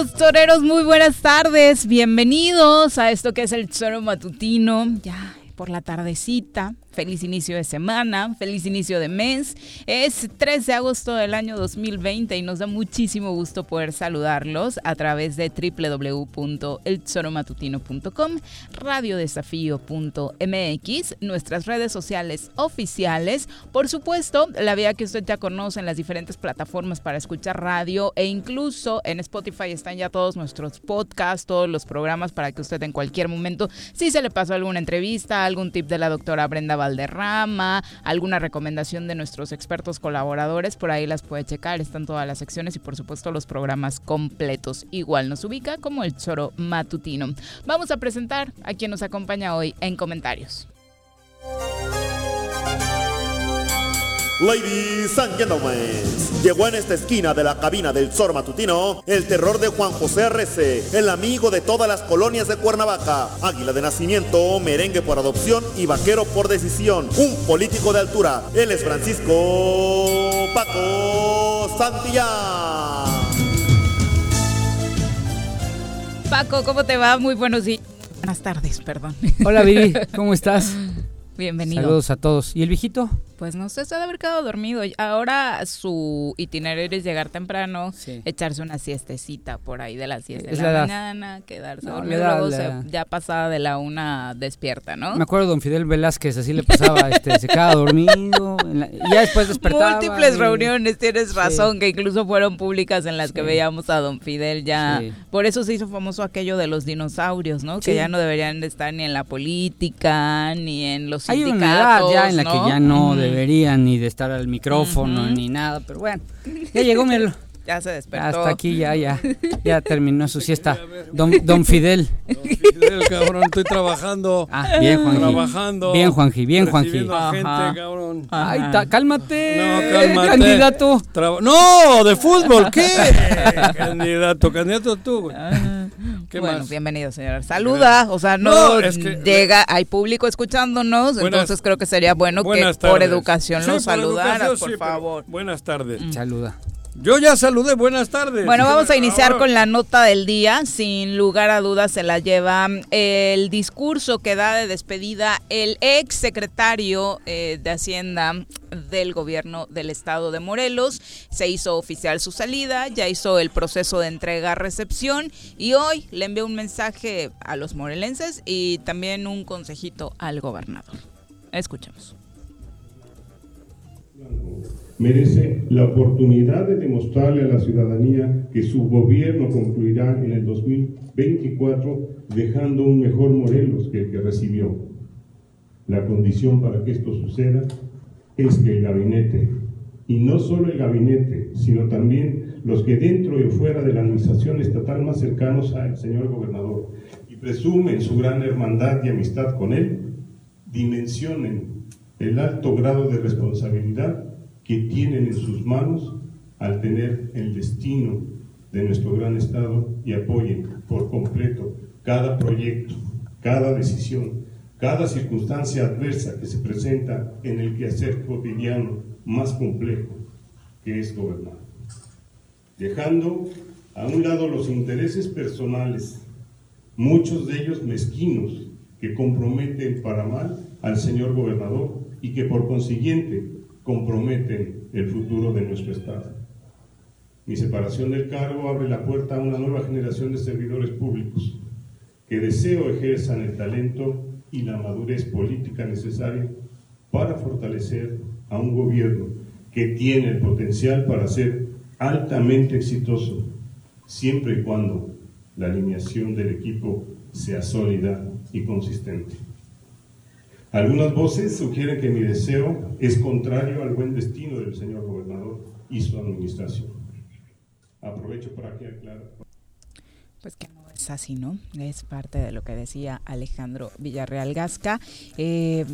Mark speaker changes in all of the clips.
Speaker 1: queridos toreros? Muy buenas tardes. Bienvenidos a esto que es el Tesoro Matutino. Ya por la tardecita. Feliz inicio de semana, feliz inicio de mes. Es 3 de agosto del año 2020 y nos da muchísimo gusto poder saludarlos a través de www.elzoromatutino.com, radiodesafío.mx, nuestras redes sociales oficiales, por supuesto, la vía que usted ya conoce en las diferentes plataformas para escuchar radio e incluso en Spotify están ya todos nuestros podcasts, todos los programas para que usted en cualquier momento, si se le pasó alguna entrevista, algún tip de la doctora Brenda Valderrama, alguna recomendación de nuestros expertos colaboradores, por ahí las puede checar, están todas las secciones y por supuesto los programas completos. Igual nos ubica como el Choro Matutino. Vamos a presentar a quien nos acompaña hoy en comentarios.
Speaker 2: Ladies and gentlemen, llegó en esta esquina de la cabina del Zor Matutino el terror de Juan José R.C., el amigo de todas las colonias de Cuernavaca, águila de nacimiento, merengue por adopción y vaquero por decisión, un político de altura. Él es Francisco Paco Santillán.
Speaker 1: Paco, ¿cómo te va? Muy buenos días. Buenas tardes, perdón.
Speaker 3: Hola Vivi, ¿cómo estás?
Speaker 1: Bienvenido.
Speaker 3: Saludos a todos. ¿Y el viejito?
Speaker 1: Pues no sé, se ha de haber quedado dormido. Ahora su itinerario es llegar temprano, echarse una siestecita por ahí de las 10 de la, mañana, quedarse dormido, luego ya pasada de la una despierta, ¿no?
Speaker 3: Me acuerdo don Fidel Velázquez, así le pasaba, este, se quedaba dormido, y ya después despertaba.
Speaker 1: Múltiples reuniones, tienes razón, que incluso fueron públicas en las que veíamos a don Fidel ya. Por eso se hizo famoso aquello de los dinosaurios, ¿no? Que ya no deberían de estar ni en la política, ni en los sindicatos,
Speaker 3: Hay una edad ya en la que ya no debería ni de estar al micrófono ni nada, pero bueno, ya llegó mi
Speaker 1: ya se despertó.
Speaker 3: Hasta aquí ya, ya, ya terminó su siesta. Don, don Fidel.
Speaker 4: Don Fidel, cabrón, estoy trabajando.
Speaker 3: Ah, bien, Juanji.
Speaker 4: Trabajando.
Speaker 3: Bien, Juanji, bien, Juanji.
Speaker 4: gente, cabrón.
Speaker 3: Ay, cálmate.
Speaker 4: No, cálmate.
Speaker 3: Candidato.
Speaker 4: no, de fútbol, ¿qué? candidato, candidato tú, güey.
Speaker 1: Ah, ¿Qué bueno, bienvenido, señor. Saluda, o sea, no, llega, hay público escuchándonos, entonces creo que sería bueno que por educación lo saludaras, por, favor.
Speaker 4: buenas tardes.
Speaker 3: Saluda.
Speaker 4: Yo ya saludé, buenas tardes.
Speaker 1: Bueno, vamos a iniciar con la nota del día. Sin lugar a dudas se la lleva el discurso que da de despedida el ex secretario eh, de Hacienda del gobierno del estado de Morelos. Se hizo oficial su salida, ya hizo el proceso de entrega-recepción y hoy le envió un mensaje a los morelenses y también un consejito al gobernador. Escuchemos
Speaker 5: merece la oportunidad de demostrarle a la ciudadanía que su gobierno concluirá en el 2024 dejando un mejor Morelos que el que recibió. La condición para que esto suceda es que el gabinete, y no solo el gabinete, sino también los que dentro y fuera de la administración estatal más cercanos al señor gobernador y presumen su gran hermandad y amistad con él, dimensionen el alto grado de responsabilidad que tienen en sus manos al tener el destino de nuestro gran Estado y apoyen por completo cada proyecto, cada decisión, cada circunstancia adversa que se presenta en el quehacer cotidiano más complejo que es gobernar. Dejando a un lado los intereses personales, muchos de ellos mezquinos, que comprometen para mal al señor gobernador y que por consiguiente comprometen el futuro de nuestro Estado. Mi separación del cargo abre la puerta a una nueva generación de servidores públicos que deseo ejerzan el talento y la madurez política necesaria para fortalecer a un gobierno que tiene el potencial para ser altamente exitoso, siempre y cuando la alineación del equipo sea sólida y consistente. Algunas voces sugieren que mi deseo es contrario al buen destino del señor gobernador y su administración. Aprovecho para que aclare.
Speaker 1: Pues que no es así, ¿no? Es parte de lo que decía Alejandro Villarreal Gasca. Eh,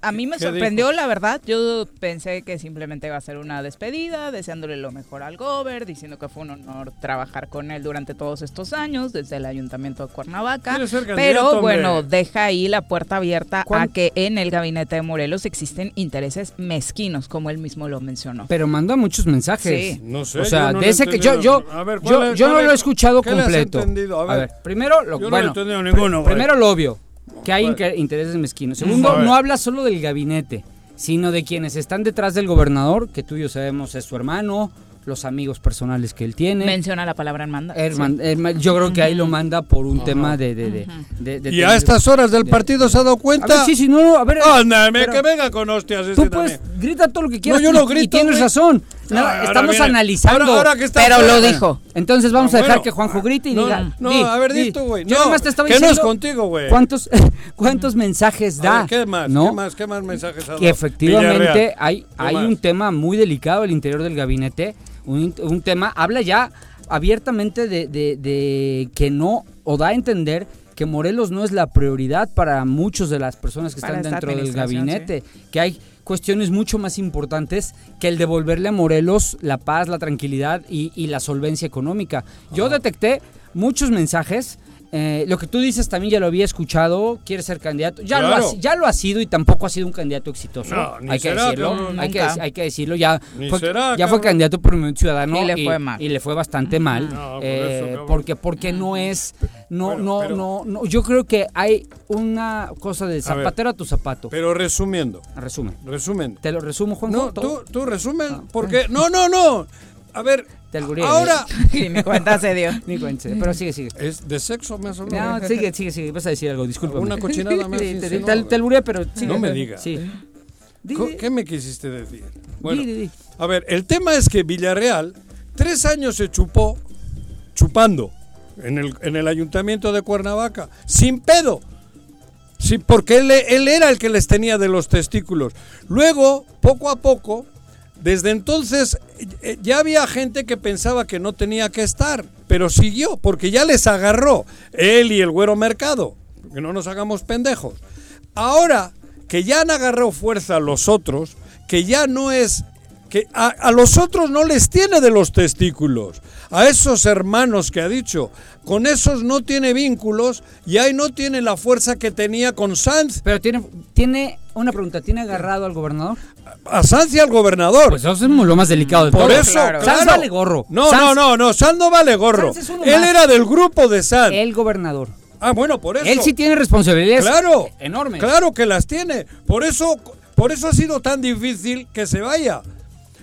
Speaker 1: a mí me sorprendió, la verdad. Yo pensé que simplemente iba a ser una despedida, deseándole lo mejor al Gober, diciendo que fue un honor trabajar con él durante todos estos años, desde el Ayuntamiento de Cuernavaca. Pero bueno, deja ahí la puerta abierta a que en el gabinete de Morelos existen intereses mezquinos, como él mismo lo mencionó.
Speaker 3: Pero manda muchos mensajes.
Speaker 4: Sí. No sé.
Speaker 3: O sea,
Speaker 4: yo no
Speaker 3: de ese que yo, yo,
Speaker 4: A ver,
Speaker 3: yo,
Speaker 4: ¿cuál es-
Speaker 3: yo no lo he
Speaker 4: es-
Speaker 3: escuchado
Speaker 4: qué le has
Speaker 3: completo.
Speaker 4: entendido? A ver.
Speaker 3: primero lo,
Speaker 4: Yo no he
Speaker 3: pr-
Speaker 4: ninguno,
Speaker 3: primero lo obvio, que hay intereses mezquinos. Segundo, no habla solo del gabinete, sino de quienes están detrás del gobernador, que tú y yo sabemos es su hermano, los amigos personales que él tiene.
Speaker 1: Menciona la palabra hermandad.
Speaker 3: Herman- herma- yo creo que ahí lo manda por un tema de... de, de- de- de-
Speaker 4: ¿Y a estas horas del partido se ha dado
Speaker 3: A
Speaker 4: cuenta?
Speaker 3: ver, sí, sí, no, no, a ver...
Speaker 4: Ándame,
Speaker 3: pero-
Speaker 4: que venga con hostias ese
Speaker 3: Tú puedes,
Speaker 4: también.
Speaker 3: grita todo lo que quieras.
Speaker 4: yo
Speaker 3: y-
Speaker 4: no
Speaker 3: y
Speaker 4: grito,
Speaker 3: tienes razón.
Speaker 4: Ahora
Speaker 3: estamos
Speaker 4: viene-
Speaker 3: analizando.
Speaker 4: ahora- ahora que está
Speaker 1: pero
Speaker 4: fuera-
Speaker 1: lo dijo.
Speaker 3: Entonces vamos a dejar
Speaker 4: bueno.
Speaker 3: que Juanjo grite y
Speaker 4: No,
Speaker 3: diga.
Speaker 4: no,
Speaker 3: di,
Speaker 4: a ver, di
Speaker 3: di.
Speaker 4: tú, güey.
Speaker 3: Yo
Speaker 4: No,
Speaker 3: nomás te estaba
Speaker 4: que no es
Speaker 3: diciendo
Speaker 4: contigo, güey.
Speaker 3: ¿Cuántos, cuántos mensajes da?
Speaker 4: ver, ¿Qué más?
Speaker 3: ¿No?
Speaker 4: ¿Qué más? ¿Qué más mensajes ha dado?
Speaker 3: que efectivamente
Speaker 4: Villarreal.
Speaker 3: hay,
Speaker 4: ¿Qué
Speaker 3: hay un tema muy delicado al interior del gabinete, un, un tema, habla ya abiertamente de, de- de que no, o da a entender que Morelos no es la prioridad para muchas de las personas que
Speaker 1: Para
Speaker 3: están dentro del gabinete, que hay cuestiones mucho más importantes que el devolverle a Morelos la paz, la tranquilidad y, y la solvencia económica. Yo detecté muchos mensajes. Eh, lo que tú dices también ya lo había escuchado, quiere ser candidato. Ya, lo ha, ya lo ha sido y tampoco ha sido un candidato exitoso.
Speaker 4: No, ni
Speaker 3: hay que decirlo.
Speaker 4: cabrón.
Speaker 3: hay, que, hay que decirlo. Ya,
Speaker 4: Ni
Speaker 3: fue,
Speaker 4: será,
Speaker 3: ya fue candidato por Movimiento Ciudadano
Speaker 1: Y le fue mal.
Speaker 3: y le fue bastante mal.
Speaker 4: No, por
Speaker 3: eh,
Speaker 4: eso,
Speaker 3: porque, porque no es. No,
Speaker 4: Bueno,
Speaker 3: no,
Speaker 4: pero-
Speaker 3: no, no. Yo creo que hay una cosa de zapatero a, tu zapato.
Speaker 4: Pero resumiendo,
Speaker 3: Resumen.
Speaker 4: resumen.
Speaker 3: Te lo resumo, Juan.
Speaker 4: No, tú, tú resumen, porque... No, no, no. A ver,
Speaker 3: Te albureé,
Speaker 4: ahora...
Speaker 1: Y mi cuenta se dio.
Speaker 3: Ni cuente, pero sigue, sigue.
Speaker 4: ¿Es de sexo me has hablado?
Speaker 3: No, sigue, sigue, sigue. Vas a decir algo, discúlpame.
Speaker 4: Una cochinada más
Speaker 3: Sí, te, te, te albureé, pero sigue.
Speaker 4: No me digas.
Speaker 3: Sí.
Speaker 4: ¿Qué me quisiste decir? Bueno,
Speaker 3: di, di, di.
Speaker 4: a ver, el tema es que Villarreal tres años se chupó chupando en el, en el ayuntamiento de Cuernavaca, sin pedo. Sí, porque él, él era el que les tenía de los testículos. Luego, poco a poco, desde entonces eh, ya había gente que pensaba que no tenía que estar, pero siguió, porque ya les agarró él y el güero mercado, que no nos hagamos pendejos. Ahora que ya han agarrado fuerza los otros, que ya no es que a, a los otros no les tiene de los testículos. A esos hermanos que ha dicho, con esos no tiene vínculos y ahí no tiene la fuerza que tenía con Sanz.
Speaker 3: Pero tiene, tiene una pregunta, ¿tiene agarrado al gobernador?
Speaker 4: A Sanz y al gobernador.
Speaker 3: Pues eso es lo más delicado de
Speaker 4: Por
Speaker 3: todo.
Speaker 4: eso,
Speaker 1: claro.
Speaker 4: claro.
Speaker 3: Sanz vale gorro.
Speaker 4: No,
Speaker 3: Sanz-
Speaker 4: no, no, no, Sanz no vale gorro.
Speaker 3: Sanz es uno
Speaker 4: Él
Speaker 3: más.
Speaker 4: era del grupo de Sanz.
Speaker 3: El gobernador.
Speaker 4: Ah, bueno, por eso.
Speaker 3: Él sí tiene responsabilidades
Speaker 4: Claro,
Speaker 3: enormes.
Speaker 4: Claro que las tiene. Por eso, por eso ha sido tan difícil que se vaya.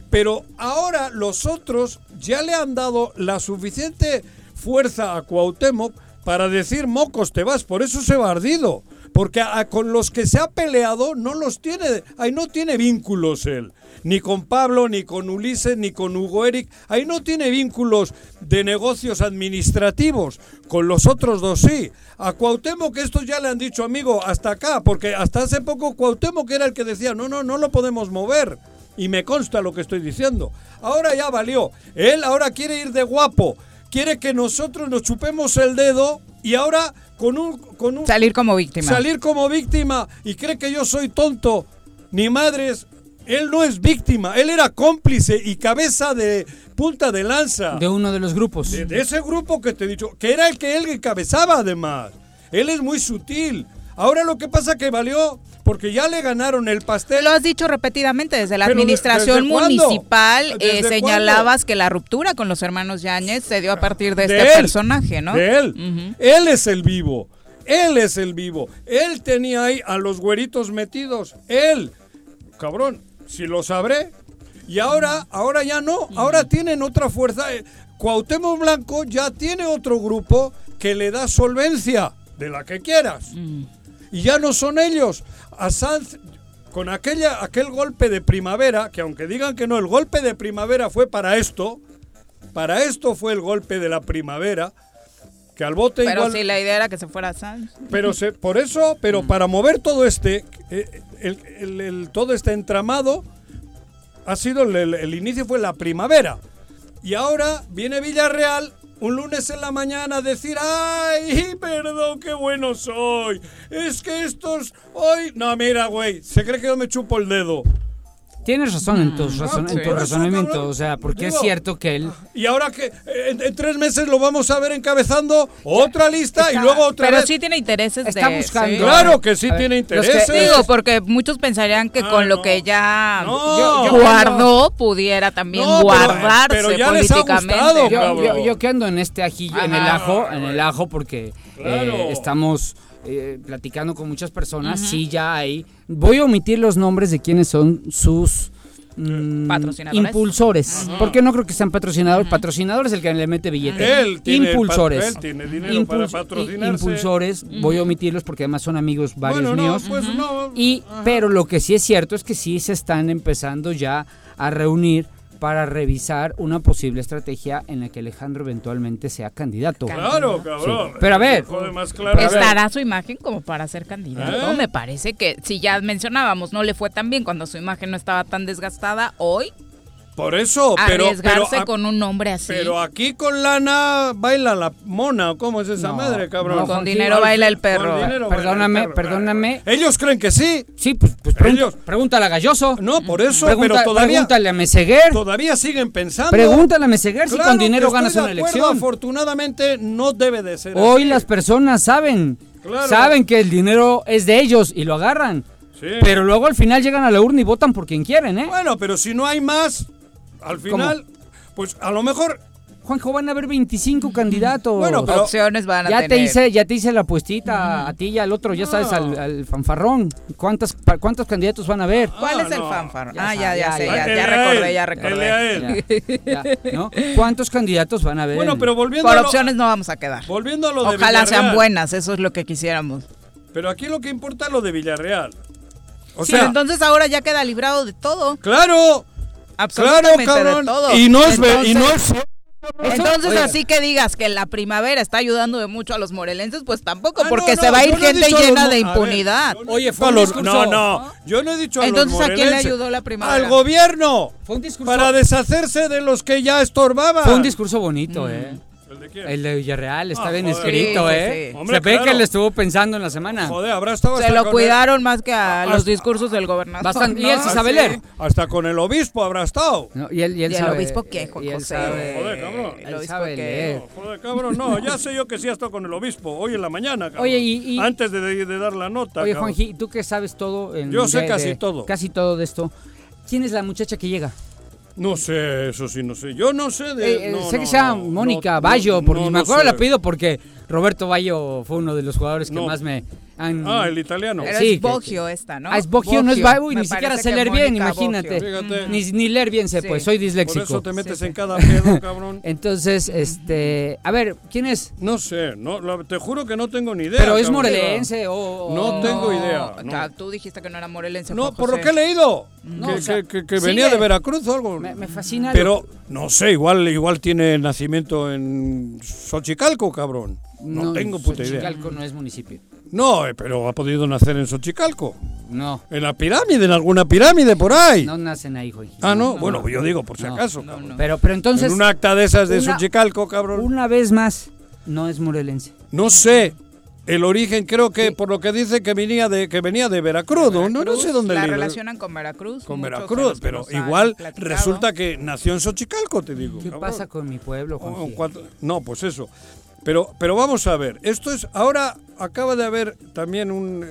Speaker 4: Pero ahora los otros ya le han dado la suficiente fuerza a Cuauhtémoc para decir mocos te vas. Por eso se va ardido. Porque con los que se ha peleado no los tiene, ahí no tiene vínculos él. Ni con Pablo, ni con Ulises, ni con Hugo Eric. Ahí no tiene vínculos de negocios administrativos. Con los otros dos sí. A Cuauhtémoc estos ya le han dicho, amigo, hasta acá. Porque hasta hace poco Cuauhtémoc era el que decía, no, no, no lo podemos mover. Y me consta lo que estoy diciendo. Ahora ya valió. Él ahora quiere ir de guapo. Quiere que nosotros nos chupemos el dedo y ahora con un... Con un
Speaker 1: Salir como víctima.
Speaker 4: Salir como víctima y cree que yo soy tonto. Ni madres. Él no es víctima. Él era cómplice y cabeza de punta de lanza.
Speaker 3: De uno de los grupos.
Speaker 4: De, de ese grupo que te he dicho, que era el que él encabezaba además. Él es muy sutil. Ahora lo que pasa que valió porque ya le ganaron el pastel.
Speaker 1: Lo has dicho repetidamente desde la
Speaker 4: Pero
Speaker 1: administración municipal. eh,
Speaker 4: ¿Desde
Speaker 1: señalabas que la ruptura con los hermanos Yáñez se dio a partir de, este
Speaker 4: él,
Speaker 1: personaje, ¿no?
Speaker 4: De él. Él es el vivo. Él es el vivo. Él tenía ahí a los güeritos metidos. Él. Cabrón, si lo sabré. Y ahora, ahora ya no. Ahora tienen otra fuerza. Eh, Cuauhtémoc Blanco ya tiene otro grupo que le da solvencia, de la que quieras. Y ya no son ellos. A Sanz, con aquella, aquel golpe de primavera, que aunque digan que no, el golpe de primavera fue para esto, para esto fue el golpe de la primavera, que al bote
Speaker 1: Pero
Speaker 4: igual...
Speaker 1: sí, la idea era que se fuera Sanz.
Speaker 4: Pero se, por eso, pero para mover todo este, eh, el, el- el- todo este entramado, ha sido, el inicio fue la primavera. Y ahora viene Villarreal un lunes en la mañana decir, ay, perdón, qué bueno soy. Es que estos hoy... No, mira, güey, se cree que yo me chupo el dedo.
Speaker 3: Tienes razón en, tus razon- en tu razonamiento,
Speaker 4: cabrón,
Speaker 3: o sea, porque es cierto que él...
Speaker 4: Y ahora que eh, en, en tres meses lo vamos a ver encabezando otra lista y luego otra
Speaker 1: Pero
Speaker 4: vez...
Speaker 1: sí tiene intereses
Speaker 3: Está
Speaker 1: de...
Speaker 3: buscando-
Speaker 1: sí.
Speaker 4: Claro que sí
Speaker 3: ver,
Speaker 4: tiene
Speaker 3: los que-
Speaker 4: intereses.
Speaker 1: Digo, porque muchos pensarían que
Speaker 4: Ah,
Speaker 1: con lo
Speaker 4: no.
Speaker 1: que ya
Speaker 4: No.
Speaker 3: Yo- yo-
Speaker 1: guardó pudiera también
Speaker 4: pero-
Speaker 1: guardarse
Speaker 4: pero ya les ha
Speaker 1: políticamente.
Speaker 4: gustado,
Speaker 3: Yo, yo- yo que ando en este ajillo, en el ajo, en el ajo, porque
Speaker 4: Claro.
Speaker 3: eh, estamos eh, platicando con muchas personas, sí ya hay. Voy a omitir los nombres de quienes son sus mm,
Speaker 1: Patrocinadores.
Speaker 3: impulsores, porque no creo que sean patrocinadores. Patrocinadores el que le mete billete.
Speaker 4: Él tiene
Speaker 3: impulsores.
Speaker 4: él tiene dinero para patrocinarse.
Speaker 3: Impulsores, voy a omitirlos porque además son amigos varios
Speaker 4: bueno, no,
Speaker 3: míos.
Speaker 4: pues no.
Speaker 3: Y, pero lo que sí es cierto es que sí se están empezando ya a reunir para revisar una posible estrategia en la que Alejandro eventualmente sea candidato.
Speaker 4: Claro, cabrón.
Speaker 3: Sí. Pero a ver.
Speaker 4: Joder, más claro.
Speaker 1: ¿Estará su imagen como para ser candidato?
Speaker 4: ¿Eh?
Speaker 1: Me parece que si ya mencionábamos, no le fue tan bien cuando su imagen no estaba tan desgastada, hoy
Speaker 4: Por eso, pero.
Speaker 1: arriesgarse
Speaker 4: pero, a-
Speaker 1: con un nombre así.
Speaker 4: pero aquí con lana baila la mona, ¿o ¿cómo es esa
Speaker 3: No,
Speaker 4: madre, cabrón?
Speaker 3: no,
Speaker 1: con dinero baila el perro.
Speaker 4: con dinero baila el
Speaker 3: Perdóname,
Speaker 4: perro.
Speaker 3: perdóname.
Speaker 4: Ellos creen que sí.
Speaker 3: Sí, pues, pues
Speaker 4: Ellos-
Speaker 3: pregúntale a Galloso.
Speaker 4: No, por eso,
Speaker 3: Pregunta-
Speaker 4: pero todavía.
Speaker 3: Pregúntale a Meseguer.
Speaker 4: Todavía siguen pensando.
Speaker 3: Pregúntale a Meseguer si con dinero ganas una
Speaker 4: de acuerdo,
Speaker 3: elección.
Speaker 4: Afortunadamente no debe de ser
Speaker 3: Hoy
Speaker 4: así.
Speaker 3: las personas saben,
Speaker 4: Claro.
Speaker 3: saben que el dinero es de ellos y lo agarran.
Speaker 4: Sí.
Speaker 3: Pero luego al final llegan a la urna y votan por quien quieren, ¿eh?
Speaker 4: Bueno, pero si no hay más, al final, pues a lo mejor.
Speaker 3: Juanjo, van a haber 25 candidatos.
Speaker 4: Bueno, pero-
Speaker 1: Opciones van a
Speaker 3: ya
Speaker 1: tener.
Speaker 3: te hice, ya te hice la apuestita a ti y al otro, ya sabes, al, al fanfarrón. ¿Cuántas, pa- ¿Cuántos candidatos van a ver?
Speaker 1: ¿Cuál
Speaker 4: Ah,
Speaker 1: es el?
Speaker 3: Ya
Speaker 1: Ah, ya, ya
Speaker 3: ya,
Speaker 1: sé,
Speaker 3: ya.
Speaker 1: ya, recordé, ya recordé.
Speaker 4: él.
Speaker 3: Ya, ya, ¿no? ¿Cuántos candidatos van a ver?
Speaker 4: Bueno, pero volviendo
Speaker 1: Por
Speaker 4: a lo,
Speaker 1: opciones no vamos a quedar.
Speaker 4: volviendo a lo de
Speaker 1: Ojalá sean
Speaker 4: Villarreal.
Speaker 1: buenas, eso es lo que quisiéramos.
Speaker 4: Pero aquí lo que importa es lo de Villarreal. O
Speaker 1: Sí,
Speaker 4: sea,
Speaker 1: entonces ahora ya queda librado de todo.
Speaker 4: claro, claro,
Speaker 1: Absolutamente
Speaker 4: cabrón.
Speaker 1: de todo.
Speaker 4: Y no es y no
Speaker 1: Entonces-
Speaker 4: es
Speaker 1: Entonces, así que digas que la primavera está ayudando de mucho a los morelenses, pues tampoco,
Speaker 4: Ah,
Speaker 1: porque
Speaker 4: no,
Speaker 1: se va a ir
Speaker 4: no
Speaker 1: gente
Speaker 4: los
Speaker 1: llena de
Speaker 4: ver,
Speaker 1: impunidad.
Speaker 3: Oye, fue
Speaker 4: los-. No, no, yo no he dicho a
Speaker 1: Entonces,
Speaker 4: los
Speaker 1: ¿a quién le
Speaker 4: morelenses.
Speaker 1: ayudó la primavera?
Speaker 4: Al gobierno.
Speaker 3: Fue un discurso,
Speaker 4: Para deshacerse de los que ya estorbaban.
Speaker 3: fue un discurso bonito, ¿eh?
Speaker 4: ¿El de quién?
Speaker 3: El de Villarreal está
Speaker 4: Ah,
Speaker 3: bien
Speaker 4: joder.
Speaker 3: escrito,
Speaker 1: Sí,
Speaker 3: ¿eh?
Speaker 1: sí.
Speaker 4: Hombre,
Speaker 3: Se ve
Speaker 4: claro.
Speaker 3: que le estuvo pensando en la semana.
Speaker 4: Joder, habrá estado
Speaker 1: Se
Speaker 4: hasta
Speaker 1: lo
Speaker 4: con
Speaker 1: cuidaron más que a los
Speaker 4: hasta-
Speaker 1: discursos del gobernador.
Speaker 3: Bastante. Y él sí
Speaker 1: ¿no?
Speaker 3: sabe leer.
Speaker 4: hasta con el obispo habrá estado.
Speaker 3: No, y él, y él
Speaker 1: ¿Y el obispo qué, Juan
Speaker 3: y él
Speaker 1: José?
Speaker 3: sabe-
Speaker 4: Joder, cabrón.
Speaker 1: El
Speaker 3: Él
Speaker 1: obispo
Speaker 3: sabe leer.
Speaker 4: Joder, cabrón, no, ya sé yo que sí ha estado con el obispo hoy en la mañana, cabrón.
Speaker 3: Oye, y- y-
Speaker 4: Antes de, de- de dar la nota.
Speaker 3: Oye. Juanji, tú que sabes todo. en-
Speaker 4: Yo sé
Speaker 3: de-
Speaker 4: casi
Speaker 3: de-
Speaker 4: todo.
Speaker 3: Casi todo de esto. ¿Quién es la muchacha que llega?
Speaker 4: No sé, eso sí, no sé. Yo no sé de.
Speaker 3: Eh, eh,
Speaker 4: no,
Speaker 3: sé
Speaker 4: no,
Speaker 3: que sea
Speaker 4: no,
Speaker 3: Mónica Bayo, porque me acuerdo el apellido porque Roberto Bayo fue uno de los jugadores que
Speaker 4: No.
Speaker 3: más me han...
Speaker 4: Ah, el italiano.
Speaker 1: Pero
Speaker 3: Sí,
Speaker 1: es
Speaker 3: que-
Speaker 1: Bogio esta, ¿no?
Speaker 3: Ah, es Bogio, no es Bayo, uy,
Speaker 1: Me
Speaker 3: ni siquiera sé leer bien, imagínate. Ni, ni leer bien sé,
Speaker 1: Sí.
Speaker 3: pues soy
Speaker 4: Por
Speaker 3: disléxico.
Speaker 4: eso te metes
Speaker 1: Sí, sí.
Speaker 4: en cada pedo, cabrón.
Speaker 3: Entonces, este... A ver, ¿quién es?
Speaker 4: No sé, no, la- te juro que no tengo ni idea.
Speaker 3: ¿Pero es morelense o...?
Speaker 4: No tengo idea,
Speaker 1: o
Speaker 4: no.
Speaker 1: sea, tú dijiste que no era morelense.
Speaker 4: No, por lo que he leído.
Speaker 3: No,
Speaker 4: que
Speaker 3: o sea,
Speaker 4: que- que- que
Speaker 3: sigue.
Speaker 4: venía de Veracruz o algo.
Speaker 3: Me, me fascina...
Speaker 4: Pero, no sé, igual, igual tiene nacimiento en Xochicalco, cabrón. No, tengo puta idea.
Speaker 3: Xochicalco no es municipio.
Speaker 4: No, eh, pero ha podido nacer en Xochicalco.
Speaker 3: No,
Speaker 4: En la pirámide, en alguna pirámide por ahí.
Speaker 3: no nacen ahí, güey.
Speaker 4: ah, no, bueno, yo digo por si
Speaker 3: No,
Speaker 4: acaso.
Speaker 1: no,
Speaker 4: cabrón.
Speaker 1: no.
Speaker 3: Pero, pero entonces,
Speaker 4: en un acta de esas de
Speaker 3: una-
Speaker 4: Xochicalco, cabrón.
Speaker 3: una vez más, no es morelense.
Speaker 4: No sé. El origen creo que por lo que dice que venía de que venía de Veracruz, ¿no? No, no sé dónde
Speaker 1: La
Speaker 4: le-
Speaker 1: relacionan con Veracruz.
Speaker 4: con Veracruz, pero igual
Speaker 1: platicado.
Speaker 4: resulta que nació en Xochicalco, te digo.
Speaker 3: ¿Qué
Speaker 4: cabrón.
Speaker 3: pasa con mi pueblo,
Speaker 4: O- o
Speaker 3: Juanji?
Speaker 4: cuatro- No, pues eso. Pero, pero vamos a ver. Esto es. Ahora acaba de haber también un.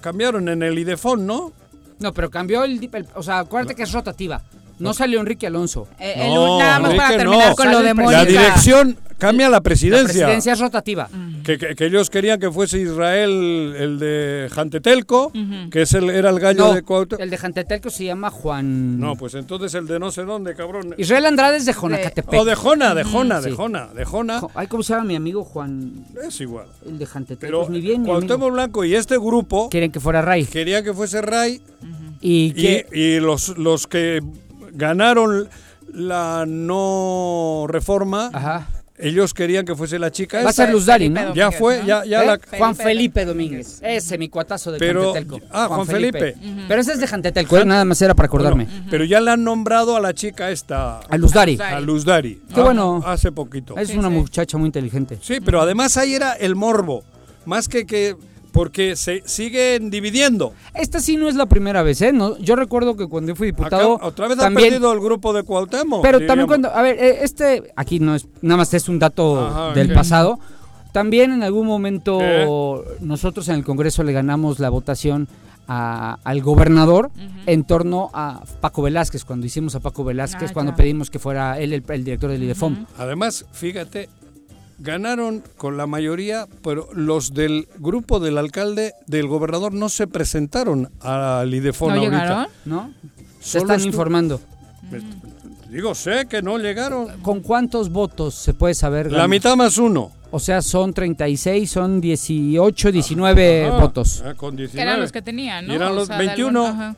Speaker 4: Cambiaron en el IDEFON, ¿no?
Speaker 3: No, pero cambió el, el- O sea, acuérdate que es rotativa. No salió Enrique Alonso.
Speaker 1: Eh, el-
Speaker 4: No,
Speaker 1: nada más para terminar
Speaker 4: no.
Speaker 1: con lo de
Speaker 3: el
Speaker 1: Mónica.
Speaker 4: La dirección cambia la
Speaker 3: La
Speaker 4: presidencia.
Speaker 3: presidencia es rotativa.
Speaker 4: Que, que- que ellos querían que fuese Israel el de Jantetelco, que es el, era el gallo
Speaker 3: No,
Speaker 4: de Cuauhtémoc.
Speaker 3: el de Jantetelco se llama Juan...
Speaker 4: No, pues entonces el de no sé dónde, cabrón.
Speaker 3: Israel Andrade es de Jonacatepec.
Speaker 4: O de Jona, de Jona, de
Speaker 3: Sí.
Speaker 4: Jona, de Jona.
Speaker 3: Jo- Ay, ¿cómo se llama mi amigo Juan?
Speaker 4: Es igual.
Speaker 3: El de Jantetelco.
Speaker 4: Pero
Speaker 3: Pues ni bien.
Speaker 4: Cuauhtémoc Blanco y este grupo
Speaker 3: Quieren que fuera Ray.
Speaker 4: querían que fuese Ray
Speaker 3: Y
Speaker 4: y,
Speaker 3: que...
Speaker 4: y los, los que ganaron la no reforma,
Speaker 3: Ajá.
Speaker 4: ellos querían que fuese la chica
Speaker 3: Va a ser Luz Dari,
Speaker 1: Felipe
Speaker 3: ¿no?
Speaker 4: Ya fue,
Speaker 1: ¿no?
Speaker 4: ya, ya
Speaker 3: ¿Eh?
Speaker 4: la...
Speaker 3: Juan Felipe Domínguez. Ese, mi cuatazo de
Speaker 4: Pero-
Speaker 3: Jantetelco.
Speaker 4: ah, Juan Felipe.
Speaker 3: Pero ese es de Jantetelco, ¿eh? nada más era para acordarme.
Speaker 4: Bueno, pero ya le han nombrado a la chica esta,
Speaker 3: A Luz Dari.
Speaker 1: Dari.
Speaker 4: a Luz Dari.
Speaker 3: Qué
Speaker 4: Ah,
Speaker 3: bueno.
Speaker 4: Hace poquito.
Speaker 3: Es
Speaker 1: Sí,
Speaker 3: una
Speaker 1: sí.
Speaker 3: muchacha muy inteligente.
Speaker 4: Sí, pero además ahí era el morbo. Más que que... Porque se siguen dividiendo.
Speaker 3: Esta sí no es la primera vez, ¿eh? No, yo recuerdo que cuando yo fui diputado...
Speaker 4: Acá- otra vez
Speaker 3: también,
Speaker 4: ha perdido el grupo de Cuauhtémoc.
Speaker 3: Pero
Speaker 4: diríamos.
Speaker 3: también cuando... A ver, eh, este... Aquí no es... Nada más es un dato
Speaker 4: Ajá,
Speaker 3: del pasado. También en algún momento
Speaker 4: ¿Qué?
Speaker 3: nosotros en el Congreso le ganamos la votación a- al gobernador en torno a Paco Velázquez, cuando hicimos a Paco Velázquez,
Speaker 1: Ah,
Speaker 3: cuando
Speaker 1: ya.
Speaker 3: pedimos que fuera él el, el director del IDEFOM.
Speaker 4: Además, fíjate, ganaron con la mayoría, pero los del grupo del alcalde, del gobernador, no se presentaron al IDEFON
Speaker 1: ¿No
Speaker 4: ahorita.
Speaker 1: llegaron?
Speaker 3: ¿No? Se están informando.
Speaker 4: Digo, sé que no llegaron.
Speaker 3: ¿Con cuántos votos se puede saber?
Speaker 4: La mitad más uno.
Speaker 3: O sea, son 36, son 18, 19
Speaker 4: Ajá,
Speaker 3: votos.
Speaker 4: ah, con
Speaker 1: Que
Speaker 4: 19.
Speaker 1: eran los que tenían, ¿no?
Speaker 4: Y eran
Speaker 1: O
Speaker 4: los
Speaker 1: sea, de
Speaker 4: 21.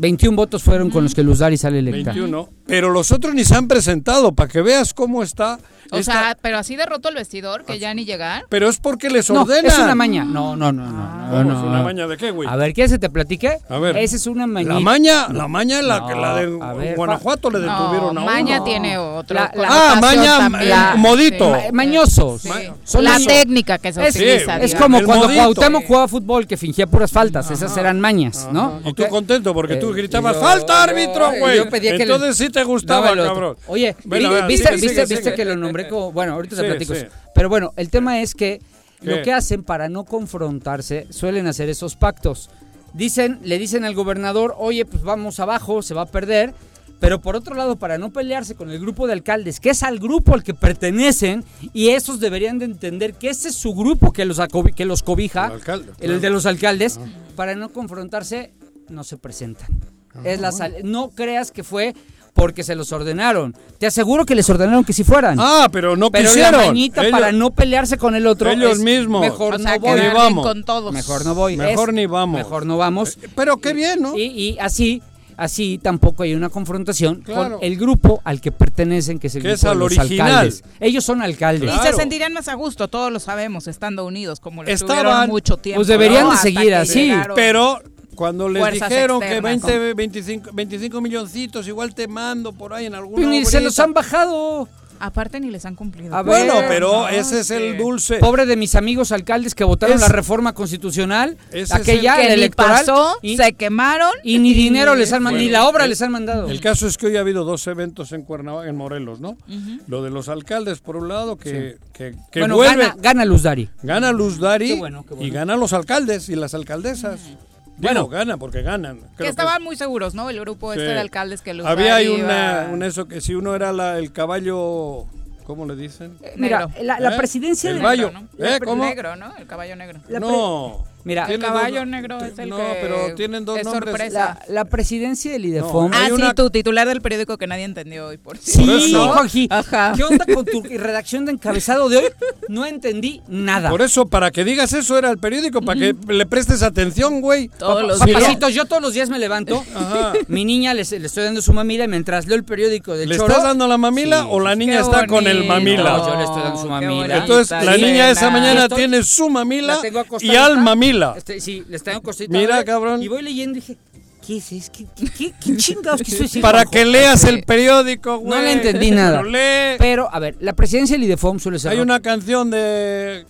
Speaker 1: Algún- ajá.
Speaker 3: 21 votos fueron con los que Luz Dari sale electa.
Speaker 4: 21. Pero los otros ni se han presentado, para que veas cómo está.
Speaker 1: O
Speaker 4: esta-
Speaker 1: sea, pero así de roto el vestidor que ya ni llegar.
Speaker 4: pero es porque les
Speaker 3: No,
Speaker 4: ordenan.
Speaker 3: es una maña. No, no, no, no.
Speaker 4: ¿Cómo
Speaker 3: no,
Speaker 4: es
Speaker 3: no.
Speaker 4: una maña de qué, güey?
Speaker 3: A ver, ¿quieres que te platique?
Speaker 4: A ver.
Speaker 3: Esa es una maña.
Speaker 4: La maña, la maña, la, que
Speaker 3: No,
Speaker 4: la de
Speaker 3: ver,
Speaker 4: Guanajuato le
Speaker 1: No,
Speaker 4: detuvieron a uno.
Speaker 1: Maña tiene otro.
Speaker 3: La- la-
Speaker 4: Ah, maña, eh, modito.
Speaker 1: Sí.
Speaker 3: mañosos.
Speaker 1: Sí.
Speaker 3: Son
Speaker 1: la técnica que se
Speaker 3: Es,
Speaker 1: utiliza.
Speaker 3: es como
Speaker 4: El
Speaker 3: cuando
Speaker 4: modito.
Speaker 3: Cuauhtémoc jugaba fútbol que fingía puras faltas. Esas eran mañas, ¿no?
Speaker 4: Y tú contento porque tú Gritabas
Speaker 3: yo-
Speaker 4: ¡Falta, árbitro, güey!
Speaker 3: que
Speaker 4: Entonces sí te gustaba, cabrón.
Speaker 3: Oye,
Speaker 4: Bueno, ver,
Speaker 3: viste,
Speaker 4: sigue,
Speaker 3: viste,
Speaker 4: sigue,
Speaker 3: viste
Speaker 4: sigue.
Speaker 3: que lo nombré como. Bueno, ahorita te platico. Pero bueno, el tema es que
Speaker 4: ¿Qué?
Speaker 3: lo que hacen para no confrontarse suelen hacer esos pactos. Dicen, le dicen al gobernador, oye, pues vamos abajo, se va a perder. Pero por otro lado, para no pelearse con el grupo de alcaldes, que es al grupo al que pertenecen, y esos deberían de entender que ese es su grupo que los, que los cobija,
Speaker 4: El alcalde,
Speaker 3: el de los alcaldes, para no confrontarse, no se presentan. es la sal- no creas que fue porque se los ordenaron. Te aseguro que les ordenaron que si fueran.
Speaker 4: Ah, pero no
Speaker 3: pero
Speaker 4: quisieron.
Speaker 3: la mañita
Speaker 4: Ellos-
Speaker 3: para no pelearse con el otro.
Speaker 4: ellos
Speaker 3: es
Speaker 4: mismos.
Speaker 3: Mejor
Speaker 1: O sea,
Speaker 3: no voy.
Speaker 4: vamos.
Speaker 1: con todos.
Speaker 3: Mejor no voy.
Speaker 4: Mejor
Speaker 3: Es-
Speaker 4: ni vamos.
Speaker 3: Mejor no vamos.
Speaker 4: Pero qué bien, ¿no?
Speaker 3: Y, y así, así tampoco hay una confrontación
Speaker 4: Claro.
Speaker 3: con el grupo al que pertenecen, que es el
Speaker 4: Que
Speaker 3: grupo
Speaker 4: es al
Speaker 3: de los
Speaker 4: original.
Speaker 3: alcaldes. Ellos son alcaldes.
Speaker 1: Y se sentirían más a gusto, todos lo sabemos, estando unidos, como lo
Speaker 4: Estaban-
Speaker 1: mucho tiempo.
Speaker 3: Pues deberían
Speaker 1: ¿no?
Speaker 3: de seguir así,
Speaker 1: llegaron.
Speaker 4: Pero cuando les
Speaker 1: Fuerzas
Speaker 4: dijeron que
Speaker 1: externas,
Speaker 4: 20, 25, 25 milloncitos, igual te mando por ahí en alguna
Speaker 3: Pues ni se los han bajado.
Speaker 1: Aparte ni les han cumplido.
Speaker 3: A ver,
Speaker 4: Bueno, pero
Speaker 1: no,
Speaker 4: ese es el dulce.
Speaker 3: Pobre de mis amigos alcaldes que votaron
Speaker 4: Es-
Speaker 3: la reforma constitucional,
Speaker 4: Ese es
Speaker 3: aquella
Speaker 1: que
Speaker 3: electoral,
Speaker 1: pasó,
Speaker 3: y,
Speaker 1: se quemaron
Speaker 3: y ni dinero les han mandado, ni la obra
Speaker 4: el-
Speaker 3: les han mandado.
Speaker 4: El caso es que hoy ha habido dos eventos en Cuernavaca, en Morelos, ¿no? Lo de los alcaldes, por un lado, que, que, que
Speaker 3: bueno,
Speaker 4: vuelve,
Speaker 3: gana, gana Luz Dari.
Speaker 4: gana Luz Dari
Speaker 3: Qué bueno, qué bueno.
Speaker 4: y gana los alcaldes y las alcaldesas. Bueno, gana porque ganan.
Speaker 1: Que estaban muy seguros, ¿no? El grupo este de alcaldes que los
Speaker 4: Había ahí una, un eso que si uno era la- el caballo, ¿cómo le dicen?
Speaker 3: Mira,
Speaker 1: Negro.
Speaker 3: la, la
Speaker 4: ¿Eh?
Speaker 3: presidencia
Speaker 4: El
Speaker 3: de...
Speaker 4: Bayo.
Speaker 1: Negro, ¿no?
Speaker 4: ¿Eh?
Speaker 1: Negro, ¿no? El caballo negro.
Speaker 3: La
Speaker 4: no.
Speaker 3: Mira,
Speaker 1: El caballo
Speaker 4: dos-
Speaker 1: negro es el
Speaker 4: no,
Speaker 1: que
Speaker 4: pero tienen dos
Speaker 1: es
Speaker 4: nombres.
Speaker 1: sorpresa.
Speaker 3: La, la presidencia del IDEFOM...
Speaker 4: No,
Speaker 1: Ah, sí,
Speaker 4: una-
Speaker 1: tu titular del periódico que nadie entendió hoy, por
Speaker 3: Sí,
Speaker 4: Por eso.
Speaker 3: Juanji.
Speaker 1: Ajá.
Speaker 3: ¿Qué onda con tu redacción de encabezado de hoy? no entendí nada.
Speaker 4: Por eso, para que digas eso era el periódico, para que le prestes atención, güey.
Speaker 1: Todos los
Speaker 4: no-
Speaker 1: días.
Speaker 3: Papacitos, yo todos los días me levanto,
Speaker 4: Ajá.
Speaker 3: mi niña le, le estoy dando su mamila y mientras leo el periódico del
Speaker 4: ¿Le
Speaker 3: choro...
Speaker 4: estás dando la mamila
Speaker 3: Sí,
Speaker 4: o la
Speaker 3: sí,
Speaker 4: niña
Speaker 1: Qué
Speaker 4: está con el mamila?
Speaker 3: No, yo le estoy dando su mamila.
Speaker 4: Entonces, la niña esa mañana tiene su mamila y al
Speaker 3: acá. Este, sí, le tengo acostada.
Speaker 4: Mira, cabrón.
Speaker 3: Y voy leyendo y dije, ¿qué es eso? ¿Qué, qué, qué, qué chingados
Speaker 4: Para que leas el periódico, güey.
Speaker 3: No le entendí nada.
Speaker 4: Pero lee.
Speaker 3: Pero, a ver, la presidencia del IDEFOM suele ser...
Speaker 4: Hay una canción de...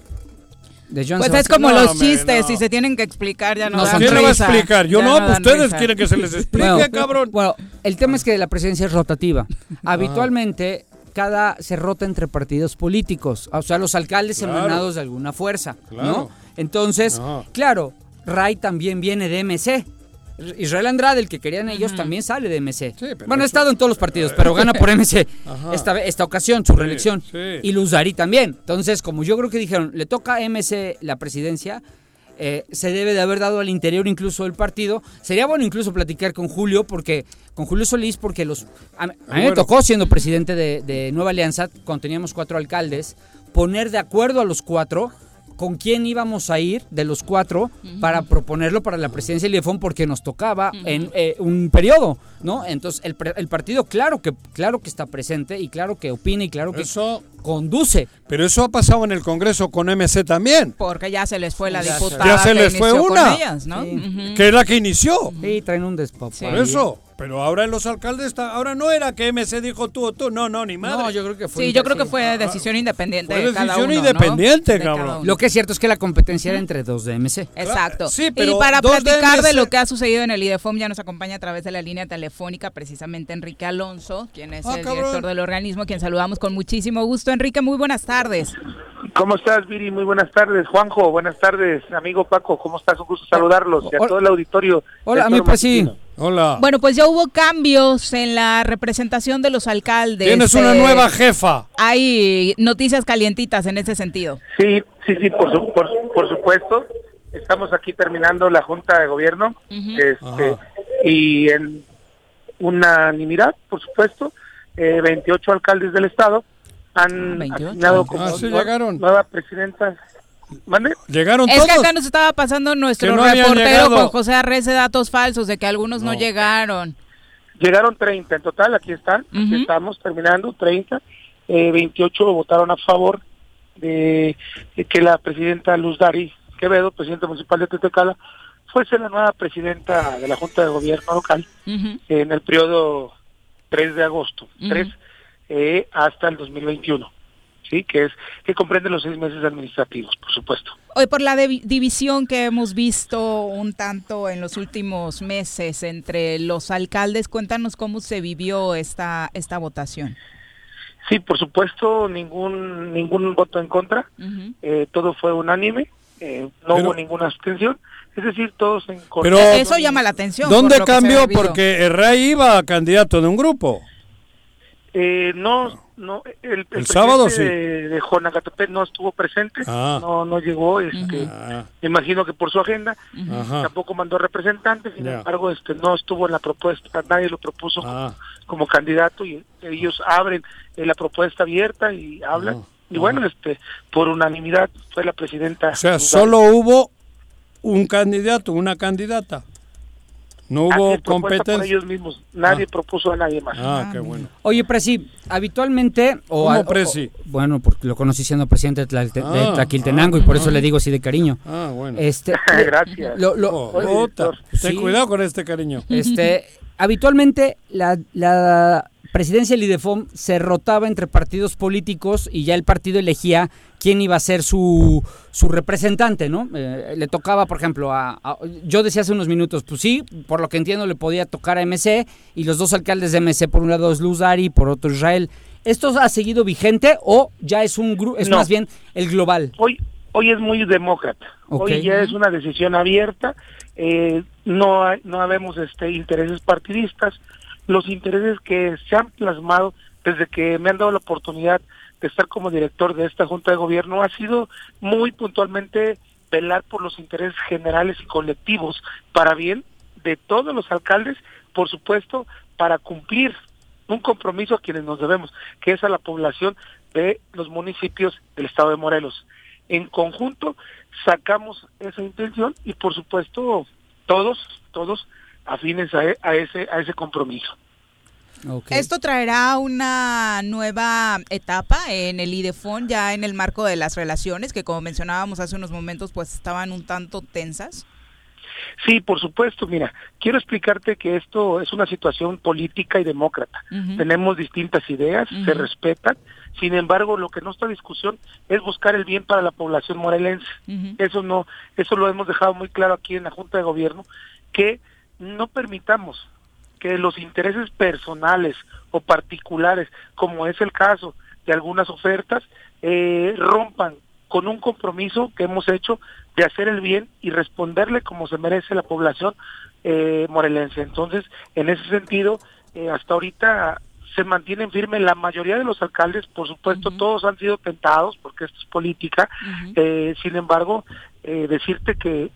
Speaker 3: De Joan
Speaker 1: Pues es como
Speaker 4: No,
Speaker 1: los chistes,
Speaker 4: no.
Speaker 1: si se tienen que explicar ya no,
Speaker 3: No,
Speaker 1: dan
Speaker 4: ¿Quién le va a explicar? Yo
Speaker 1: Ya
Speaker 4: no, pues ustedes
Speaker 1: risa.
Speaker 4: quieren que se les explique,
Speaker 3: Bueno,
Speaker 4: cabrón.
Speaker 3: Bueno, el tema es que la presidencia es rotativa. Habitualmente cada se rota entre partidos políticos, o sea, los alcaldes
Speaker 4: Claro.
Speaker 3: emanados de alguna fuerza,
Speaker 4: Claro.
Speaker 3: ¿no? Entonces,
Speaker 4: No.
Speaker 3: claro, Ray también viene de MC. Israel Andrade, el que querían ellos, también sale de MC.
Speaker 4: Sí, pero
Speaker 3: bueno, ha estado en todos los partidos, pero gana por MC esta, esta ocasión, su reelección.
Speaker 4: sí.
Speaker 3: Y Luz Darí también. Entonces, como yo creo que dijeron, le toca a MC la presidencia, eh, se debe de haber dado al interior incluso del partido. Sería bueno incluso platicar con Julio, porque con Julio Solís, porque los a, mí- a mí me tocó siendo presidente de, de Nueva Alianza, cuando teníamos cuatro alcaldes, poner de acuerdo a los cuatro con quién íbamos a ir de los cuatro para proponerlo para la presidencia del IEFON porque nos tocaba en eh, un periodo, ¿no? Entonces el, pre- el partido claro que claro que está presente y claro que opina y claro que
Speaker 4: Eso,
Speaker 3: conduce.
Speaker 4: pero eso ha pasado en el Congreso con MC también,
Speaker 1: Porque ya se les fue la
Speaker 3: Ya se-
Speaker 1: diputada
Speaker 4: Ya se
Speaker 1: que
Speaker 4: les fue
Speaker 1: inició con
Speaker 4: una.
Speaker 1: ellas, ¿no?
Speaker 3: Sí.
Speaker 4: Que es la que inició.
Speaker 3: Sí, traen un despapá.
Speaker 1: Sí.
Speaker 4: Por eso. Pero ahora en los alcaldes está, ahora no era que MC dijo tú o tú, no, no, ni madre.
Speaker 3: No, yo creo que fue.
Speaker 1: Sí, yo creo que
Speaker 3: sí.
Speaker 1: fue decisión independiente
Speaker 4: Fue
Speaker 1: de cada
Speaker 4: decisión
Speaker 1: uno, ¿no?
Speaker 4: independiente,
Speaker 1: De
Speaker 4: cabrón.
Speaker 1: cada uno.
Speaker 3: Lo que es cierto es que la competencia era entre dos de MC.
Speaker 1: Exacto.
Speaker 4: Sí, pero
Speaker 1: y para
Speaker 4: de
Speaker 1: platicar de, lo que ha sucedido en el IDEFOM ya nos acompaña a través de la línea telefónica precisamente Enrique Alonso, quien es
Speaker 4: Ah,
Speaker 1: el
Speaker 4: cabrón.
Speaker 1: director del organismo, quien saludamos con muchísimo gusto. Enrique, muy buenas tardes.
Speaker 6: ¿Cómo estás, Viri? Muy buenas tardes. Juanjo, buenas tardes. Amigo Paco, ¿cómo estás? Un gusto saludarlos y a todo el auditorio.
Speaker 3: Hola,
Speaker 6: Toro
Speaker 3: presi.
Speaker 6: Matutino.
Speaker 4: Hola.
Speaker 1: Bueno, pues ya hubo cambios en la representación de los alcaldes.
Speaker 4: Tienes una
Speaker 1: Eh,
Speaker 4: nueva jefa.
Speaker 1: Hay noticias calientitas en ese sentido.
Speaker 6: Sí, sí, sí, por, su- por, por supuesto. Estamos aquí terminando la Junta de Gobierno este, y en unanimidad, por supuesto, eh, 28 alcaldes del Estado han
Speaker 1: 28.
Speaker 6: asignado como
Speaker 4: Ah, sí,
Speaker 6: nueva-
Speaker 4: llegaron.
Speaker 6: nueva presidenta. ¿Mande?
Speaker 4: Llegaron
Speaker 1: Es
Speaker 4: todos.
Speaker 1: que acá nos estaba pasando nuestro
Speaker 4: no
Speaker 1: reportero con José Arrece datos falsos de que algunos no,
Speaker 4: No.
Speaker 1: llegaron.
Speaker 6: Llegaron 30 en total, aquí están, aquí estamos terminando, 30. Eh, 28 votaron a favor de, de que la presidenta Luz Dari Quevedo, presidenta municipal de Tetecala, fuese la nueva presidenta de la Junta de Gobierno local en el periodo 3 de agosto,
Speaker 1: Ujú.
Speaker 6: 3 eh, hasta el 2021, ¿sí? que es que comprende los seis meses administrativos, por supuesto.
Speaker 1: Hoy por la divi- división que hemos visto un tanto en los últimos meses entre los alcaldes, cuéntanos cómo se vivió esta esta votación.
Speaker 6: Sí, por supuesto, ningún ningún voto en contra. Eh, todo fue unánime, eh, no
Speaker 4: Pero-
Speaker 6: hubo ninguna abstención, es decir, todos en
Speaker 4: Pero-
Speaker 1: Eso llama la atención.
Speaker 4: ¿Dónde cambió? Porque el rey iba a candidato de un grupo.
Speaker 6: Eh, no, no, el,
Speaker 4: El sábado
Speaker 6: presidente de, de Jonacatepec no estuvo presente,
Speaker 4: Ah.
Speaker 6: no no llegó, este,
Speaker 4: Ah,
Speaker 6: me imagino que por su agenda,
Speaker 4: ajá.
Speaker 6: tampoco mandó representantes, sin embargo, este, no estuvo en la propuesta, nadie lo propuso
Speaker 4: Ah.
Speaker 6: como candidato y ellos abren eh, la propuesta abierta y hablan.
Speaker 4: Ah,
Speaker 6: Y bueno, este, por unanimidad fue la presidenta.
Speaker 4: O sea, solo hubo un candidato, una candidata. No hubo competencia.
Speaker 6: ellos mismos, nadie
Speaker 4: Ah.
Speaker 6: propuso a nadie más.
Speaker 4: Ah, qué bueno.
Speaker 3: Oye, Presi, habitualmente... O,
Speaker 4: ¿Cómo Presi?
Speaker 3: o- bueno, porque lo conocí siendo presidente de, de
Speaker 4: Ah,
Speaker 3: Tlaquiltenango y por eso le digo así de cariño.
Speaker 4: Ah, bueno.
Speaker 3: Este,
Speaker 6: Gracias.
Speaker 3: lo- lo-
Speaker 4: Oh,
Speaker 6: Oye.
Speaker 4: Ten
Speaker 3: Sí.
Speaker 4: cuidado con este cariño.
Speaker 3: Este, habitualmente la, la presidencia del IDEFOM se rotaba entre partidos políticos y ya el partido elegía quién iba a ser su, su representante, ¿no? Eh, le tocaba, por ejemplo, a, a- Yo decía hace unos minutos, pues sí, por lo que entiendo le podía tocar a MC y los dos alcaldes de MC, por un lado es Luz Dari, por otro Israel. ¿Esto ha seguido vigente o ya es un grupo, es
Speaker 6: No.
Speaker 3: más bien el global?
Speaker 6: Hoy, hoy es muy demócrata. Hoy ya es una decisión abierta. eh, no hay, no habemos este intereses partidistas. Los intereses que se han plasmado desde que me han dado la oportunidad de estar como director de esta junta de gobierno ha sido muy puntualmente velar por los intereses generales y colectivos para bien de todos los alcaldes, por supuesto, para cumplir un compromiso a quienes nos debemos, que es a la población de los municipios del estado de Morelos. En conjunto sacamos esa intención y por supuesto todos, todos afines a, a ese, a ese compromiso.
Speaker 1: Okay. ¿Esto traerá una nueva etapa en el IDEFON ya en el marco de las relaciones que como mencionábamos hace unos momentos pues estaban un tanto tensas?
Speaker 6: Sí, por supuesto. Mira, quiero explicarte que esto es una situación política y demócrata. Uh -huh. Tenemos distintas ideas, uh -huh. se respetan. Sin embargo, lo que no está en discusión es buscar el bien para la población morelense. Uh -huh. Eso no, eso lo hemos dejado muy claro aquí en la Junta de Gobierno, que no permitamos que los intereses personales o particulares, como es el caso de algunas ofertas, eh, rompan con un compromiso que hemos hecho de hacer el bien y responderle como se merece la población eh, morelense. Entonces, en ese sentido, eh, hasta ahorita se mantienen firmes la mayoría de los alcaldes, por supuesto, uh -huh. todos han sido tentados porque esto es política, uh -huh. eh, sin embargo, eh, decirte que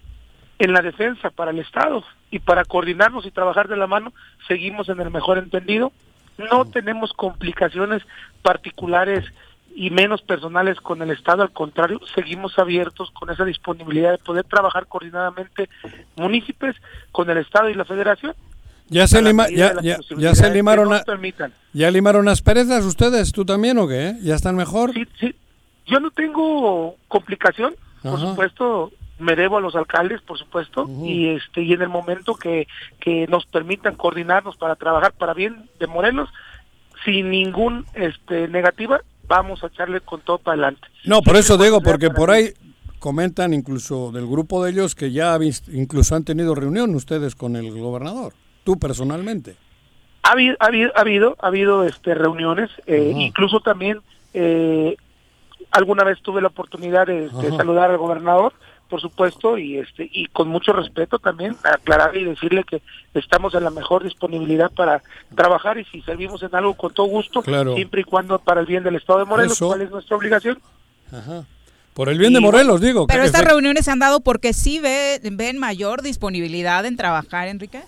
Speaker 6: en la defensa para el Estado y para coordinarnos y trabajar de la mano, seguimos en el mejor entendido, no tenemos complicaciones particulares y menos personales con el Estado, al contrario, seguimos abiertos con esa disponibilidad de poder trabajar coordinadamente municipios con el Estado y la Federación.
Speaker 4: Ya se, lima, ya, ya, ya se limaron a, ya limaron las perezas ustedes, tú también o qué? ¿Ya están mejor?
Speaker 6: Sí, sí. Yo no tengo complicación, Ajá. por supuesto, me debo a los alcaldes, por supuesto, uh -huh. y este y en el momento que, que nos permitan coordinarnos para trabajar para bien de Morelos, sin ningún este negativa, vamos a echarle con todo para adelante.
Speaker 4: No, por eso digo, porque por ahí comentan incluso del grupo de ellos que ya incluso han tenido reunión ustedes con el gobernador, tú personalmente.
Speaker 6: Ha habido, ha habido, ha habido, ha habido este, reuniones, eh, incluso también eh, alguna vez tuve la oportunidad de, de saludar al gobernador, por supuesto, y este y con mucho respeto también aclarar y decirle que estamos en la mejor disponibilidad para trabajar y si servimos en algo con todo gusto,
Speaker 4: claro.
Speaker 6: siempre y cuando para el bien del Estado de Morelos,
Speaker 4: Eso.
Speaker 6: ¿cuál es nuestra obligación?
Speaker 4: Ajá. Por el bien y, de Morelos, digo.
Speaker 1: Pero estas reuniones se han dado porque sí ve, ven mayor disponibilidad en trabajar, Enrique.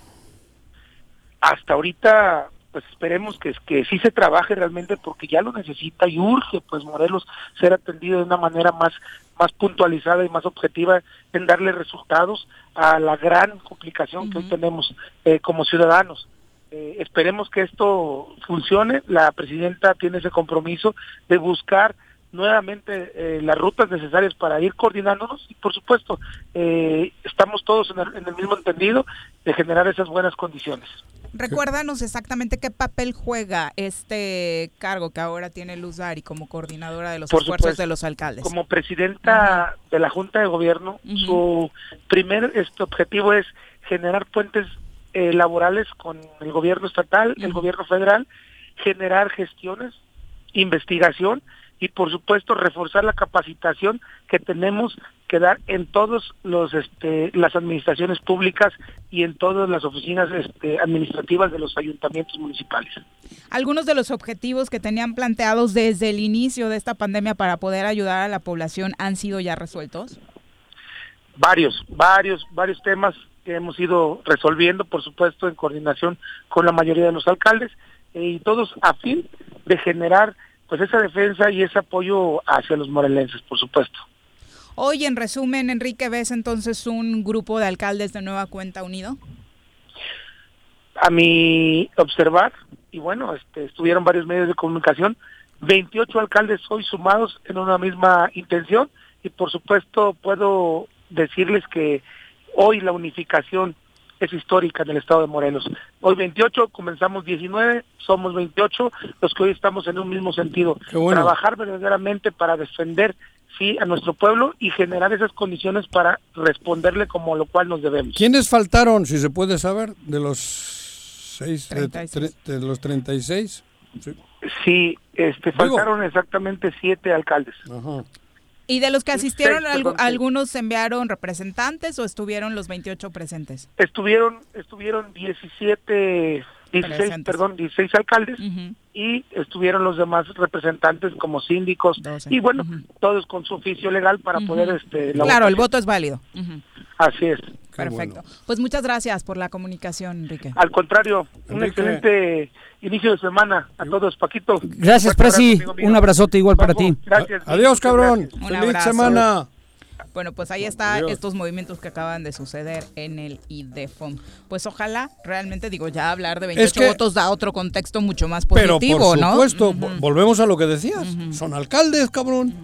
Speaker 6: Hasta ahorita pues esperemos que, que sí se trabaje realmente porque ya lo necesita y urge pues Morelos ser atendido de una manera más más puntualizada y más objetiva en darle resultados a la gran complicación uh -huh. que hoy tenemos eh, como ciudadanos. Eh, esperemos que esto funcione. La presidenta tiene ese compromiso de buscar nuevamente eh, las rutas necesarias para ir coordinándonos y por supuesto eh, estamos todos en el, en el, mismo entendido de generar esas buenas condiciones.
Speaker 1: Recuérdanos exactamente qué papel juega este cargo que ahora tiene Luz Dari como coordinadora de los por esfuerzos supuesto, de los alcaldes.
Speaker 6: Como presidenta uh -huh. de la Junta de Gobierno, uh -huh. su primer este objetivo es generar puentes eh, laborales con el gobierno estatal, uh -huh. el gobierno federal, generar gestiones, investigación y por supuesto reforzar la capacitación que tenemos que dar en todos los este, las administraciones públicas y en todas las oficinas este, administrativas de los ayuntamientos municipales.
Speaker 1: Algunos de los objetivos que tenían planteados desde el inicio de esta pandemia para poder ayudar a la población han sido ya resueltos.
Speaker 6: Varios, varios, varios temas que hemos ido resolviendo, por supuesto, en coordinación con la mayoría de los alcaldes eh, y todos a fin de generar pues esa defensa y ese apoyo hacia los morelenses, por supuesto.
Speaker 1: Hoy, en resumen, Enrique, ¿ves entonces un grupo de alcaldes de nueva cuenta unido?
Speaker 6: A mi observar, y bueno, este, estuvieron varios medios de comunicación, 28 alcaldes hoy sumados en una misma intención y por supuesto puedo decirles que hoy la unificación es histórica en el estado de Morelos. Hoy 28, comenzamos 19, somos 28 los que hoy estamos en un mismo sentido.
Speaker 4: Bueno.
Speaker 6: Trabajar verdaderamente para defender sí a nuestro pueblo y generar esas condiciones para responderle como lo cual nos debemos.
Speaker 4: ¿Quiénes faltaron, si se puede saber, de los seis, de, de, los 36?
Speaker 6: Sí, sí este, faltaron exactamente siete alcaldes.
Speaker 4: Ajá.
Speaker 1: ¿Y de los que asistieron, algunos enviaron representantes o estuvieron los 28 presentes?
Speaker 6: Estuvieron estuvieron 17, 16, perdón, 16 alcaldes uh -huh. y estuvieron los demás representantes como síndicos 12. y bueno, uh -huh. todos con su oficio legal para uh -huh. poder este
Speaker 1: Claro, el voto es válido.
Speaker 6: Así es.
Speaker 4: Qué
Speaker 1: Perfecto.
Speaker 4: bueno.
Speaker 1: Pues muchas gracias por la comunicación, Enrique.
Speaker 6: Al contrario, un excelente inicio de semana a todos, Paquito.
Speaker 3: Gracias,
Speaker 6: mío.
Speaker 3: Un abrazote igual para ti.
Speaker 6: Gracias.
Speaker 4: Adiós, cabrón.
Speaker 6: gracias.
Speaker 4: Feliz semana.
Speaker 1: Bueno, pues ahí está estos movimientos que acaban de suceder en el IDEFON. Pues ojalá, realmente digo, ya hablar de 28
Speaker 4: que-
Speaker 1: votos da otro contexto mucho más
Speaker 4: Pero
Speaker 1: positivo,
Speaker 4: por
Speaker 1: ¿no?
Speaker 4: supuesto, volvemos a lo que decías. Son alcaldes, cabrón.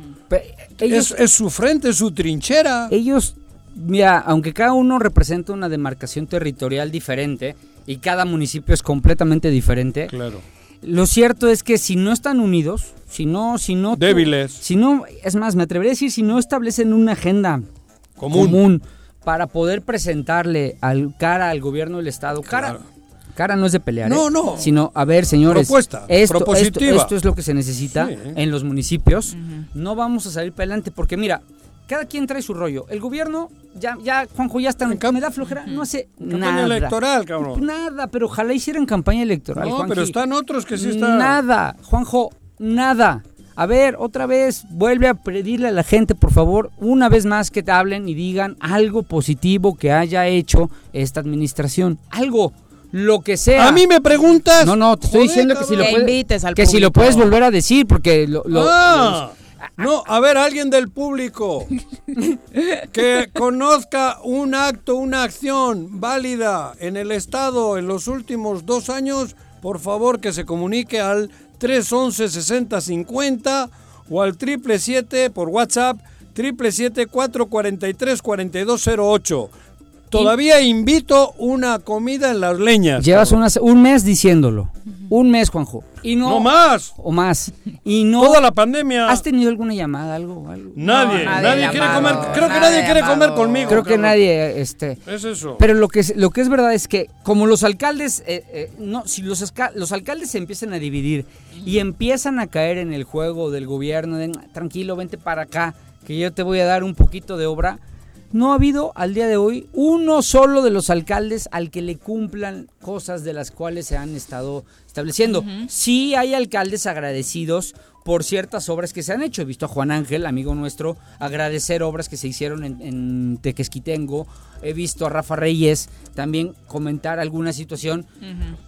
Speaker 3: Ellos,
Speaker 4: Es, es su frente, es su trinchera.
Speaker 3: ellos, mira, aunque cada uno representa una demarcación territorial diferente y cada municipio es completamente diferente,
Speaker 4: Claro.
Speaker 3: Lo cierto es que si no están unidos, si no, si no...
Speaker 4: Débiles.
Speaker 3: Si no, es más, me atrevería a decir, si no establecen una agenda
Speaker 4: Común.
Speaker 3: común, para poder presentarle al cara al gobierno del estado, cara,
Speaker 4: Claro.
Speaker 3: cara no es de pelear,
Speaker 4: No,
Speaker 3: ¿eh?
Speaker 4: no.
Speaker 3: sino a ver, señores,
Speaker 4: Propuesta,
Speaker 3: esto, esto,
Speaker 4: propositiva.
Speaker 3: esto es lo que se necesita
Speaker 4: Sí, ¿eh?
Speaker 3: en los municipios. No vamos a salir para adelante porque mira, cada quien trae su rollo. El gobierno ya, ya Juanjo ya está, me da flojera, no hace
Speaker 4: Campaña
Speaker 3: nada.
Speaker 4: electoral, cabrón.
Speaker 3: Nada, pero ojalá hicieran campaña electoral.
Speaker 4: No,
Speaker 3: Juanji.
Speaker 4: pero están otros que sí están.
Speaker 3: Nada, Juanjo, nada. A ver, otra vez, vuelve a pedirle a la gente, por favor, una vez más que te hablen y digan algo positivo que haya hecho esta administración. Algo, lo que sea.
Speaker 4: A mí me preguntas.
Speaker 3: No, no, te estoy
Speaker 4: Joder,
Speaker 3: diciendo que si lo
Speaker 1: Que
Speaker 3: puedes,
Speaker 1: invites al
Speaker 3: que si lo
Speaker 1: público.
Speaker 3: puedes volver a decir, porque lo, lo-
Speaker 4: Ah, no, a ver, alguien del público que conozca un acto, una acción válida en el Estado en los últimos dos años, por favor que se comunique al 311-6050 o al 777 por WhatsApp 777-443-4208. Todavía invito una comida en las leñas.
Speaker 3: llevas unas- un mes diciéndolo. Un mes, Juanjo. Y no,
Speaker 4: No más.
Speaker 3: O más. Y no.
Speaker 4: Toda la pandemia.
Speaker 3: ¿Has tenido alguna llamada, algo? algo?
Speaker 4: Nadie,
Speaker 1: No, nadie
Speaker 4: nadie, quiere
Speaker 1: llamado,
Speaker 4: comer. Creo que
Speaker 1: nadie
Speaker 4: nadie quiere
Speaker 1: llamado.
Speaker 4: comer conmigo.
Speaker 3: Creo que
Speaker 4: cabrón.
Speaker 3: nadie, este.
Speaker 4: Es eso.
Speaker 3: Pero lo que es, lo que es verdad es que como los alcaldes, eh, eh, no, si los, los alcaldes se empiezan a dividir y empiezan a caer en el juego del gobierno, de, tranquilo, vente para acá, que yo te voy a dar un poquito de obra, no ha habido al día de hoy uno solo de los alcaldes al que le cumplan cosas de las cuales se han estado estableciendo. Sí hay alcaldes agradecidos por ciertas obras que se han hecho. He visto a Juan Ángel, amigo nuestro, agradecer obras que se hicieron en, en Tequesquitengo. He visto a Rafa Reyes también comentar alguna situación.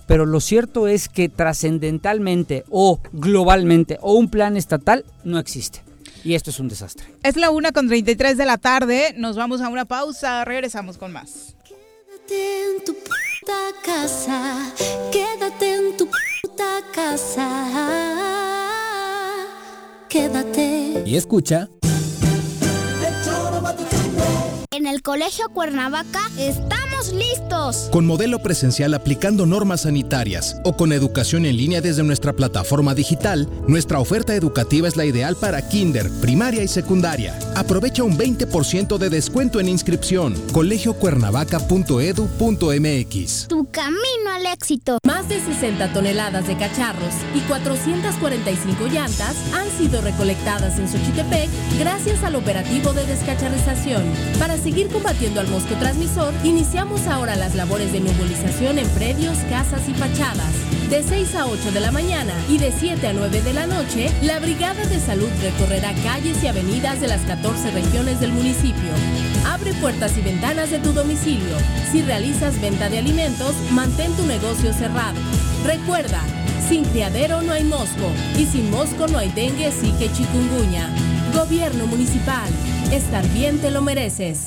Speaker 3: Pero lo cierto es que trascendentalmente o globalmente o un plan estatal no existe. Y esto es un desastre.
Speaker 1: Es la una con 33 de la tarde. Nos vamos a una pausa. Regresamos con más.
Speaker 7: Quédate en tu puta casa, quédate en tu puta casa, quédate.
Speaker 8: Y escucha.
Speaker 7: En el Colegio Cuernavaca estamos listos.
Speaker 9: Con modelo presencial aplicando normas sanitarias o con educación en línea desde nuestra plataforma digital, nuestra oferta educativa es la ideal para kinder, primaria y secundaria. Aprovecha un 20% de descuento en inscripción. colegiocuernavaca.edu.mx.
Speaker 7: Tu camino al éxito.
Speaker 10: Más de 60 toneladas de cacharros y 445 llantas han sido recolectadas en Xochitepec gracias al operativo de descacharización. Para seguir combatiendo al mosco transmisor, iniciamos ahora las labores de nebulización en predios, casas y fachadas. De 6 a 8 de la mañana y de 7 a 9 de la noche, la Brigada de Salud recorrerá calles y avenidas de las 14 regiones del municipio. Abre puertas y ventanas de tu domicilio. Si realizas venta de alimentos, mantén tu negocio cerrado. Recuerda, sin criadero no hay mosco y sin mosco no hay dengue, que chikungunya. Gobierno municipal, estar bien te lo mereces.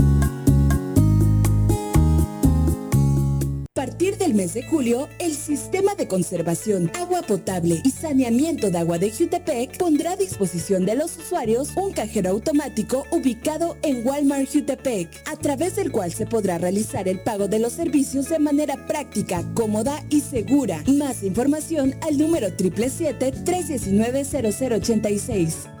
Speaker 11: Partir del mes de julio, el Sistema de Conservación, Agua Potable y Saneamiento de Agua de Jutepec pondrá a disposición de los usuarios un cajero automático ubicado en Walmart Jutepec, a través del cual se podrá realizar el pago de los servicios de manera práctica, cómoda y segura. Más información al número 777-319-0086.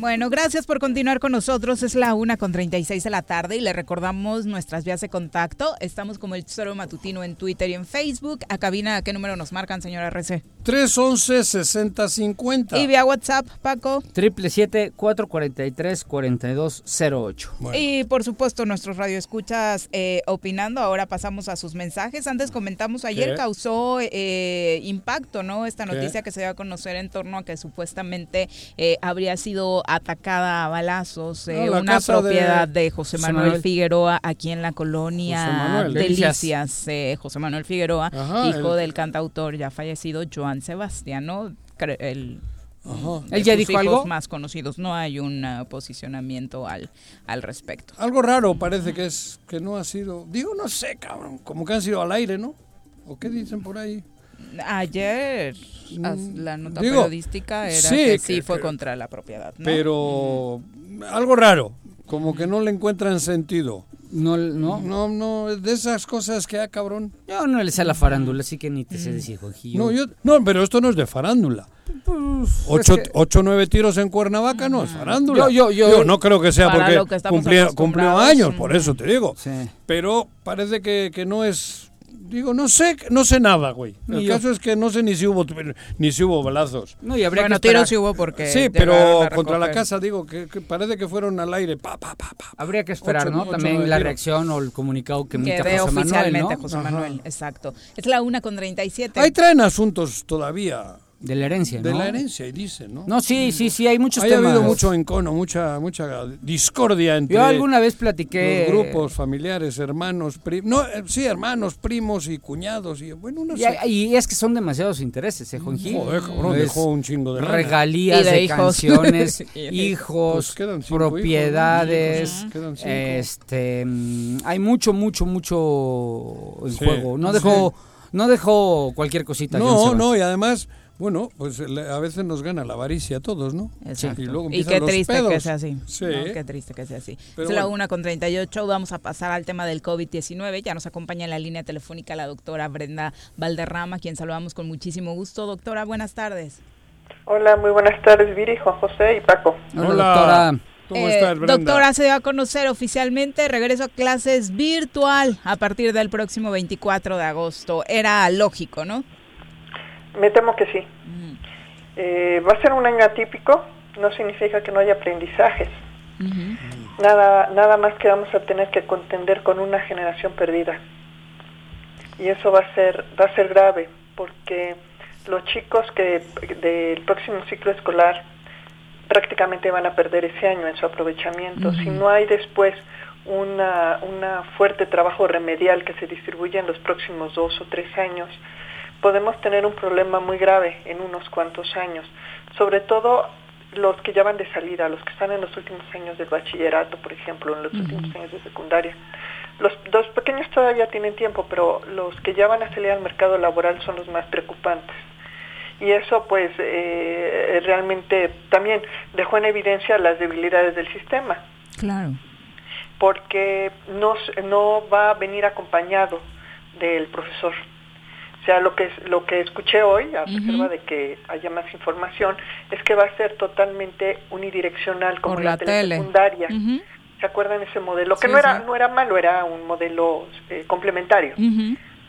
Speaker 1: Bueno, gracias por continuar con nosotros. Es la una con 36 de la tarde y le recordamos nuestras vías de contacto. Estamos como el Tesoro Matutino en Twitter y en Facebook. A cabina, ¿qué número nos marcan, señora RC?
Speaker 4: 311-6050.
Speaker 1: Y vía WhatsApp, Paco.
Speaker 3: 777-443-4208.
Speaker 1: Y por supuesto, nuestros radioescuchas eh, opinando. Ahora pasamos a sus mensajes. Antes comentamos, ayer
Speaker 4: ¿Qué?
Speaker 1: causó eh, impacto, ¿no? Esta
Speaker 4: ¿Qué?
Speaker 1: noticia que se dio a conocer en torno a que supuestamente eh, habría sido atacada a balazos eh,
Speaker 4: No,
Speaker 1: una
Speaker 4: de
Speaker 1: propiedad de, José Manuel,
Speaker 4: Manuel.
Speaker 1: Figueroa aquí en la colonia. Delicias. eh, José Manuel Figueroa,
Speaker 4: Ajá,
Speaker 1: hijo
Speaker 4: el-
Speaker 1: del cantautor ya fallecido Joan Sebastián, ¿no? Cre- El,
Speaker 4: Ajá.
Speaker 1: de
Speaker 3: ¿Él ya dijo algo?
Speaker 1: más conocidos. No hay un uh, posicionamiento al, al respecto.
Speaker 4: Algo raro parece que es que no ha sido. Digo, no sé, cabrón. Como que han sido al aire, ¿no? ¿O qué dicen por ahí?
Speaker 1: Ayer la nota
Speaker 4: Mm, digo,
Speaker 1: periodística era
Speaker 4: sí,
Speaker 1: que sí
Speaker 4: que-
Speaker 1: fue
Speaker 4: que-
Speaker 1: contra la propiedad. ¿no?
Speaker 4: Pero algo raro. Como que no le encuentran sentido.
Speaker 3: No, no.
Speaker 4: No, no, de esas cosas que, ah, cabrón.
Speaker 3: Yo no le sé a la farándula, así que ni te sé decir, Juanjillo.
Speaker 4: No, yo, no, pero esto no es de farándula. Ocho,
Speaker 3: es que-
Speaker 4: ocho, nueve tiros en Cuernavaca no es farándula.
Speaker 3: Yo- yo- yo-
Speaker 4: no creo que sea porque
Speaker 1: que
Speaker 4: cumplió años,
Speaker 1: mm.
Speaker 4: por eso te digo.
Speaker 3: Sí.
Speaker 4: Pero parece que, que no es... Digo, no sé, no sé nada, güey.
Speaker 3: Ni
Speaker 4: El
Speaker 3: yo.
Speaker 4: caso es que no sé ni si hubo ni si hubo balazos.
Speaker 3: No, y habría
Speaker 1: bueno,
Speaker 3: que
Speaker 1: tiros sí hubo porque
Speaker 4: Sí, pero contra la casa digo que, que parece que fueron al aire. Pa, pa, pa, pa.
Speaker 3: Habría que esperar,
Speaker 4: Ocho-
Speaker 3: ¿no?
Speaker 4: ocho,
Speaker 3: También la reacción o el comunicado que
Speaker 1: dé
Speaker 3: José Manuel,
Speaker 1: oficialmente
Speaker 3: ¿no?
Speaker 1: José
Speaker 4: Ajá.
Speaker 1: Manuel, exacto. Es la una con 37.
Speaker 4: Ahí traen asuntos todavía
Speaker 3: De la herencia,
Speaker 4: de
Speaker 3: ¿no?
Speaker 4: la herencia y dicen, ¿no?
Speaker 3: No, sí, sí, sí, hay muchos
Speaker 4: ha
Speaker 3: temas.
Speaker 4: habido mucho encono, mucha, mucha discordia entre
Speaker 3: Yo alguna vez platiqué...
Speaker 4: los grupos familiares, hermanos, primos. No, eh, sí, hermanos, primos y cuñados. Y bueno, no
Speaker 3: Y,
Speaker 4: sé.
Speaker 3: y es que son demasiados intereses, ¿eh, Juanji?
Speaker 4: Joder, cabrón,
Speaker 3: Es
Speaker 4: dejó un chingo de lana.
Speaker 3: Regalías
Speaker 1: de
Speaker 3: de,
Speaker 1: hijos.
Speaker 3: canciones, hijos,
Speaker 4: Pues
Speaker 3: propiedades.
Speaker 4: Hijos, quedan cinco.
Speaker 3: Este, hay mucho, mucho, mucho en
Speaker 4: Sí.
Speaker 3: juego. No dejó, no dejó cualquier cosita.
Speaker 4: No, no, y además, bueno, pues le- a veces nos gana la avaricia a todos, ¿no?
Speaker 1: Exacto.
Speaker 4: Y luego
Speaker 1: Y qué
Speaker 4: los
Speaker 1: triste
Speaker 4: pedos.
Speaker 1: que sea así.
Speaker 4: Sí.
Speaker 1: ¿no? Qué triste que sea así.
Speaker 4: Pero
Speaker 1: es la
Speaker 4: bueno.
Speaker 1: una con 38. Vamos a pasar al tema del COVID-19. Ya nos acompaña en la línea telefónica la doctora Brenda Valderrama, quien saludamos con muchísimo gusto. Doctora, buenas tardes.
Speaker 12: Hola, muy buenas tardes, Viri, Juan José y Paco.
Speaker 3: Hola,
Speaker 4: Hola.
Speaker 3: doctora.
Speaker 4: ¿Cómo
Speaker 1: Eh,
Speaker 4: estás, Brenda?
Speaker 1: Doctora, se va a conocer oficialmente regreso a clases virtual a partir del próximo 24 de agosto. Era lógico, ¿no?
Speaker 12: Me temo que sí. Eh, va a ser un año atípico, no significa que no haya aprendizajes. Nada, nada más que vamos a tener que contender con una generación perdida. Y eso va a ser, va a ser grave, porque los chicos que del próximo ciclo escolar prácticamente van a perder ese año en su aprovechamiento. Si no hay después una, una fuerte trabajo remedial que se distribuya en los próximos dos o tres años, podemos tener un problema muy grave en unos cuantos años. Sobre todo los que ya van de salida, los que están en los últimos años del bachillerato, por ejemplo, en los últimos años de secundaria. Los dos pequeños todavía tienen tiempo, pero los que ya van a salir al mercado laboral son los más preocupantes. Y eso pues eh, realmente también dejó en evidencia las debilidades del sistema,
Speaker 1: Claro.
Speaker 12: porque no, no va a venir acompañado del profesor. Sea, lo que, es- lo que escuché hoy, a reserva de que haya más información, es que va a ser totalmente unidireccional como
Speaker 1: Por
Speaker 12: la,
Speaker 1: la tele.
Speaker 12: telesecundaria.
Speaker 1: Ujú,
Speaker 12: ¿Se acuerdan ese modelo? Que
Speaker 1: Sí,
Speaker 12: no era
Speaker 1: sí.
Speaker 12: no era malo, era un modelo eh, complementario,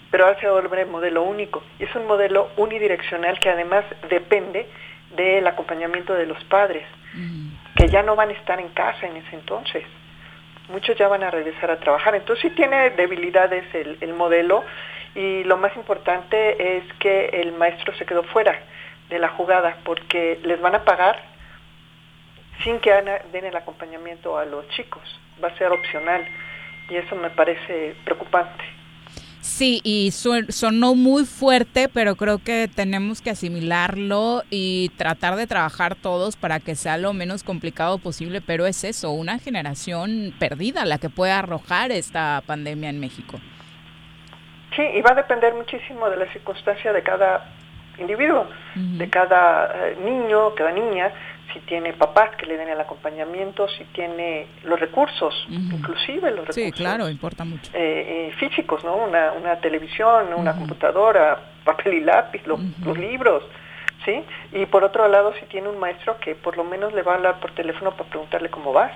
Speaker 12: pero ahora se el modelo único. Y es un modelo unidireccional que además depende del acompañamiento de los padres, que ya no van a estar en casa en ese entonces. Muchos ya van a regresar a trabajar. Entonces sí tiene debilidades el, el modelo y lo más importante es que el maestro se quedó fuera de la jugada, porque les van a pagar sin que den el acompañamiento a los chicos. Va a ser opcional y eso me parece preocupante.
Speaker 1: Sí, y sonó muy fuerte, pero creo que tenemos que asimilarlo y tratar de trabajar todos para que sea lo menos complicado posible, pero es eso, una generación perdida la que puede arrojar esta pandemia en México.
Speaker 12: Sí, y va a depender muchísimo de la circunstancia de cada individuo, de cada eh, niño, cada niña, si tiene papás que le den el acompañamiento, si tiene los recursos, inclusive los recursos.
Speaker 1: Sí, claro, importa mucho.
Speaker 12: Eh, eh, físicos, ¿no? Una, una televisión, una computadora, papel y lápiz, los libros, ¿sí? Y por otro lado, si tiene un maestro que por lo menos le va a hablar por teléfono para preguntarle cómo vas.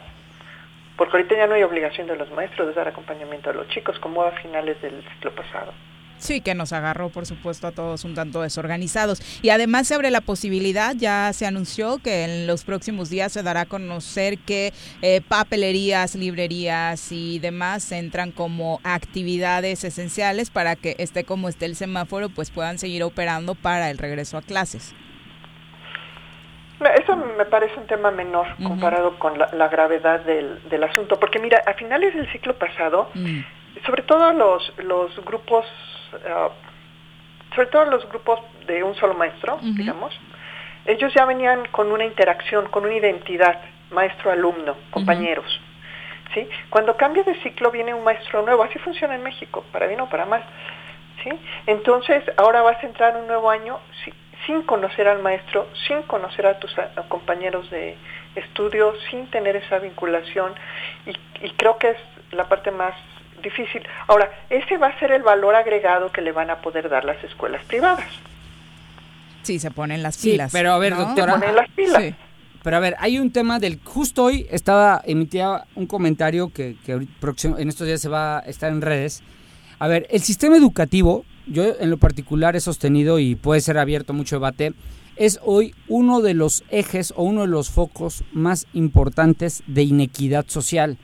Speaker 12: Porque ahorita ya no hay obligación de los maestros de dar acompañamiento a los chicos, como a finales del ciclo pasado.
Speaker 1: Sí, que nos agarró, por supuesto, a todos un tanto desorganizados. Y además se abre la posibilidad, ya se anunció que en los próximos días se dará a conocer que eh, papelerías, librerías y demás entran como actividades esenciales para que esté como esté el semáforo, pues puedan seguir operando para el regreso a clases.
Speaker 12: Eso me parece un tema menor comparado con la, gravedad del, del, asunto, porque mira, a finales del ciclo pasado, mm. sobre todo los, los grupos Uh, sobre todo los grupos de un solo maestro, digamos, ellos ya venían con una interacción, con una identidad, maestro-alumno, compañeros. ¿sí? Cuando cambia de ciclo viene un maestro nuevo, así funciona en México, para bien o para mal. ¿sí? Entonces, ahora vas a entrar un nuevo año sin conocer al maestro, sin conocer a tus compañeros de estudio, sin tener esa vinculación, y creo que es la parte más difícil. Ahora, ese va a ser el valor agregado que le van a poder dar las escuelas privadas.
Speaker 1: Sí, se ponen las pilas.
Speaker 3: pero a ver, doctora.
Speaker 12: Se ponen las pilas.
Speaker 3: Pero a ver, hay un tema del. Justo hoy estaba, emitía un comentario que, que en estos días se va a estar en redes. A ver, el sistema educativo, yo en lo particular he sostenido y puede ser abierto mucho debate, es hoy uno de los ejes o uno de los focos más importantes de inequidad social.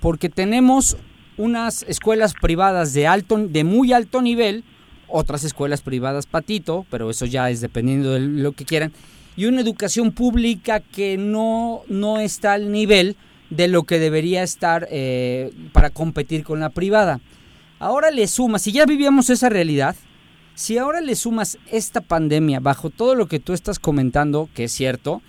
Speaker 3: Porque tenemos unas escuelas privadas de alto, de muy alto nivel, otras escuelas privadas patito, pero eso ya es dependiendo de lo que quieran, y una educación pública que no, no está al nivel de lo que debería estar eh, para competir con la privada. Ahora le sumas, si ya vivíamos esa realidad, si ahora le sumas esta pandemia bajo todo lo que tú estás comentando, que es cierto,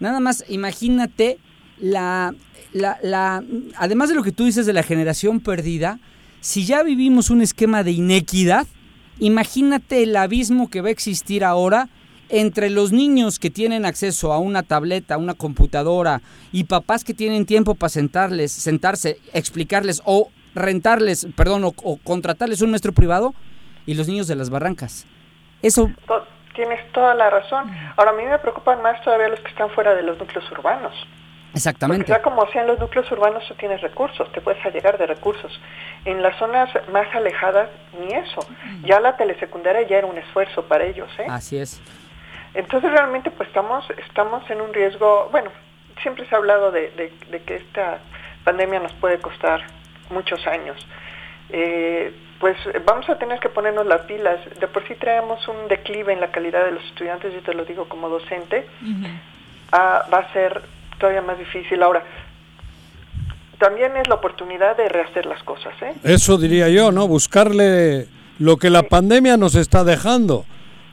Speaker 3: nada más imagínate la, la, además de lo que tú dices de la generación perdida, si ya vivimos un esquema de inequidad, imagínate el abismo que va a existir ahora entre los niños que tienen acceso a una tableta, una computadora y papás que tienen tiempo para sentarles, sentarse, explicarles o rentarles, perdón, o, contratarles un maestro privado y los niños de las barrancas. Eso
Speaker 12: tienes toda la razón. Ahora a mí me preocupan más todavía los que están fuera de los núcleos urbanos.
Speaker 3: Exactamente.
Speaker 12: Porque ya como sean los núcleos urbanos, tú tienes recursos, te puedes llegar de recursos. En las zonas más alejadas, ni eso. Ya la telesecundaria ya era un esfuerzo para ellos. ¿eh?
Speaker 3: Así es.
Speaker 12: Entonces realmente pues estamos, estamos en un riesgo, bueno, siempre se ha hablado de, que esta pandemia nos puede costar muchos años. Eh, pues vamos a tener que ponernos las pilas. De por sí traemos un declive en la calidad de los estudiantes, yo te lo digo como docente. Ah, va a ser todavía más difícil. Ahora, también es la oportunidad de rehacer las cosas. ¿eh?
Speaker 4: Eso diría yo, ¿no? Buscarle lo que la pandemia nos está dejando.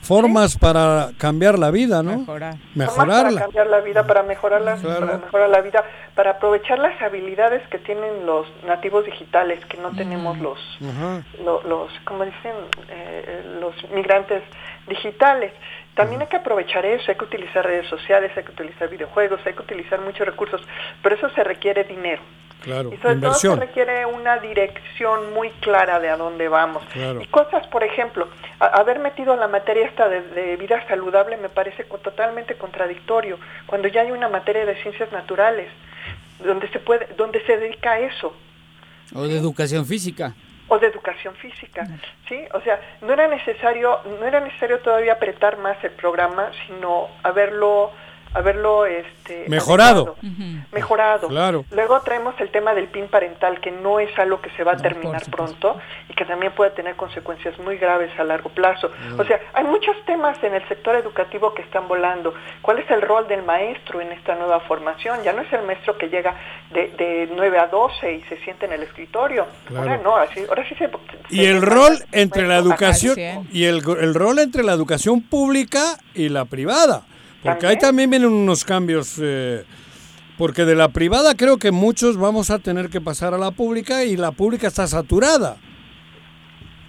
Speaker 4: Formas para cambiar la vida, ¿no?
Speaker 1: Mejorar.
Speaker 4: Mejorarla.
Speaker 12: para cambiar la vida, para mejorarla, para mejorar la vida, para aprovechar las habilidades que tienen los nativos digitales, que no tenemos mm. los, los, como dicen, eh, los migrantes digitales. También hay que aprovechar eso, hay que utilizar redes sociales, hay que utilizar videojuegos, hay que utilizar muchos recursos, pero eso se requiere dinero.
Speaker 4: Claro,
Speaker 12: y sobre todo se requiere una dirección muy clara de a dónde vamos. Y cosas, por ejemplo, haber metido la materia esta de, vida saludable me parece totalmente contradictorio, cuando ya hay una materia de ciencias naturales, donde se puede, donde se dedica a eso.
Speaker 3: O de educación física
Speaker 12: o de educación física, ¿sí? O sea, no era, necesario, no era necesario todavía apretar más el programa, sino haberlo haberlo este,
Speaker 4: Mejorado.
Speaker 12: adecuado, mejorado.
Speaker 4: Claro.
Speaker 12: Luego traemos el tema del PIN parental, que no es algo que se va a terminar pronto y que también puede tener consecuencias muy graves a largo plazo. O sea, hay muchos temas en el sector educativo que están volando. ¿Cuál es el rol del maestro en esta nueva formación? Ya no es el maestro que llega de, de 9 a 12 y se siente en el escritorio.
Speaker 4: Claro.
Speaker 12: Ahora no, así, ahora sí se...
Speaker 4: Y
Speaker 12: se-
Speaker 4: el rol entre la educación y el, el rol entre la educación pública y la privada, porque ahí también vienen unos cambios eh, porque de la privada creo que muchos vamos a tener que pasar a la pública y la pública está saturada.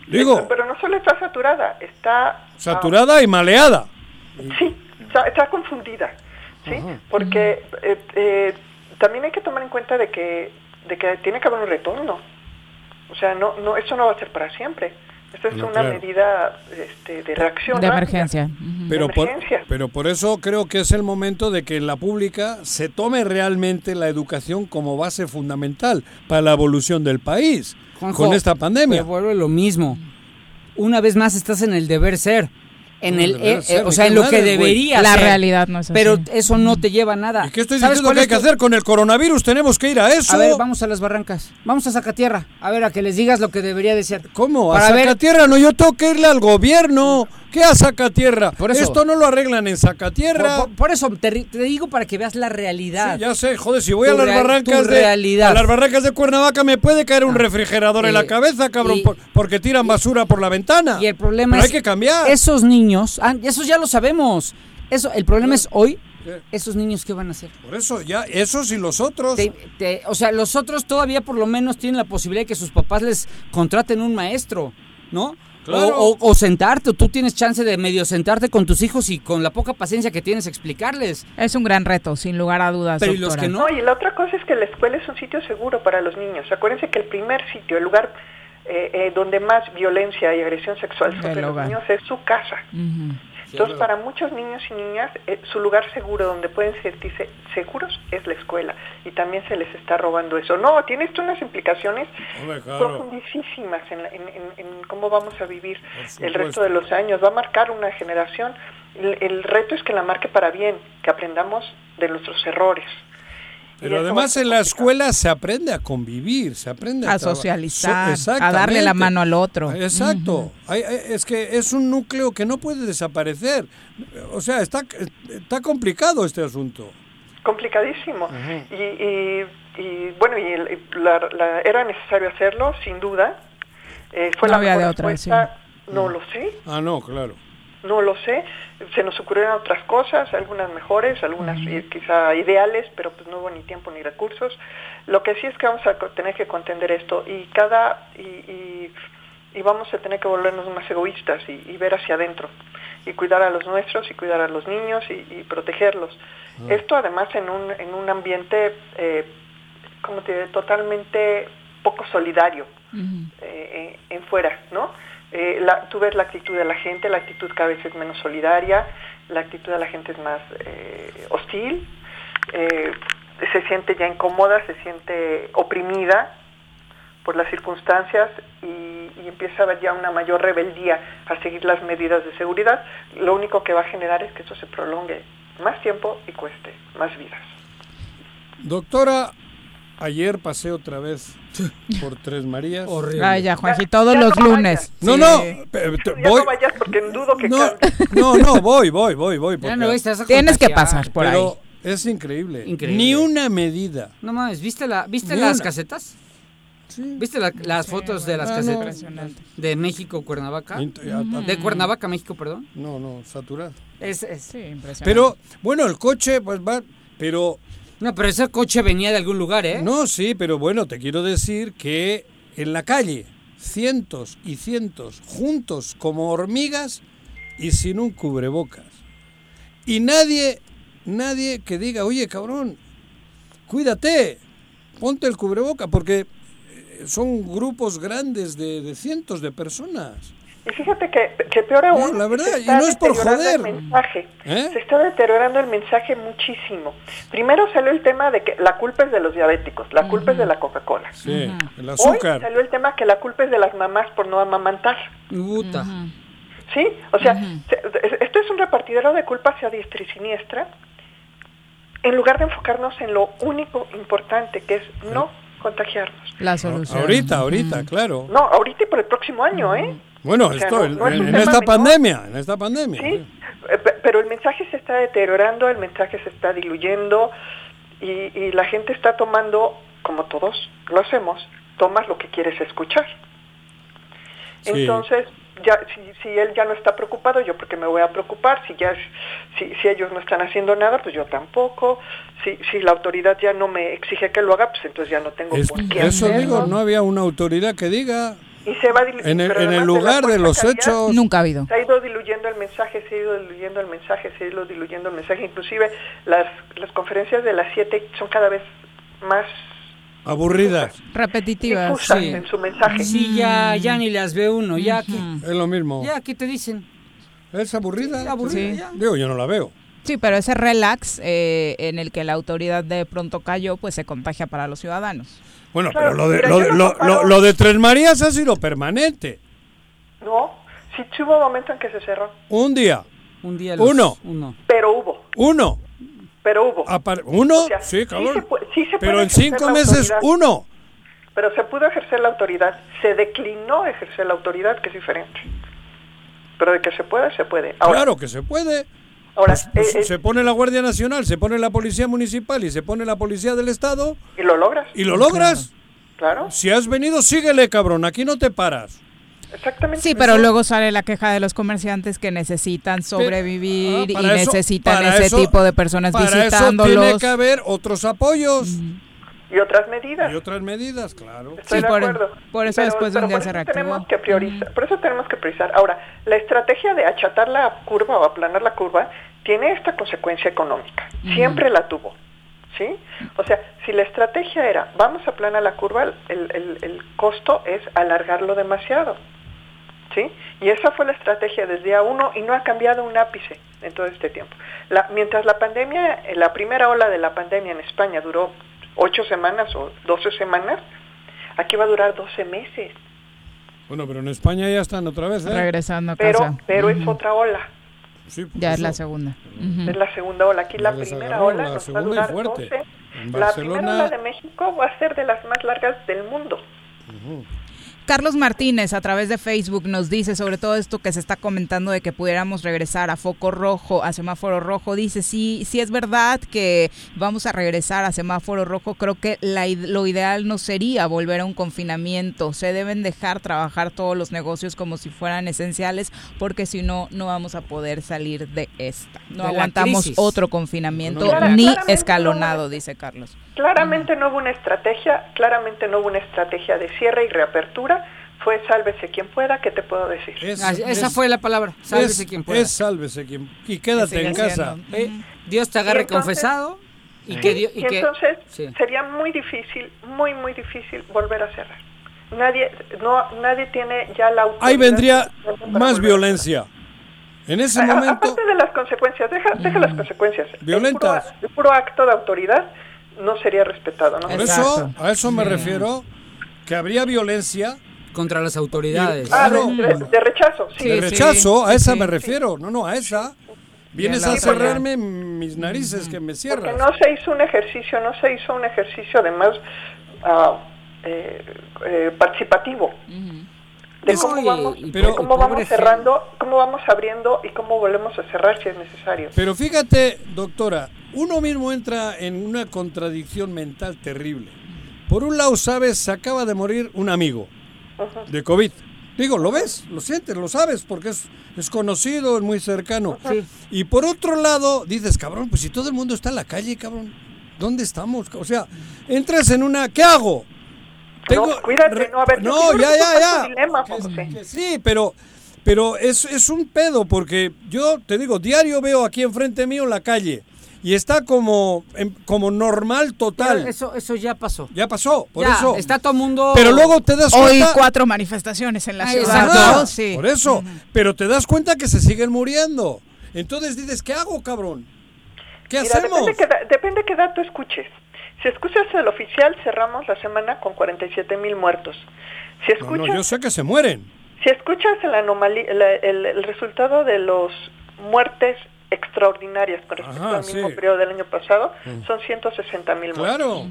Speaker 4: Digo,
Speaker 12: Pero no solo está saturada, está...
Speaker 4: saturada y maleada.
Speaker 12: Sí, está, está confundida, ¿sí? Porque eh, eh, también hay que tomar en cuenta de que, de que tiene que haber un retorno. O sea, no, no, eso no va a ser para siempre. Esto es
Speaker 4: No,
Speaker 12: una
Speaker 4: claro.
Speaker 12: medida este, de reacción.
Speaker 1: De emergencia.
Speaker 4: Pero por,
Speaker 12: emergencia.
Speaker 4: pero por eso creo que es el momento de que en la pública se tome realmente la educación como base fundamental para la evolución del país
Speaker 3: Juanjo,
Speaker 4: con esta pandemia.
Speaker 3: Te vuelve lo mismo. Una vez más estás en el deber ser. En el, eh,
Speaker 4: ser,
Speaker 3: eh, o
Speaker 4: ¿de
Speaker 3: sea, en lo
Speaker 4: madre,
Speaker 3: que debería
Speaker 1: La
Speaker 3: ser.
Speaker 1: realidad no es así.
Speaker 3: Pero eso no te lleva a nada.
Speaker 4: ¿Qué estoy
Speaker 3: ¿Sabes
Speaker 4: diciendo que hay
Speaker 3: es
Speaker 4: que hacer con el coronavirus? Tenemos que ir a eso.
Speaker 3: A ver, vamos a las barrancas. Vamos a Zacatierra. A ver, a que les digas lo que debería de ser.
Speaker 4: ¿Cómo? A
Speaker 3: Para ver-
Speaker 4: Zacatierra, no, yo tengo que irle al gobierno. ¿Qué a Zacatierra?
Speaker 3: Por eso.
Speaker 4: Esto no lo arreglan en Zacatierra.
Speaker 3: Por, por- por eso te, digo para que veas la realidad.
Speaker 4: Sí, ya sé, joder, si voy
Speaker 3: Tu
Speaker 4: a las barrancas de
Speaker 3: realidad.
Speaker 4: a las barrancas de Cuernavaca me puede caer un refrigerador en la cabeza, cabrón,
Speaker 3: y-
Speaker 4: por- porque tiran basura por la ventana.
Speaker 3: Y el problema
Speaker 4: Pero
Speaker 3: es
Speaker 4: hay que cambiar.
Speaker 3: Esos niños, ah, esos ya lo sabemos. Eso, el problema es hoy. Esos niños qué van a hacer.
Speaker 4: Por eso ya esos y los otros.
Speaker 3: Te- te- o sea, los otros todavía por lo menos tienen la posibilidad de que sus papás les contraten un maestro, ¿no?
Speaker 4: Claro.
Speaker 3: O, o- o sentarte, o tú tienes chance de medio sentarte con tus hijos y con la poca paciencia que tienes explicarles.
Speaker 1: Es un gran reto, sin lugar a dudas.
Speaker 3: Pero ¿y los que no?
Speaker 12: y la otra cosa es que la escuela es un sitio seguro para los niños. Acuérdense que el primer sitio, el lugar eh, eh, donde más violencia y agresión sexual sobre los niños es su casa. Entonces, para muchos niños y niñas, eh, su lugar seguro donde pueden sentirse seguros es la escuela. Y también se les está robando eso. No, tiene esto unas implicaciones
Speaker 4: Hombre, claro.
Speaker 12: profundísimas en, la- en- en- en cómo vamos a vivir el resto de los años. Va a marcar una generación. El, el reto es que la marque para bien, que aprendamos de nuestros errores.
Speaker 4: Pero además en la escuela se aprende a convivir, se aprende a,
Speaker 1: A socializar,
Speaker 4: So-
Speaker 1: a darle la mano al otro.
Speaker 4: Exacto. Hay- hay- es que es un núcleo que no puede desaparecer. O sea, está, está complicado este asunto.
Speaker 12: complicadísimo y, y, y, bueno y el- la- la- era necesario hacerlo sin duda Eh, fue
Speaker 1: No
Speaker 12: la
Speaker 1: había
Speaker 12: mejor
Speaker 1: de otra,
Speaker 12: respuesta? no lo sé
Speaker 4: Ah, no, claro.
Speaker 12: No lo sé. Se nos ocurrieron otras cosas algunas mejores algunas eh, quizá ideales pero pues no hubo ni tiempo ni recursos. Lo que sí es que vamos a tener que contender esto y cada y, y, y vamos a tener que volvernos más egoístas y, y ver hacia adentro y cuidar a los nuestros y cuidar a los niños y, protegerlos. Esto además en un, en un ambiente, eh, como te diré, totalmente poco solidario eh, en, en fuera, ¿no? Eh, tú ves la actitud de la gente, la actitud cada vez es menos solidaria, la actitud de la gente es más eh, hostil, eh, se siente ya incómoda, se siente oprimida por las circunstancias y, empieza ya una mayor rebeldía a seguir las medidas de seguridad. Lo único que va a generar es que eso se prolongue más tiempo y cueste más vidas.
Speaker 4: Doctora, ayer pasé otra vez por Tres Marías.
Speaker 3: Horrible.
Speaker 1: Ay, ya, Juanji, todos
Speaker 12: ya
Speaker 1: los
Speaker 12: no
Speaker 1: lunes.
Speaker 4: No,
Speaker 1: Sí.
Speaker 4: no,
Speaker 12: Ya
Speaker 4: voy.
Speaker 12: no vayas porque dudo que
Speaker 4: No,
Speaker 12: cambie.
Speaker 4: no, no, voy, voy, voy, voy.
Speaker 3: Ya
Speaker 4: porque-
Speaker 3: no
Speaker 1: Tienes que pasar por
Speaker 4: pero
Speaker 1: ahí.
Speaker 4: es increíble.
Speaker 3: Increíble.
Speaker 4: Ni una medida.
Speaker 3: No mames, ¿viste, la, ¿viste
Speaker 4: Ni
Speaker 3: las
Speaker 4: una.
Speaker 3: casetas? ¿Viste la- las fotos de las
Speaker 4: no.
Speaker 3: casetas? De México, Cuernavaca. De Cuernavaca, México, perdón.
Speaker 4: No, no, saturado.
Speaker 3: Es, es-
Speaker 1: Sí, impresionante.
Speaker 4: Pero, bueno, el coche, pues va. Pero,
Speaker 3: No, pero ese coche venía de algún lugar, ¿eh?
Speaker 4: no, sí, pero bueno, te quiero decir que en la calle, cientos y cientos, juntos como hormigas y sin un cubrebocas. Y nadie, nadie que diga, oye, cabrón, cuídate, ponte el cubreboca, porque eh, son grupos grandes de, de cientos de personas.
Speaker 12: Y fíjate que, que peor aún,
Speaker 4: No, la verdad,
Speaker 12: se
Speaker 4: y no es por
Speaker 12: deteriorando
Speaker 4: joder.
Speaker 12: el mensaje.
Speaker 4: ¿Eh?
Speaker 12: Se está deteriorando el mensaje muchísimo. Primero salió el tema de que la culpa es de los diabéticos, la culpa es de la Coca-Cola.
Speaker 4: Sí, el
Speaker 12: Hoy
Speaker 4: azúcar.
Speaker 12: salió el tema que la culpa es de las mamás por no amamantar.
Speaker 3: Puta.
Speaker 12: ¿Sí? O sea, se- esto es un repartidero de culpa hacia diestra y siniestra en lugar de enfocarnos en lo único importante, que es no contagiarnos.
Speaker 1: La solución.
Speaker 4: Ahorita, ahorita, claro.
Speaker 12: No, ahorita y por el próximo año, ¿eh?
Speaker 4: Bueno,
Speaker 12: O sea,
Speaker 4: esto,
Speaker 12: no-
Speaker 4: en,
Speaker 12: no es un
Speaker 4: en
Speaker 12: tema
Speaker 4: esta
Speaker 12: menor.
Speaker 4: pandemia, en esta pandemia.
Speaker 12: Sí, eh, pe- pero el mensaje se está deteriorando, el mensaje se está diluyendo y, y la gente está tomando, como todos lo hacemos, tomas lo que quieres escuchar.
Speaker 13: Sí.
Speaker 12: Entonces, ya si, si él ya no está preocupado, yo porque me voy a preocupar, si ya si, si ellos no están haciendo nada, pues yo tampoco. Si, si la autoridad ya no me exige que lo haga, pues entonces ya no tengo
Speaker 4: Es-
Speaker 12: por qué
Speaker 4: eso
Speaker 12: hacerlo.
Speaker 4: digo, no había una autoridad que diga.
Speaker 12: Y se va dilu-
Speaker 4: En el- en el lugar
Speaker 12: la
Speaker 4: de los
Speaker 12: había,
Speaker 4: hechos-
Speaker 1: Nunca ha habido.
Speaker 12: Se ha ido diluyendo el mensaje, se ha ido diluyendo el mensaje, se ha ido diluyendo el mensaje. Inclusive las, las conferencias de las siete son cada vez más
Speaker 4: Aburridas.
Speaker 1: Repetitivas.
Speaker 12: difusas
Speaker 3: Sí.
Speaker 12: en su mensaje.
Speaker 3: Sí, ya, ya ni las ve uno, ya que,
Speaker 4: Es lo mismo.
Speaker 3: ya que te dicen.
Speaker 4: Es aburrida.
Speaker 3: aburrida,
Speaker 1: Sí.
Speaker 3: ya.
Speaker 4: Digo, yo no la veo.
Speaker 1: Sí, pero ese relax eh, en el que la autoridad de pronto cayó, pues se contagia para los ciudadanos.
Speaker 4: Bueno,
Speaker 12: Claro,
Speaker 4: pero lo de,
Speaker 12: mira,
Speaker 4: lo,
Speaker 12: lo
Speaker 4: lo-
Speaker 12: comparo-
Speaker 4: lo- lo de Tres Marías ha sido permanente.
Speaker 12: No, sí, hubo un momento en que se cerró,
Speaker 4: Un día.
Speaker 3: Un día los-
Speaker 4: Uno.
Speaker 3: uno.
Speaker 12: pero hubo,
Speaker 4: Uno.
Speaker 12: pero hubo.
Speaker 4: Apar- ¿Uno?
Speaker 12: O sea,
Speaker 4: sí, cabrón.
Speaker 12: se puede- sí se
Speaker 4: pero
Speaker 12: puede
Speaker 4: en cinco meses, uno.
Speaker 12: Pero se pudo ejercer la autoridad, se declinó ejercer la autoridad, que es diferente. Pero de que se puede, se puede. Ahora,
Speaker 4: claro que se puede.
Speaker 12: Ahora
Speaker 4: Pues
Speaker 12: eh,
Speaker 4: se pone la Guardia Nacional, se pone la Policía Municipal y se pone la Policía del Estado
Speaker 12: y lo logras,
Speaker 4: y lo logras.
Speaker 12: claro,
Speaker 4: Si has venido, síguele, cabrón. Aquí no te paras.
Speaker 12: exactamente.
Speaker 1: Sí, pero luego sale la queja de los comerciantes que necesitan sobrevivir
Speaker 4: Ah,
Speaker 1: y
Speaker 4: eso-
Speaker 1: necesitan ese
Speaker 4: eso-
Speaker 1: tipo de personas
Speaker 4: Para eso tiene
Speaker 1: visitándolos.
Speaker 4: que haber otros apoyos
Speaker 12: Y otras medidas.
Speaker 4: y otras medidas, claro.
Speaker 12: Estoy
Speaker 1: Sí,
Speaker 12: de
Speaker 1: por-
Speaker 12: acuerdo.
Speaker 1: por eso después de un día
Speaker 12: por
Speaker 1: se
Speaker 12: eso
Speaker 1: reactivó.
Speaker 12: tenemos que priorizar, por eso tenemos que priorizar. Ahora, la estrategia de achatar la curva o aplanar la curva tiene esta consecuencia económica. Siempre la tuvo. ¿Sí? O sea, si la estrategia era vamos a aplanar la curva, el, el- el costo es alargarlo demasiado. ¿Sí? Y esa fue la estrategia desde día uno y no ha cambiado un ápice en todo este tiempo. La- mientras la pandemia, la primera ola de la pandemia en España duró ocho semanas o doce semanas, aquí va a durar doce meses.
Speaker 4: Bueno, pero en España ya están otra vez, ¿eh?
Speaker 1: Regresando a
Speaker 12: Pero,
Speaker 1: casa.
Speaker 12: pero es
Speaker 1: Ujú.
Speaker 12: otra ola,
Speaker 4: Sí, pues
Speaker 1: Ya es
Speaker 4: eso.
Speaker 1: la segunda. Ujú.
Speaker 12: es la segunda ola. Aquí la
Speaker 4: Ya les
Speaker 12: primera
Speaker 4: agarró
Speaker 12: ola
Speaker 4: la
Speaker 12: nos va a durar
Speaker 4: fuerte.
Speaker 12: 12.
Speaker 4: En
Speaker 12: La
Speaker 4: Barcelona-
Speaker 12: primera ola de México va a ser de las más largas del mundo.
Speaker 1: Carlos Martínez a través de Facebook nos dice sobre todo esto que se está comentando de que pudiéramos regresar a foco rojo, a semáforo rojo. Dice, sí, sí es verdad que vamos a regresar a semáforo rojo. Creo que la lo ideal no sería volver a un confinamiento. Se deben dejar trabajar todos los negocios como si fueran esenciales porque si no, no vamos a poder salir de esta. No
Speaker 3: De
Speaker 1: aguantamos otro confinamiento ni escalonado, dice Carlos.
Speaker 12: Claramente no hubo una estrategia, claramente no hubo una estrategia de cierre y reapertura. Fue sálvese quien pueda, ¿qué te puedo decir?
Speaker 4: Es-
Speaker 3: Ah, esa
Speaker 4: es-
Speaker 3: fue la palabra. Sálvese
Speaker 4: es-
Speaker 3: quien pueda.
Speaker 4: Es sálvese quien. Y quédate en casa.
Speaker 3: Eh, Dios te agarre
Speaker 12: Y entonces-
Speaker 3: confesado y
Speaker 12: Sí,
Speaker 3: que Dios
Speaker 12: y entonces
Speaker 3: sí.
Speaker 12: sería muy difícil, muy, muy difícil volver a cerrar. Nadie, no, nadie tiene ya la autoridad
Speaker 4: Ahí vendría más violencia. En ese
Speaker 12: A-
Speaker 4: momento,
Speaker 12: Aparte de las consecuencias, deja, deja las consecuencias. El
Speaker 4: Violentas.
Speaker 12: puro, el puro acto de autoridad no sería respetado, ¿no?
Speaker 4: por eso, a eso me refiero, que habría violencia
Speaker 3: contra las autoridades.
Speaker 12: Ah,
Speaker 4: Claro.
Speaker 12: de, de- de rechazo, sí.
Speaker 4: de
Speaker 1: Sí,
Speaker 4: rechazo, a esa
Speaker 1: sí.
Speaker 4: me refiero, no, no, a esa. Vienes a cerrarme mis narices que me
Speaker 12: Porque
Speaker 4: cierras.
Speaker 12: no se hizo un ejercicio, no se hizo un ejercicio además ah, eh, eh, participativo de cómo vamos,
Speaker 3: y
Speaker 12: de
Speaker 4: pero-
Speaker 12: cómo vamos
Speaker 3: gente.
Speaker 12: cerrando, cómo vamos abriendo y cómo volvemos a cerrar si es necesario.
Speaker 4: Pero fíjate, doctora, uno mismo entra en una contradicción mental terrible. Por un lado, sabes, se acaba de morir un amigo de COVID. Digo, lo ves, lo sientes, lo sabes, porque es, es conocido, es muy cercano.
Speaker 3: Sí.
Speaker 4: Y por otro lado, dices, cabrón, pues si todo el mundo está en la calle, cabrón, ¿dónde estamos? O sea, entras en una, ¿qué hago?
Speaker 12: no, cuídate, no, a ver, yo
Speaker 4: no, ya, ya, ya.
Speaker 12: dilema,
Speaker 4: que sí, pero, pero es, es un pedo, porque yo te digo, diario veo aquí enfrente mío la calle y está como, em- como normal total.
Speaker 3: Eso, eso ya pasó.
Speaker 4: Ya pasó, por
Speaker 3: Ya,
Speaker 4: eso.
Speaker 3: está todo mundo.
Speaker 4: Pero luego te das
Speaker 1: Hoy
Speaker 4: cuenta.
Speaker 1: cuatro manifestaciones en la ciudad. ¿no? Sí.
Speaker 4: Por eso. Pero te das cuenta que se siguen muriendo. Entonces dices, ¿qué hago, cabrón? ¿Qué
Speaker 12: Mira,
Speaker 4: hacemos?
Speaker 12: depende qué, da- depende qué dato escuches. Si escuchas el oficial, cerramos la semana con 47 mil muertos. Si escuchas,
Speaker 4: no, yo sé que se mueren.
Speaker 12: si escuchas el, anomalí- la- el, el resultado de los muertes extraordinarias con respecto
Speaker 4: Ajá,
Speaker 12: al mismo
Speaker 4: sí.
Speaker 12: periodo del año pasado,
Speaker 4: Mm.
Speaker 12: son 160 mil muertos.
Speaker 4: Claro.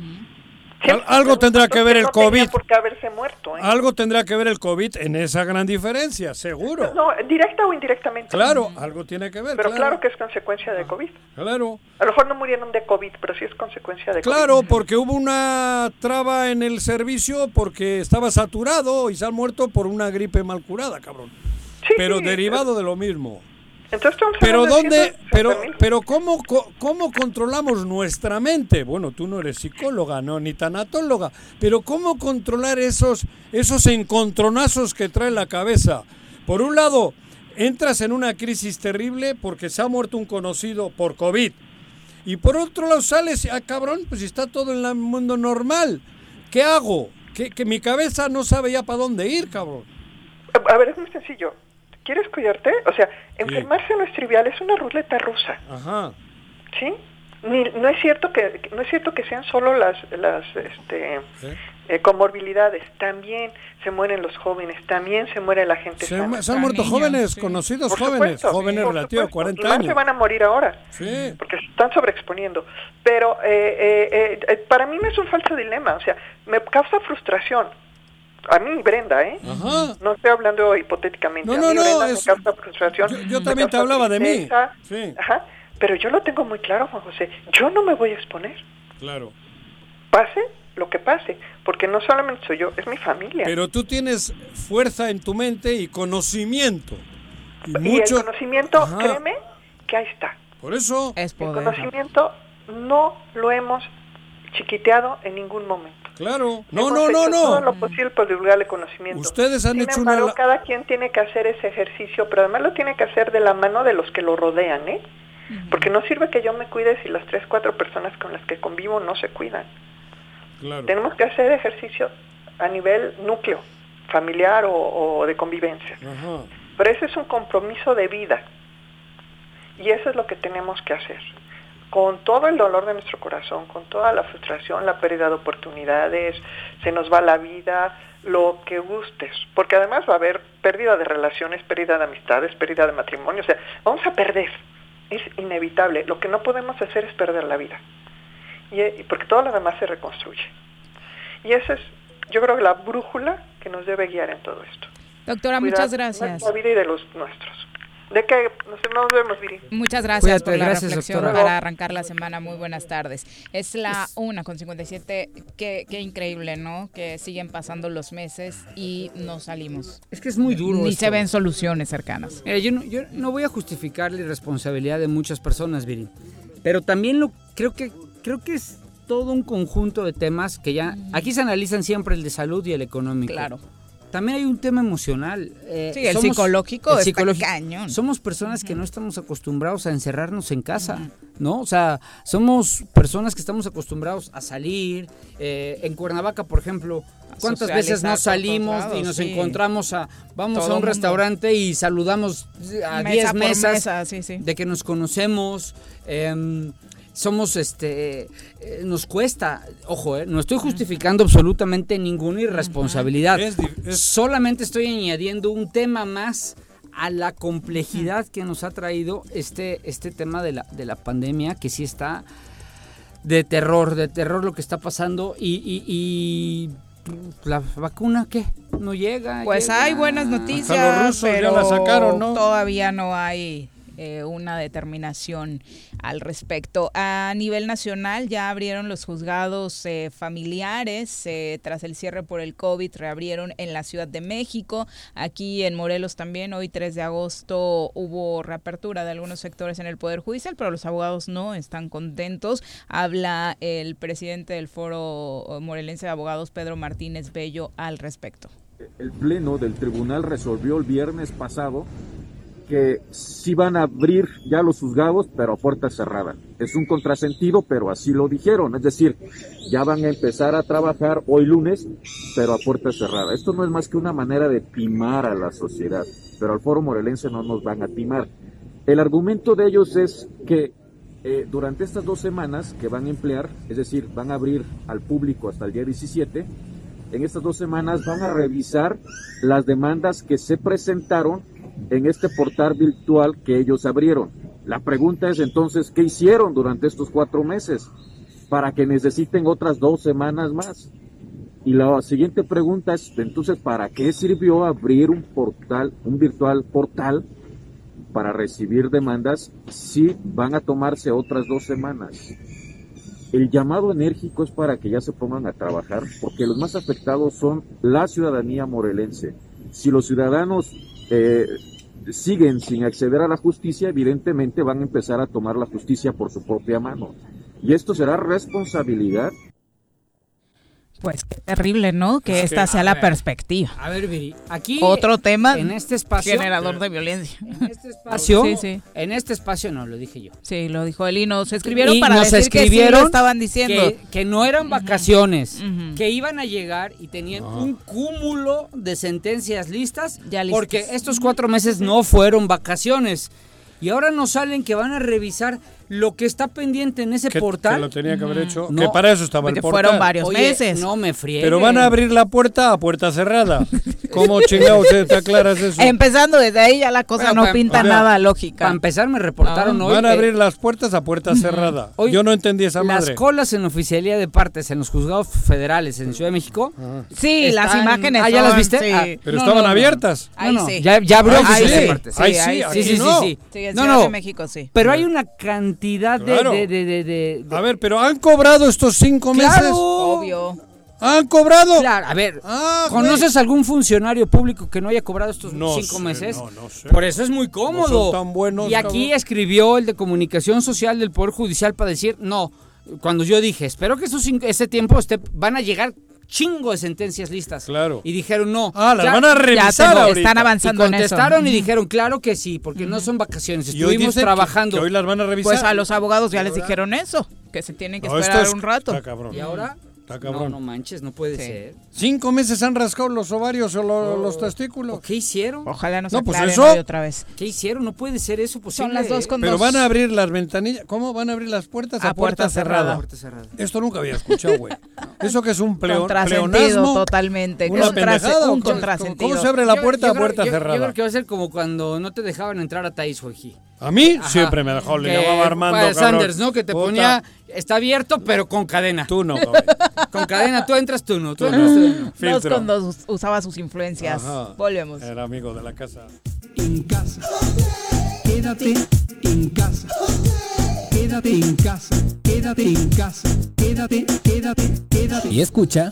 Speaker 4: Al- algo tendrá que ver el
Speaker 12: no tenía
Speaker 4: COVID.
Speaker 12: por qué haberse muerto. ¿eh?
Speaker 4: Algo tendrá que ver el COVID en esa gran diferencia, seguro.
Speaker 12: No, directa o indirectamente.
Speaker 4: Claro, algo tiene que ver.
Speaker 12: Pero
Speaker 4: claro.
Speaker 12: claro que es consecuencia de COVID.
Speaker 4: Claro.
Speaker 12: A lo mejor no murieron de COVID, pero sí es consecuencia de
Speaker 4: Claro, porque hubo una traba en el servicio porque estaba saturado y se han muerto por una gripe mal curada, cabrón. pero
Speaker 12: sí,
Speaker 4: derivado de lo mismo.
Speaker 12: Entonces
Speaker 4: Pero dónde,
Speaker 12: 160,000.
Speaker 4: pero, pero cómo, cómo controlamos nuestra mente. Bueno, tú no eres psicóloga, no, ni tanatóloga, pero cómo controlar esos, esos encontronazos que trae la cabeza. Por un lado, entras en una crisis terrible porque se ha muerto un conocido por COVID. Y por otro lado sales, ah, cabrón, pues está todo en el mundo normal. ¿Qué hago? Que, que mi cabeza no sabe ya para dónde ir, cabrón.
Speaker 12: A ver, es muy sencillo. ¿Quieres cuidarte? O sea, enfermarse no es trivial, es una ruleta rusa.
Speaker 4: Ajá.
Speaker 12: ¿Sí? Ni- no es cierto que no es cierto que sean solo las las este eh, comorbilidades, también se mueren los jóvenes, también se muere la gente
Speaker 4: Se,
Speaker 12: sana.
Speaker 4: se han muerto jóvenes, conocidos
Speaker 12: Por
Speaker 4: jóvenes,
Speaker 12: supuesto,
Speaker 4: jóvenes relativos,
Speaker 12: supuesto.
Speaker 4: 40
Speaker 12: Más
Speaker 4: años.
Speaker 12: se van a morir ahora,
Speaker 4: Sí.
Speaker 12: porque se están sobreexponiendo. Pero eh, eh, eh, eh, para mí no es un falso dilema, o sea, me causa frustración. A mí, Brenda, ¿eh?
Speaker 4: Ajá.
Speaker 12: No estoy hablando hipotéticamente.
Speaker 4: No,
Speaker 12: a
Speaker 4: no,
Speaker 12: mí,
Speaker 4: no,
Speaker 12: Brenda,
Speaker 4: es-
Speaker 12: me causa frustración.
Speaker 4: Yo- yo
Speaker 12: me
Speaker 4: también te hablaba de mí.
Speaker 12: tristeza.
Speaker 4: Sí.
Speaker 12: Ajá. Pero yo lo tengo muy claro, Juan José. Yo no me voy a exponer.
Speaker 4: Claro.
Speaker 12: Pase lo que pase. Porque no solamente soy yo, es mi familia.
Speaker 4: Pero tú tienes fuerza en tu mente y conocimiento. Y,
Speaker 12: y
Speaker 4: mucho.
Speaker 12: el conocimiento,
Speaker 4: Ajá.
Speaker 12: créeme, que ahí está.
Speaker 4: Por eso.
Speaker 1: Es
Speaker 12: El conocimiento no lo hemos chiquiteado en ningún momento.
Speaker 4: Claro. No, no, no,
Speaker 12: Todo
Speaker 4: no.
Speaker 12: lo posible por divulgar el conocimiento.
Speaker 4: Ustedes han
Speaker 12: Sin
Speaker 4: hecho una
Speaker 12: embargo, cada quien tiene que hacer ese ejercicio, pero además lo tiene que hacer de la mano de los que lo rodean, ¿eh? Porque no sirve que yo me cuide si las tres, cuatro personas con las que convivo no se cuidan.
Speaker 4: Claro.
Speaker 12: Tenemos que hacer ejercicio a nivel núcleo, familiar o, o de convivencia.
Speaker 4: Ajá.
Speaker 12: Pero ese es un compromiso de vida. Y eso es lo que tenemos que hacer. Con todo el dolor de nuestro corazón, con toda la frustración, la pérdida de oportunidades, se nos va la vida, lo que gustes. Porque además va a haber pérdida de relaciones, pérdida de amistades, pérdida de matrimonio. O sea, vamos a perder. Es inevitable. Lo que no podemos hacer es perder la vida. Y, porque todo lo demás se reconstruye. Y esa es, yo creo que la brújula que nos debe guiar en todo esto.
Speaker 1: Doctora,
Speaker 12: Cuidar
Speaker 1: muchas gracias.
Speaker 12: Nuestra vida y de los nuestros. ¿De qué? Nos, nos vemos, Viri.
Speaker 1: Muchas gracias
Speaker 3: Cuídate,
Speaker 1: por la
Speaker 3: gracias,
Speaker 1: reflexión
Speaker 3: doctora.
Speaker 1: para arrancar la semana. Muy buenas tardes. Es la una con 57. Qué, qué increíble, ¿no? Que siguen pasando los meses y no salimos.
Speaker 3: Es que es muy duro
Speaker 1: Ni
Speaker 3: esto.
Speaker 1: se ven soluciones cercanas.
Speaker 3: Mira, yo, no, yo no voy a justificar la irresponsabilidad de muchas personas, Viri. Pero también lo creo que creo que es todo un conjunto de temas que ya aquí se analizan siempre el de salud y el económico.
Speaker 1: Claro.
Speaker 3: También hay un tema emocional. eh,
Speaker 1: Sí, el psicológico está cañón.
Speaker 3: Somos personas que no estamos acostumbrados a encerrarnos en casa, ¿no? O sea, somos personas que estamos acostumbrados a salir. eh, en Cuernavaca, por ejemplo, ¿cuántas veces
Speaker 1: socializar
Speaker 3: no
Speaker 1: por
Speaker 3: salimos y nos
Speaker 1: sí.
Speaker 3: encontramos a... Vamos
Speaker 1: Todo
Speaker 3: a un restaurante y saludamos a
Speaker 1: Mesa
Speaker 3: 10
Speaker 1: por
Speaker 3: mesas
Speaker 1: mesa, sí, sí.
Speaker 3: de que nos conocemos. em, somos, este, eh, nos cuesta, ojo, eh, no estoy justificando absolutamente ninguna irresponsabilidad.
Speaker 4: Es di- es-
Speaker 3: Solamente estoy añadiendo un tema más a la complejidad que nos ha traído este, este tema de la, de la pandemia, que sí está de terror, de terror lo que está pasando y, y- y la vacuna, ¿qué? No llega.
Speaker 1: Pues
Speaker 3: llega.
Speaker 1: hay buenas noticias,
Speaker 4: los rusos ya
Speaker 1: pero
Speaker 4: la sacaron, ¿no?
Speaker 1: todavía no hay eh, una determinación al respecto. A nivel nacional ya abrieron los juzgados eh, familiares eh, tras el cierre por el COVID, reabrieron en la Ciudad de México, aquí en Morelos también, hoy 3 de agosto hubo reapertura de algunos sectores en el Poder Judicial, pero los abogados no están contentos. Habla el presidente del Foro Morelense de Abogados, Pedro Martínez Bello, al respecto.
Speaker 14: El Pleno del Tribunal resolvió el viernes pasado que sí van a abrir ya los juzgados, pero a puerta cerrada. Es un contrasentido, pero así lo dijeron. Es decir, ya van a empezar a trabajar hoy lunes, pero a puerta cerrada. Esto no es más que una manera de timar a la sociedad, pero al Foro Morelense no nos van a timar. El argumento de ellos es que eh, durante estas dos semanas que van a emplear, es decir, van a abrir al público hasta el día 17, en estas dos semanas van a revisar las demandas que se presentaron en este portal virtual que ellos abrieron. La pregunta es entonces, ¿qué hicieron durante estos cuatro meses para que necesiten otras dos semanas más? Y la siguiente pregunta es, entonces, ¿para qué sirvió abrir un portal, un virtual portal para recibir demandas si van a tomarse otras dos semanas? El llamado enérgico es para que ya se pongan a trabajar, porque los más afectados son la ciudadanía morelense. Si los ciudadanos eh, siguen sin acceder a la justicia, evidentemente van a empezar a tomar la justicia por su propia mano. Y esto será responsabilidad
Speaker 1: pues qué terrible, ¿no? Que esta sea la perspectiva.
Speaker 3: A ver, Viri, aquí
Speaker 1: otro tema
Speaker 3: en este espacio
Speaker 1: generador de violencia.
Speaker 3: En este espacio,
Speaker 1: sí, sí.
Speaker 3: en este espacio no lo dije yo.
Speaker 1: Sí, lo dijo él y nos escribieron
Speaker 3: Y
Speaker 1: para
Speaker 3: nos
Speaker 1: decir que sí
Speaker 3: escribieron
Speaker 1: lo estaban diciendo.
Speaker 3: Que, que no eran vacaciones, que iban a llegar y tenían un cúmulo de sentencias listas,
Speaker 1: Ya listas.
Speaker 3: porque estos cuatro meses no fueron vacaciones. Y ahora nos salen que van a revisar lo que está pendiente en ese
Speaker 4: Que-
Speaker 3: portal.
Speaker 4: que lo tenía que haber hecho,
Speaker 3: No.
Speaker 4: que para eso estaba el
Speaker 1: Porque
Speaker 4: portal.
Speaker 1: fueron varios
Speaker 3: Oye,
Speaker 1: meses.
Speaker 3: No me friegues.
Speaker 4: Pero van a abrir la puerta a puerta cerrada. ¿Cómo chingados te, aclaras eso?
Speaker 1: Empezando desde ahí ya la cosa
Speaker 3: Bueno,
Speaker 1: no
Speaker 3: pa-
Speaker 1: pinta
Speaker 4: o sea,
Speaker 1: nada lógica.
Speaker 3: Para empezar, me reportaron hoy
Speaker 4: Van a abrir las puertas a puerta cerrada.
Speaker 3: Hoy
Speaker 4: Yo no entendí esa
Speaker 3: las
Speaker 4: madre.
Speaker 3: colas en oficialía de partes en los juzgados federales en Ciudad de México.
Speaker 1: Sí, las
Speaker 3: están-
Speaker 1: imágenes
Speaker 3: Ah, ¿ya las viste?
Speaker 1: sí.
Speaker 3: Ah,
Speaker 4: Pero
Speaker 3: no,
Speaker 4: estaban
Speaker 3: no,
Speaker 4: abiertas.
Speaker 1: Ahí
Speaker 3: No, no,
Speaker 1: sí.
Speaker 3: Ya, ya abrió
Speaker 4: Ahí
Speaker 3: oficialía
Speaker 4: sí.
Speaker 3: de partes.
Speaker 4: Ahí
Speaker 1: Sí,
Speaker 4: sí,
Speaker 1: ahí
Speaker 3: sí, sí,
Speaker 4: no.
Speaker 3: sí, sí.
Speaker 1: Sí, en
Speaker 3: No,
Speaker 1: Ciudad
Speaker 3: no.
Speaker 1: de México sí.
Speaker 3: Pero hay una cantidad de,
Speaker 4: Claro.
Speaker 3: de, de, de- de- de-
Speaker 4: A ver, pero han cobrado estos cinco
Speaker 3: Claro.
Speaker 4: meses.
Speaker 1: Obvio.
Speaker 4: ¿Han cobrado?
Speaker 3: Claro, a ver,
Speaker 4: Ah, güey.
Speaker 3: ¿conoces algún funcionario público que no haya cobrado estos
Speaker 4: No
Speaker 3: cinco
Speaker 4: sé,
Speaker 3: meses?
Speaker 4: no, no sé.
Speaker 3: Por eso es muy cómodo.
Speaker 4: son tan buenos,
Speaker 3: y aquí
Speaker 4: cabrón.
Speaker 3: escribió el de comunicación social del Poder Judicial para decir, no, cuando yo dije, espero que esos cinco- ese tiempo esté, van a llegar chingo de sentencias listas.
Speaker 4: Claro.
Speaker 3: Y dijeron, no.
Speaker 4: Ah, las
Speaker 3: Cla-
Speaker 4: van a revisar
Speaker 1: Ya están
Speaker 3: Y
Speaker 1: avanzando en eso.
Speaker 3: contestaron y dijeron, claro que sí, porque no son vacaciones, estuvimos trabajando.
Speaker 4: Que, hoy las van a revisar.
Speaker 1: Pues a los abogados ya les dijeron eso, que se tienen que
Speaker 4: No,
Speaker 1: esperar
Speaker 4: es-
Speaker 1: un rato.
Speaker 4: Está.
Speaker 3: ¿Y ahora?
Speaker 4: Está
Speaker 3: No,
Speaker 4: cabrón.
Speaker 3: no manches, no puede
Speaker 1: Sí.
Speaker 3: ser.
Speaker 4: Cinco meses han rascado los ovarios o lo- los testículos.
Speaker 3: ¿Qué hicieron?
Speaker 1: Ojalá nos
Speaker 4: No, pues eso.
Speaker 1: otra vez.
Speaker 3: ¿Qué hicieron? No puede ser eso posible.
Speaker 1: Son las dos con
Speaker 4: Pero
Speaker 1: dos.
Speaker 4: van a abrir las ventanillas. ¿Cómo van a abrir las puertas a,
Speaker 1: A puerta cerrada.
Speaker 3: Puerta cerrada.
Speaker 4: Esto nunca había escuchado, güey. Eso que es un pleo-
Speaker 1: Contrasentido
Speaker 4: pleonasmo.
Speaker 1: totalmente.
Speaker 4: Una
Speaker 1: Contrase-
Speaker 4: pendejada, ¿o
Speaker 1: un contrasentido.
Speaker 4: ¿Cómo se abre la puerta
Speaker 3: yo
Speaker 4: a puerta cerrada?
Speaker 3: Yo creo que va a ser como cuando no te dejaban entrar a Taizhueji.
Speaker 4: A mí
Speaker 3: Ajá.
Speaker 4: siempre me dejó, le
Speaker 3: Que-
Speaker 4: llamaba Armando. cabrón.
Speaker 3: Sanders, ¿no? Que te
Speaker 4: Puta.
Speaker 3: ponía, está abierto, pero con cadena.
Speaker 4: Tú no, cabrón.
Speaker 3: Con cadena, tú entras, tú no. Tú
Speaker 4: Tú
Speaker 3: entras,
Speaker 4: no.
Speaker 3: tú no.
Speaker 1: Dos
Speaker 4: Filtro.
Speaker 1: con dos usaba sus influencias.
Speaker 4: Ajá.
Speaker 1: Volvemos.
Speaker 4: Era amigo de la casa.
Speaker 15: en casa. Quédate en casa. Quédate en casa. Quédate en casa. Quédate, quédate, quédate.
Speaker 8: Y escucha.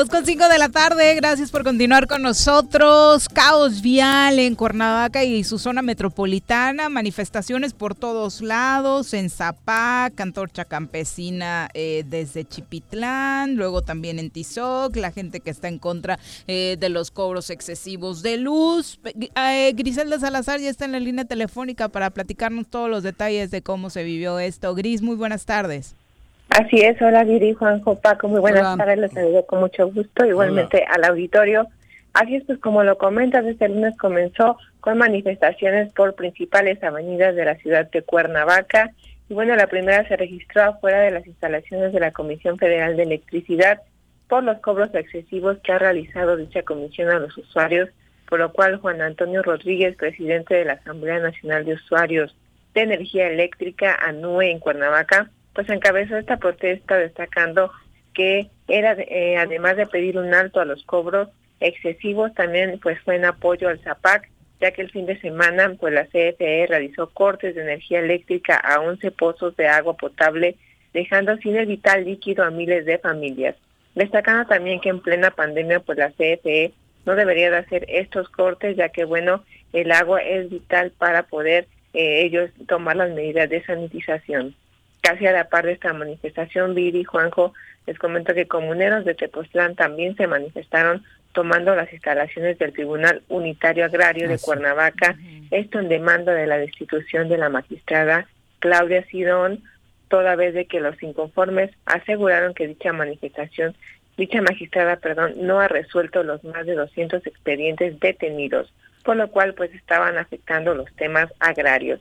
Speaker 1: Dos con cinco de la tarde, gracias por continuar con nosotros. Caos vial en Cuernavaca y su zona metropolitana, manifestaciones por todos lados, en Zapac, Cantorcha Campesina eh, desde Chipitlán, luego también en Tizoc, la gente que está en contra eh, de los cobros excesivos de luz. Eh, Griselda Salazar ya está en la línea telefónica para platicarnos todos los detalles de cómo se vivió esto. Gris, muy buenas tardes.
Speaker 16: Así es, hola Viri, Juanjo, Paco, muy buenas tardes, les saludo con mucho gusto, igualmente al auditorio. Así es, pues como lo comentas, este lunes comenzó con manifestaciones por principales avenidas de la ciudad de Cuernavaca. Y bueno, la primera se registró afuera de las instalaciones de la Comisión Federal de Electricidad por los cobros excesivos que ha realizado dicha comisión a los usuarios, por lo cual Juan Antonio Rodríguez, presidente de la Asamblea Nacional de Usuarios de Energía Eléctrica, ANUE en Cuernavaca, pues encabezó esta protesta destacando que era eh, además de pedir un alto a los cobros excesivos también pues fue en apoyo al ZAPAC ya que el fin de semana pues la CFE realizó cortes de energía eléctrica a 11 pozos de agua potable dejando sin el vital líquido a miles de familias destacando también que en plena pandemia pues la CFE no debería de hacer estos cortes ya que bueno el agua es vital para poder eh, ellos tomar las medidas de sanitización Casi a la par de esta manifestación, Viri y Juanjo les comento que comuneros de Tepoztlán también se manifestaron tomando las instalaciones del Tribunal Unitario Agrario de Cuernavaca, esto en demanda de la destitución de la magistrada Claudia Sidón, toda vez de que los inconformes aseguraron que dicha manifestación, dicha magistrada, perdón, no ha resuelto los más de 200 expedientes detenidos, por lo cual pues estaban afectando los temas agrarios.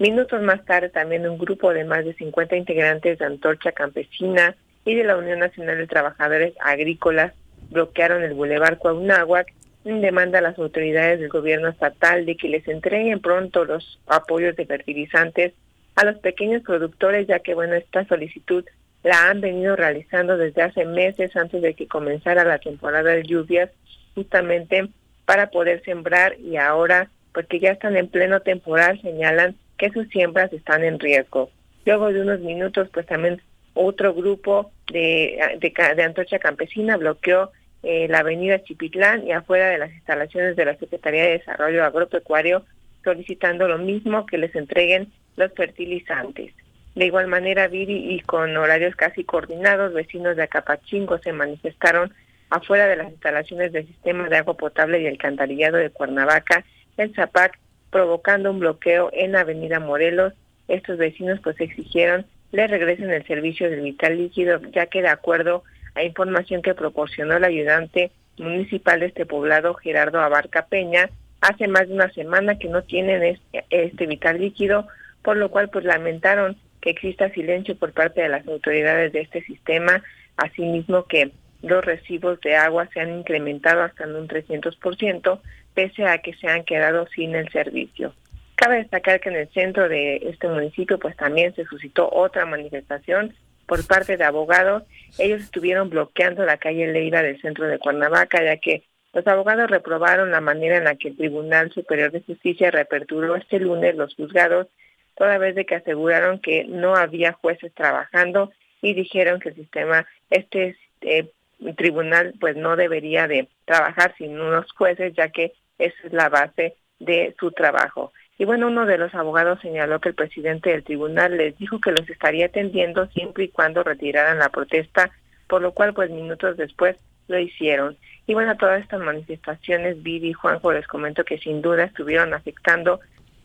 Speaker 16: Minutos más tarde también un grupo de más de 50 integrantes de Antorcha Campesina y de la Unión Nacional de Trabajadores Agrícolas bloquearon el Boulevard Cuauhnáhuac en demanda a las autoridades del gobierno estatal de que les entreguen pronto los apoyos de fertilizantes a los pequeños productores, ya que bueno, esta solicitud la han venido realizando desde hace meses antes de que comenzara la temporada de lluvias, justamente para poder sembrar y ahora, porque ya están en pleno temporal, señalan que sus siembras están en riesgo. Luego de unos minutos, pues también otro grupo de, de, Antorcha Campesina bloqueó eh, la avenida Chipitlán y afuera de las instalaciones de la Secretaría de Desarrollo Agropecuario, solicitando lo mismo que les entreguen los fertilizantes. De igual manera, Viri y con horarios casi coordinados, vecinos de Acapachingo se manifestaron afuera de las instalaciones del sistema de agua potable y alcantarillado de Cuernavaca, el Zapac, provocando un bloqueo en Avenida Morelos. Estos vecinos pues exigieron le regresen el servicio del vital líquido, ya que de acuerdo a información que proporcionó el ayudante municipal de este poblado, Gerardo Abarca Peña, hace más de una semana que no tienen este, este vital líquido, por lo cual pues lamentaron que exista silencio por parte de las autoridades de este sistema, asimismo que los recibos de agua se han incrementado hasta en un 300%, pese a que se han quedado sin el servicio. Cabe destacar que en el centro de este municipio pues también se suscitó otra manifestación por parte de abogados. Ellos estuvieron bloqueando la calle Leiva del centro de Cuernavaca, ya que los abogados reprobaron la manera en la que el Tribunal Superior de Justicia reaperturó este lunes los juzgados, toda vez de que aseguraron que no había jueces trabajando y dijeron que el sistema, este eh, tribunal pues no debería de trabajar sin unos jueces, ya que esa es la base de su trabajo. Y bueno, uno de los abogados señaló que el presidente del tribunal les dijo que los estaría atendiendo siempre y cuando retiraran la protesta, por lo cual pues minutos después lo hicieron. Y bueno, todas estas manifestaciones, Vivi y Juanjo les comento que sin duda estuvieron afectando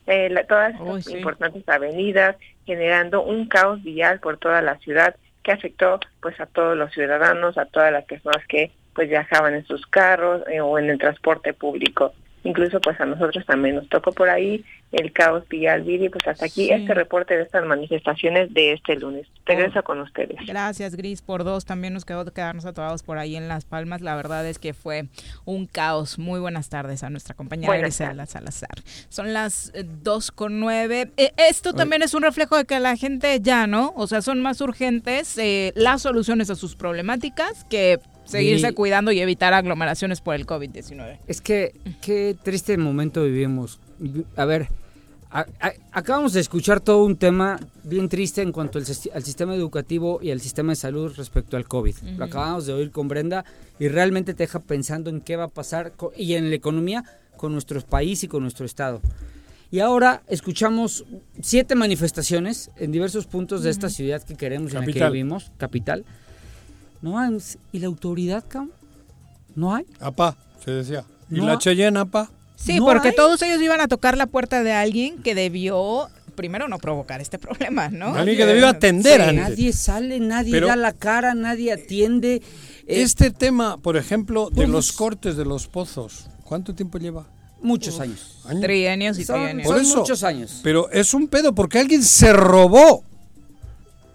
Speaker 16: eh, todas estas importantes avenidas, generando un caos vial por toda la ciudad que afectó pues a todos los ciudadanos, a todas las personas que pues viajaban en sus carros eh, o en el transporte público. Incluso pues a nosotros también nos tocó por ahí el caos vial, Viri, pues hasta aquí
Speaker 1: Sí.
Speaker 16: este reporte de estas manifestaciones de este lunes. Regreso con ustedes.
Speaker 1: Gracias, Gris, por dos. También nos quedó quedarnos atorados por ahí en Las Palmas. La verdad es que fue un caos. Muy buenas tardes a nuestra compañera
Speaker 16: Buenas
Speaker 1: Grisela Salazar. Son las eh, dos con nueve. Eh, esto también es un reflejo de que la gente ya, ¿no? O sea, son más urgentes eh, las soluciones a sus problemáticas que seguirse
Speaker 3: Y-
Speaker 1: cuidando y evitar aglomeraciones por el COVID-19.
Speaker 3: Es que qué triste momento vivimos. A ver, a- a- acabamos de escuchar todo un tema bien triste en cuanto al, al sistema educativo y al sistema de salud respecto al COVID.
Speaker 17: Ujú.
Speaker 3: Lo acabamos de oír con Brenda y realmente te deja pensando en qué va a pasar co- y en la economía con nuestro país y con nuestro estado. Y ahora escuchamos siete manifestaciones en diversos puntos de esta
Speaker 4: Ujú.
Speaker 3: ciudad que queremos, en la que
Speaker 4: Capital.
Speaker 3: vivimos, capital. No hay, ¿Y la autoridad, cabrón? ¿No hay?
Speaker 4: Apá, se decía. ¿Y
Speaker 3: No
Speaker 4: la
Speaker 3: ha-
Speaker 4: Cheyenne, apá?
Speaker 1: Sí,
Speaker 3: No
Speaker 1: porque
Speaker 3: hay.
Speaker 1: todos ellos iban a tocar la puerta de alguien que debió primero no provocar este problema, ¿no?
Speaker 4: Alguien que debió atender
Speaker 3: Sí,
Speaker 4: antes.
Speaker 3: Nadie sale, nadie
Speaker 4: Pero-
Speaker 3: da la cara, nadie atiende. Eh,
Speaker 4: Este tema, por ejemplo, de los cortes de los pozos, ¿cuánto tiempo lleva?
Speaker 3: Muchos años.
Speaker 1: Trienios y
Speaker 3: Son-
Speaker 1: trienios.
Speaker 4: Por
Speaker 3: son
Speaker 4: eso.
Speaker 3: muchos años.
Speaker 4: Pero es un pedo porque alguien se robó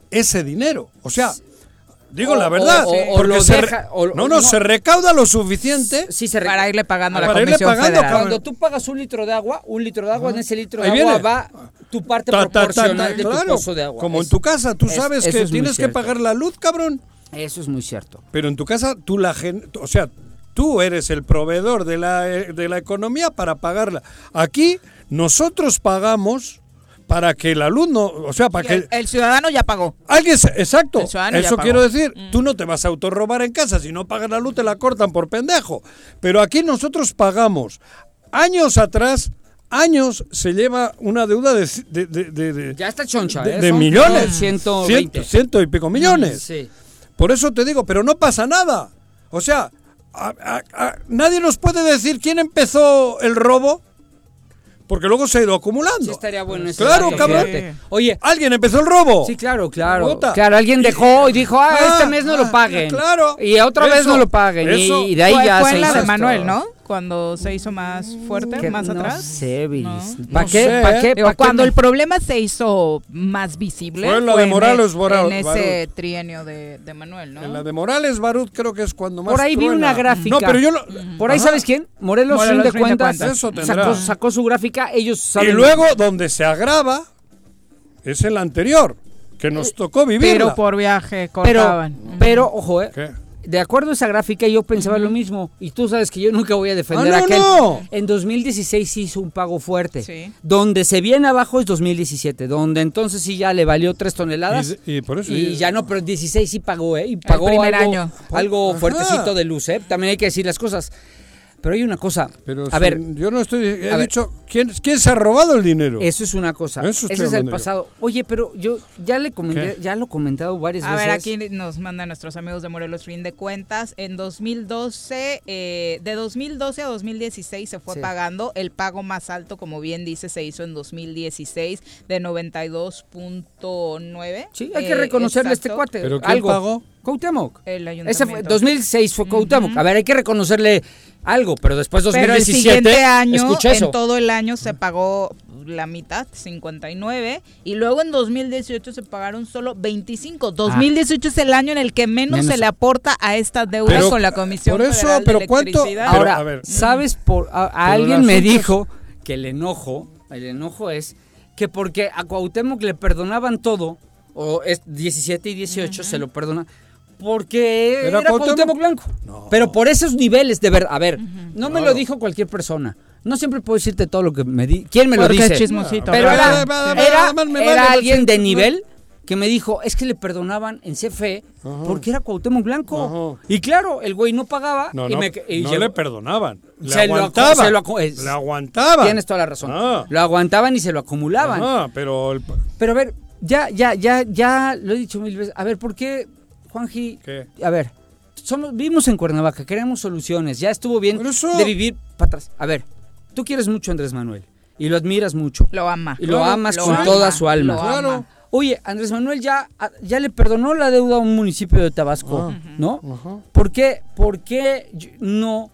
Speaker 4: ese dinero. O sea, digo
Speaker 3: O-
Speaker 4: la verdad.
Speaker 3: o- lo
Speaker 4: se
Speaker 3: deja- o-
Speaker 4: no, no,
Speaker 3: no.
Speaker 4: se recauda lo suficiente.
Speaker 3: Sí, se re-
Speaker 1: Para irle pagando a la
Speaker 4: Para irle
Speaker 1: Comisión
Speaker 4: pagando,
Speaker 1: Federal.
Speaker 4: cabrón.
Speaker 3: Cuando tú pagas un litro de agua, un litro de agua, en ese litro de agua
Speaker 4: viene.
Speaker 3: va tu parte
Speaker 4: Ta, ta, ta,
Speaker 3: proporcional
Speaker 4: ta,
Speaker 3: de tu pozo de agua.
Speaker 4: Como en tu casa, tú
Speaker 3: es-
Speaker 4: sabes que tienes que pagar la luz, cabrón.
Speaker 3: Eso es muy cierto.
Speaker 4: Pero en tu casa, tú la gen- o sea, tú eres el proveedor de la, eh, de la economía para pagarla. Aquí nosotros pagamos para que el alumno, o sea, para que
Speaker 1: el, el ciudadano ya pagó.
Speaker 4: Alguien, exacto, eso quiero decir, tú no te vas a autorrobar en casa, si no pagas la luz te la cortan por pendejo, pero aquí nosotros pagamos. Años atrás, años se lleva una deuda de, de, de- de- de-
Speaker 3: Ya está choncha,
Speaker 4: de-
Speaker 3: ¿eh?
Speaker 4: millones,
Speaker 3: 120.
Speaker 4: ciento, ciento y pico millones.
Speaker 3: Sí.
Speaker 4: Por eso te digo, pero no pasa nada. O sea, a- a- a- nadie nos puede decir quién empezó el robo, porque luego se ha ido acumulando.
Speaker 3: Sí estaría bueno ese
Speaker 4: Claro,
Speaker 3: dato,
Speaker 4: cabrón.
Speaker 3: fíjate. Oye,
Speaker 4: ¿Alguien empezó el robo?
Speaker 3: Sí, claro, claro.
Speaker 4: Puta.
Speaker 3: Claro, alguien dejó y dijo, ah,
Speaker 4: Ah,
Speaker 3: este mes no
Speaker 4: ah,
Speaker 3: lo paguen.
Speaker 4: claro.
Speaker 3: Y otra vez
Speaker 4: Eso,
Speaker 3: no lo paguen. y-
Speaker 4: eso.
Speaker 3: Y, de ahí
Speaker 1: fue,
Speaker 3: ya
Speaker 1: fue
Speaker 3: se
Speaker 1: en la
Speaker 3: hizo
Speaker 1: de
Speaker 3: esto.
Speaker 1: Manuel, ¿no? Cuando se hizo más fuerte,
Speaker 3: Que
Speaker 1: más
Speaker 3: no
Speaker 1: atrás.
Speaker 3: sé.
Speaker 1: No.
Speaker 3: ¿Para
Speaker 4: No
Speaker 3: qué?
Speaker 4: sé,
Speaker 3: ¿Para
Speaker 4: ¿eh?
Speaker 3: qué?
Speaker 1: Digo,
Speaker 3: ¿Pa' qué
Speaker 1: cuando
Speaker 3: no?
Speaker 1: el problema se hizo más visible
Speaker 4: Fue en la de Morales
Speaker 1: e-
Speaker 4: Barut-
Speaker 1: en ese
Speaker 4: Barut.
Speaker 1: trienio de, de Manuel, ¿no?
Speaker 4: En la de Morales Barut creo que es cuando más
Speaker 3: Por ahí vi
Speaker 4: truena.
Speaker 3: una gráfica.
Speaker 4: No, pero yo lo-
Speaker 3: Por ahí,
Speaker 4: Ajá.
Speaker 3: ¿sabes quién? Morelos,
Speaker 1: Morelos
Speaker 3: rinde
Speaker 1: rinde
Speaker 3: cuentas.
Speaker 1: cuentas.
Speaker 4: Eso tendrá.
Speaker 3: Sacó, sacó su gráfica, ellos saben.
Speaker 4: Y luego donde se agrava es el anterior, que nos tocó vivir.
Speaker 1: Pero por viaje
Speaker 3: Pero,
Speaker 1: cortaban.
Speaker 3: pero, ojo, eh.
Speaker 4: ¿Qué?
Speaker 3: De acuerdo a esa gráfica, yo pensaba lo mismo. Y tú sabes que yo nunca voy a defender
Speaker 4: Ah, no,
Speaker 3: aquel.
Speaker 4: no.
Speaker 3: En 2016 sí hizo un pago fuerte.
Speaker 1: Sí.
Speaker 3: Donde se viene abajo es 2017. Donde entonces sí ya le valió tres toneladas.
Speaker 4: Y, y por eso
Speaker 3: Y ya no, pero en 16 sí pagó, ¿eh? Y pagó
Speaker 1: primer
Speaker 3: algo,
Speaker 1: año.
Speaker 3: algo
Speaker 4: Ajá.
Speaker 3: fuertecito de luz, ¿eh? También hay que decir las cosas. Pero hay una cosa.
Speaker 4: Pero
Speaker 3: a
Speaker 4: si-
Speaker 3: ver,
Speaker 4: yo no estoy. He
Speaker 3: a ver.
Speaker 4: dicho, ¿quién, ¿quién se ha robado el dinero?
Speaker 3: eso es una cosa.
Speaker 4: Eso
Speaker 3: Ese es el pasado. Oye, pero yo ya le comenté,
Speaker 4: ¿Qué?
Speaker 3: ya lo he comentado varias
Speaker 1: A
Speaker 3: veces.
Speaker 1: ver, aquí nos mandan nuestros amigos de Morelos Rinde Cuentas. En 2012, eh, de 2012 a 2016 se fue
Speaker 3: Sí.
Speaker 1: pagando. El pago más alto, como bien dice, se hizo en 2016 de 92.9.
Speaker 3: Sí, hay que
Speaker 1: Eh,
Speaker 3: reconocerle a este cuate.
Speaker 4: ¿Pero quién
Speaker 3: algo.
Speaker 4: pagó?
Speaker 3: Cuauhtémoc.
Speaker 1: El
Speaker 3: Ese fue,
Speaker 1: ayuntamiento.
Speaker 3: 2006 fue Cuauhtémoc. A ver, hay que reconocerle algo, pero después
Speaker 1: Pero el
Speaker 3: 2017.
Speaker 1: siguiente año,
Speaker 3: escucha eso.
Speaker 1: en todo el año se pagó la mitad, 59, y luego en 2018 se pagaron solo 25. 2018 es el año en el que menos,
Speaker 3: Menos.
Speaker 1: se le aporta a esta deuda
Speaker 4: Pero,
Speaker 1: con la Comisión
Speaker 4: por eso,
Speaker 1: Federal de
Speaker 4: pero ¿cuánto? Pero,
Speaker 3: Ahora,
Speaker 4: a ver.
Speaker 3: ¿sabes? Por, a,
Speaker 4: Pero
Speaker 3: alguien me dijo que el enojo, el enojo es que porque a Cuauhtémoc le perdonaban todo, o es 17 y 18 se lo perdona, porque
Speaker 4: ¿Era
Speaker 3: era,
Speaker 4: Cuauhtémoc?
Speaker 3: Cuauhtémoc Blanco. Pero por esos niveles, de verdad, a ver, no me lo dijo cualquier persona. No siempre puedo decirte todo lo que me di. ¿Quién me
Speaker 1: Porque
Speaker 3: lo dice?
Speaker 1: chismosito.
Speaker 3: Pero era, era- alguien de nivel que me dijo, es que le perdonaban en CFE porque era Cuauhtémoc Blanco.
Speaker 4: Ajá.
Speaker 3: Y claro, el güey no pagaba
Speaker 4: No,
Speaker 3: y
Speaker 4: no,
Speaker 3: me y
Speaker 4: no
Speaker 3: llegó-
Speaker 4: le perdonaban. Le
Speaker 3: Se lo se lo acu- es-
Speaker 4: le aguantaban.
Speaker 3: Tienes toda la razón.
Speaker 4: Ah.
Speaker 3: Lo aguantaban y se lo acumulaban.
Speaker 4: Pero el-
Speaker 3: Pero a ver, ya, ya, ya, ya lo he dicho mil veces. A ver, ¿por qué, Juanji?
Speaker 4: ¿Qué?
Speaker 3: A ver, somos, vivimos en Cuernavaca, queremos soluciones. Ya estuvo bien
Speaker 4: eso-
Speaker 3: de vivir para atrás. A ver, tú quieres mucho a Andrés Manuel y lo admiras mucho.
Speaker 1: Lo ama.
Speaker 3: Y lo
Speaker 4: Claro,
Speaker 3: amas
Speaker 1: lo
Speaker 3: con
Speaker 1: ama,
Speaker 3: toda su alma.
Speaker 1: lo
Speaker 4: Claro.
Speaker 1: ama.
Speaker 3: Oye, Andrés Manuel ya, ya le perdonó la deuda a un municipio de Tabasco,
Speaker 4: Ah.
Speaker 3: ¿no?
Speaker 4: Ajá.
Speaker 3: ¿Por qué, por qué no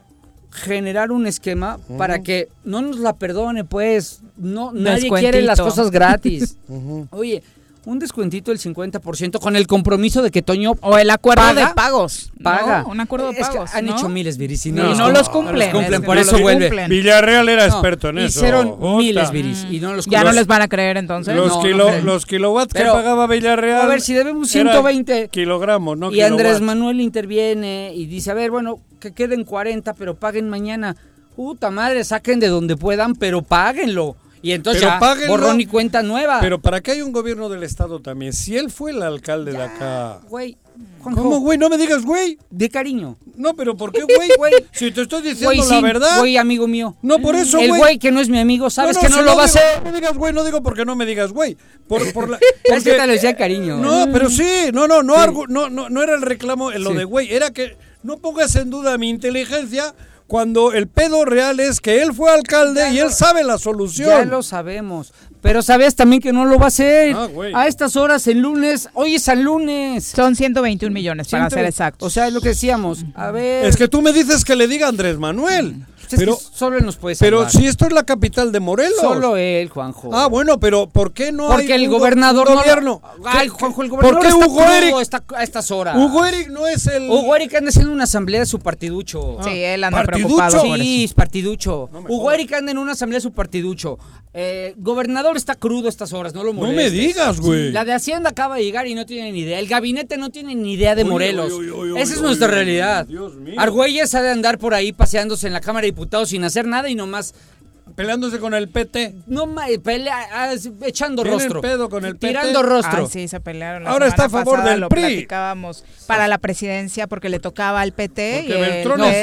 Speaker 3: generar un esquema para que no nos la perdone, pues. No, nadie quiere las cosas gratis. Oye, un descuentito del 50% con el compromiso de que Toño
Speaker 1: O el acuerdo
Speaker 3: paga,
Speaker 1: de pagos. ¿no?
Speaker 3: Paga.
Speaker 1: Un acuerdo de
Speaker 3: Es que
Speaker 1: pagos.
Speaker 3: han
Speaker 1: ¿no?
Speaker 3: hecho miles, Viris, y no,
Speaker 1: no, los cumplen.
Speaker 3: cumplen,
Speaker 1: es que
Speaker 3: por eso vuelve.
Speaker 1: cumplen.
Speaker 4: Villarreal era
Speaker 3: No,
Speaker 4: experto en eso.
Speaker 3: Hicieron
Speaker 4: Ota.
Speaker 3: miles, Viris, y no los
Speaker 1: Ya no les van a creer entonces.
Speaker 4: Los,
Speaker 1: No,
Speaker 4: kilo- los kilowatts
Speaker 3: Pero-
Speaker 4: que pagaba Villarreal.
Speaker 3: A ver, si debemos
Speaker 4: eran
Speaker 3: 120
Speaker 4: kilogramos, no
Speaker 3: y Andrés. Manuel interviene y dice, a ver, bueno, que queden 40, pero paguen mañana. Puta madre, saquen de donde puedan, pero páguenlo. Y entonces
Speaker 4: Pero
Speaker 3: ya,
Speaker 4: páguenlo.
Speaker 3: borrón y cuenta nueva.
Speaker 4: Pero para qué hay un gobierno del estado también. Si él fue el alcalde de acá.
Speaker 3: Güey, Juanjo,
Speaker 4: ¿Cómo, güey? No me digas, güey.
Speaker 3: De cariño.
Speaker 4: No, pero ¿por qué, güey?
Speaker 3: Güey.
Speaker 4: Si te estoy diciendo
Speaker 3: Güey,
Speaker 4: la
Speaker 3: sí,
Speaker 4: verdad.
Speaker 3: güey, amigo mío.
Speaker 4: No, por eso,
Speaker 3: El
Speaker 4: güey.
Speaker 3: güey que no es mi amigo, sabes que no
Speaker 4: si
Speaker 3: lo va a hacer.
Speaker 4: No me digas, güey, no digo porque no me digas, güey. Por, por la,
Speaker 3: Es que
Speaker 4: porque-
Speaker 3: te lo decía cariño.
Speaker 4: No, pero sí, no, no, no,
Speaker 3: Sí.
Speaker 4: argu- no, no, no era el reclamo en lo
Speaker 3: Sí.
Speaker 4: de güey, era que no pongas en duda mi inteligencia cuando el pedo real es que él fue alcalde y él sabe la solución.
Speaker 3: Ya lo sabemos. Pero sabes también que no lo va a hacer.
Speaker 4: Ah,
Speaker 3: a estas horas, el lunes. Hoy es al lunes.
Speaker 1: Son 121 millones, para ser
Speaker 3: 120.
Speaker 1: exactos.
Speaker 3: O sea, es lo que decíamos. A ver.
Speaker 4: Es que tú me dices que le diga Andrés Manuel.
Speaker 3: Es que
Speaker 4: Pero,
Speaker 3: solo él nos puede
Speaker 4: pero
Speaker 3: salvar.
Speaker 4: si esto es la capital de Morelos.
Speaker 3: Solo él, Juanjo.
Speaker 4: Ah, bueno, pero ¿por qué no
Speaker 3: Porque
Speaker 4: hay
Speaker 3: el
Speaker 4: un go-
Speaker 3: gobernador
Speaker 4: un
Speaker 3: no-
Speaker 4: gobierno?
Speaker 3: Ay,
Speaker 4: ¿Qué-
Speaker 3: Juanjo, el
Speaker 4: ¿Por
Speaker 3: gobernador
Speaker 4: qué
Speaker 3: está
Speaker 4: Hugo Eric?
Speaker 3: esta- a estas horas.
Speaker 4: Hugo Eric no es el
Speaker 3: Hugo Eric anda haciendo una asamblea de su partiducho.
Speaker 1: Sí, él anda
Speaker 4: ¿Partiducho?
Speaker 1: preocupado por
Speaker 3: Sí, es partiducho. Hugo Eric anda en una asamblea de su partiducho. Eh, gobernador está crudo a estas horas, no lo
Speaker 4: No
Speaker 3: molestes.
Speaker 4: me digas, güey.
Speaker 3: La de Hacienda acaba de llegar y no tiene ni idea. El gabinete no tiene ni idea de Morelos.
Speaker 4: uy, uy, uy,
Speaker 3: Esa es
Speaker 4: uy,
Speaker 3: nuestra
Speaker 4: uy,
Speaker 3: realidad.
Speaker 4: Dios mío.
Speaker 3: Argüelles ha de andar por ahí paseándose en la Cámara de Diputados sin hacer nada y nomás
Speaker 4: Peleándose con el PT.
Speaker 3: no pelea, ah, echando rostro.
Speaker 4: pedo con el PT.
Speaker 3: Tirando rostro.
Speaker 1: Ay, sí, se pelearon. La
Speaker 4: Ahora está a favor
Speaker 1: pasada
Speaker 4: del
Speaker 1: lo
Speaker 4: PRI.
Speaker 1: platicábamos para la presidencia porque le tocaba al PT
Speaker 4: Porque
Speaker 1: y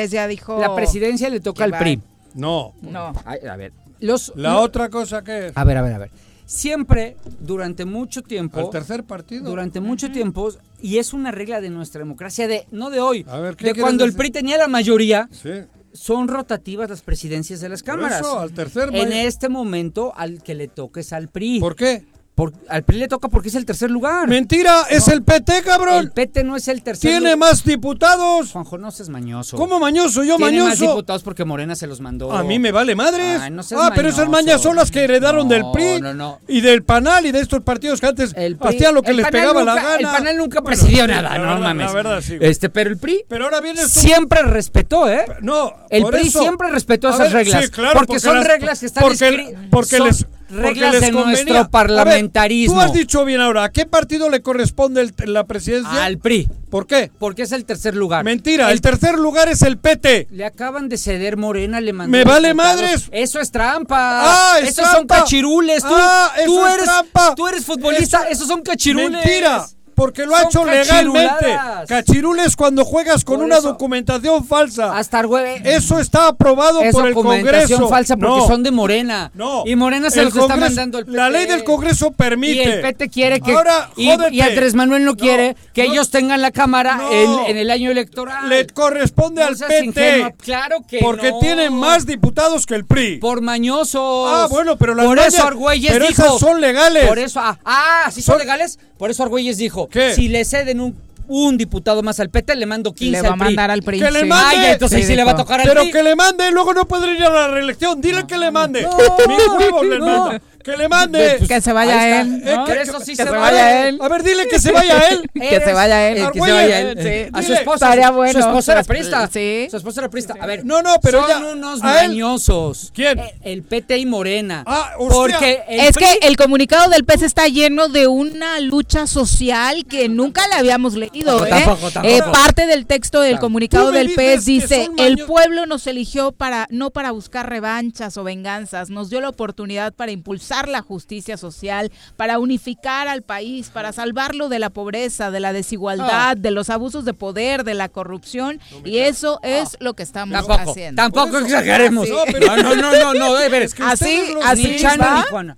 Speaker 1: el ya dijo...
Speaker 3: La presidencia le toca al
Speaker 1: va-
Speaker 3: PRI.
Speaker 4: No.
Speaker 1: No.
Speaker 3: Ay, a ver. Los,
Speaker 4: La
Speaker 3: no-
Speaker 4: otra cosa que es.
Speaker 3: A ver, a ver, a ver. Siempre, durante mucho tiempo.
Speaker 4: Al tercer partido.
Speaker 3: Durante mucho tiempo, y es una regla de nuestra democracia, de no de hoy,
Speaker 4: A ver, ¿qué
Speaker 3: de cuando el? PRI tenía la mayoría,
Speaker 4: Sí.
Speaker 3: Son rotativas las presidencias de las
Speaker 4: Por
Speaker 3: cámaras.
Speaker 4: eso, al tercer
Speaker 3: en este momento, al que le toque es al PRI.
Speaker 4: ¿Por qué?
Speaker 3: Por- al PRI le toca porque es el tercer lugar.
Speaker 4: Mentira, es el PT, cabrón.
Speaker 3: El PT no es el tercer
Speaker 4: Tiene
Speaker 3: lugar.
Speaker 4: más diputados.
Speaker 3: Juanjo, no seas mañoso.
Speaker 4: ¿Cómo mañoso? Yo
Speaker 3: Tiene más
Speaker 4: mañoso.
Speaker 3: diputados porque Morena se los mandó.
Speaker 4: A mí me vale madres.
Speaker 3: Ay, no seas
Speaker 4: ah, pero esas mañas son las que heredaron del
Speaker 3: No,
Speaker 4: PRI
Speaker 3: no, no.
Speaker 4: y del PANAL y de estos partidos que antes
Speaker 3: El PRI-
Speaker 4: hacían lo que les
Speaker 3: PANAL
Speaker 4: pegaba
Speaker 3: nunca-
Speaker 4: la gana.
Speaker 3: El panel nunca
Speaker 4: Bueno,
Speaker 3: presidió
Speaker 4: sí,
Speaker 3: nada, no
Speaker 4: verdad,
Speaker 3: mames.
Speaker 4: La verdad, sí. güey.
Speaker 3: Este, pero el PRI
Speaker 4: Pero ahora
Speaker 3: siempre respetó, ¿eh?
Speaker 4: No,
Speaker 3: El PRI
Speaker 4: eso.
Speaker 3: siempre respetó esas
Speaker 4: ver,
Speaker 3: reglas.
Speaker 4: sí, claro,
Speaker 3: porque, son
Speaker 4: las-
Speaker 3: reglas que están
Speaker 4: porque, porque les
Speaker 3: reglas de nuestro
Speaker 4: ver,
Speaker 3: parlamentarismo.
Speaker 4: tú has dicho bien ahora, ¿a qué partido le corresponde el- la presidencia?
Speaker 3: Al PRI.
Speaker 4: ¿Por qué?
Speaker 3: Porque es el tercer lugar.
Speaker 4: Mentira, el,
Speaker 3: El-
Speaker 4: tercer lugar es el PT.
Speaker 3: Le acaban de ceder Morena, le mandó.
Speaker 4: ¡Me vale madres!
Speaker 3: Eso es trampa.
Speaker 4: ¡Ah, es
Speaker 3: Esos son
Speaker 4: trampa!
Speaker 3: cachirules. Tú,
Speaker 4: ¡Ah, eso
Speaker 3: tú
Speaker 4: es
Speaker 3: eres,
Speaker 4: trampa!
Speaker 3: Tú eres futbolista.
Speaker 4: Eso-
Speaker 3: esos son cachirules.
Speaker 4: Mentira. Porque lo ha hecho legalmente. Cachirules cuando juegas con
Speaker 3: Por
Speaker 4: una
Speaker 3: eso-
Speaker 4: documentación falsa.
Speaker 3: Hasta güey.
Speaker 4: Eso está aprobado
Speaker 3: Es
Speaker 4: por el
Speaker 3: documentación
Speaker 4: Congreso.
Speaker 3: falsa porque
Speaker 4: No.
Speaker 3: son de Morena.
Speaker 4: No.
Speaker 3: Y Morena se
Speaker 4: El
Speaker 3: los está
Speaker 4: Congreso-
Speaker 3: mandando el PT.
Speaker 4: La ley del Congreso permite.
Speaker 3: Y el PT quiere que.
Speaker 4: Ahora,
Speaker 3: y, y Andrés Manuel no quiere que
Speaker 4: no.
Speaker 3: ellos tengan la Cámara
Speaker 4: No.
Speaker 3: en, en el año electoral.
Speaker 4: Le corresponde
Speaker 3: No
Speaker 4: al PT.
Speaker 3: ingenuo. Claro que
Speaker 4: Porque
Speaker 3: no.
Speaker 4: tiene más diputados que el PRI.
Speaker 3: Por mañosos.
Speaker 4: Ah, bueno, pero las
Speaker 3: Por
Speaker 4: mañas-
Speaker 3: eso Argüelles
Speaker 4: pero
Speaker 3: dijo.
Speaker 4: esas son legales.
Speaker 3: Por eso. Ah, ah, ¿sí son,
Speaker 4: Son-
Speaker 3: legales? Por eso Argüelles dijo.
Speaker 4: ¿Qué?
Speaker 3: Si le ceden un, un diputado más al PT, le mando 15
Speaker 1: Le va a
Speaker 3: al PRI.
Speaker 1: mandar al PRI.
Speaker 4: Que le mande.
Speaker 3: Ya, entonces
Speaker 1: Sí,
Speaker 3: sí, le va a tocar al
Speaker 4: Pero
Speaker 3: PRI.
Speaker 4: que le mande, luego no podrá ir a la reelección. Dile que le mande.
Speaker 3: No.
Speaker 4: Mis huevos le
Speaker 3: No.
Speaker 4: manda. Que le mande.
Speaker 1: Que se vaya él.
Speaker 4: Eh,
Speaker 1: ¿no?
Speaker 4: que-
Speaker 3: eso sí
Speaker 1: que
Speaker 3: se
Speaker 1: se
Speaker 3: va.
Speaker 1: vaya él.
Speaker 4: A ver, dile que se vaya él.
Speaker 1: Que se vaya él.
Speaker 3: Que se vaya él.
Speaker 1: Sí.
Speaker 3: A su esposa.
Speaker 1: Estaría
Speaker 3: su-
Speaker 1: bueno.
Speaker 3: Su esposa era prista.
Speaker 1: sí.
Speaker 3: Su esposa era prista. A ver.
Speaker 4: No, no, pero
Speaker 3: son unos mañosos.
Speaker 4: ¿Quién?
Speaker 3: Eh, El PT y Morena.
Speaker 4: Ah, hostia.
Speaker 3: Porque
Speaker 1: Es que el comunicado del PES está lleno de una lucha social que nunca la habíamos leído. ¿eh?
Speaker 3: Tampoco, tampoco.
Speaker 1: Eh, parte del texto del comunicado del PES dice, el pueblo nos eligió para no para buscar revanchas o venganzas, nos dio la oportunidad para impulsar la justicia social, para unificar al país, para salvarlo de la pobreza, de la desigualdad,
Speaker 3: Ah.
Speaker 1: de los abusos de poder, de la corrupción, y eso es lo que estamos
Speaker 3: Tampoco,
Speaker 1: haciendo.
Speaker 3: tampoco exageremos.
Speaker 4: No, pero-
Speaker 3: No, no, no, no, ver.
Speaker 4: que
Speaker 1: Así,
Speaker 4: los
Speaker 1: así
Speaker 3: Ni Chano ni Juana.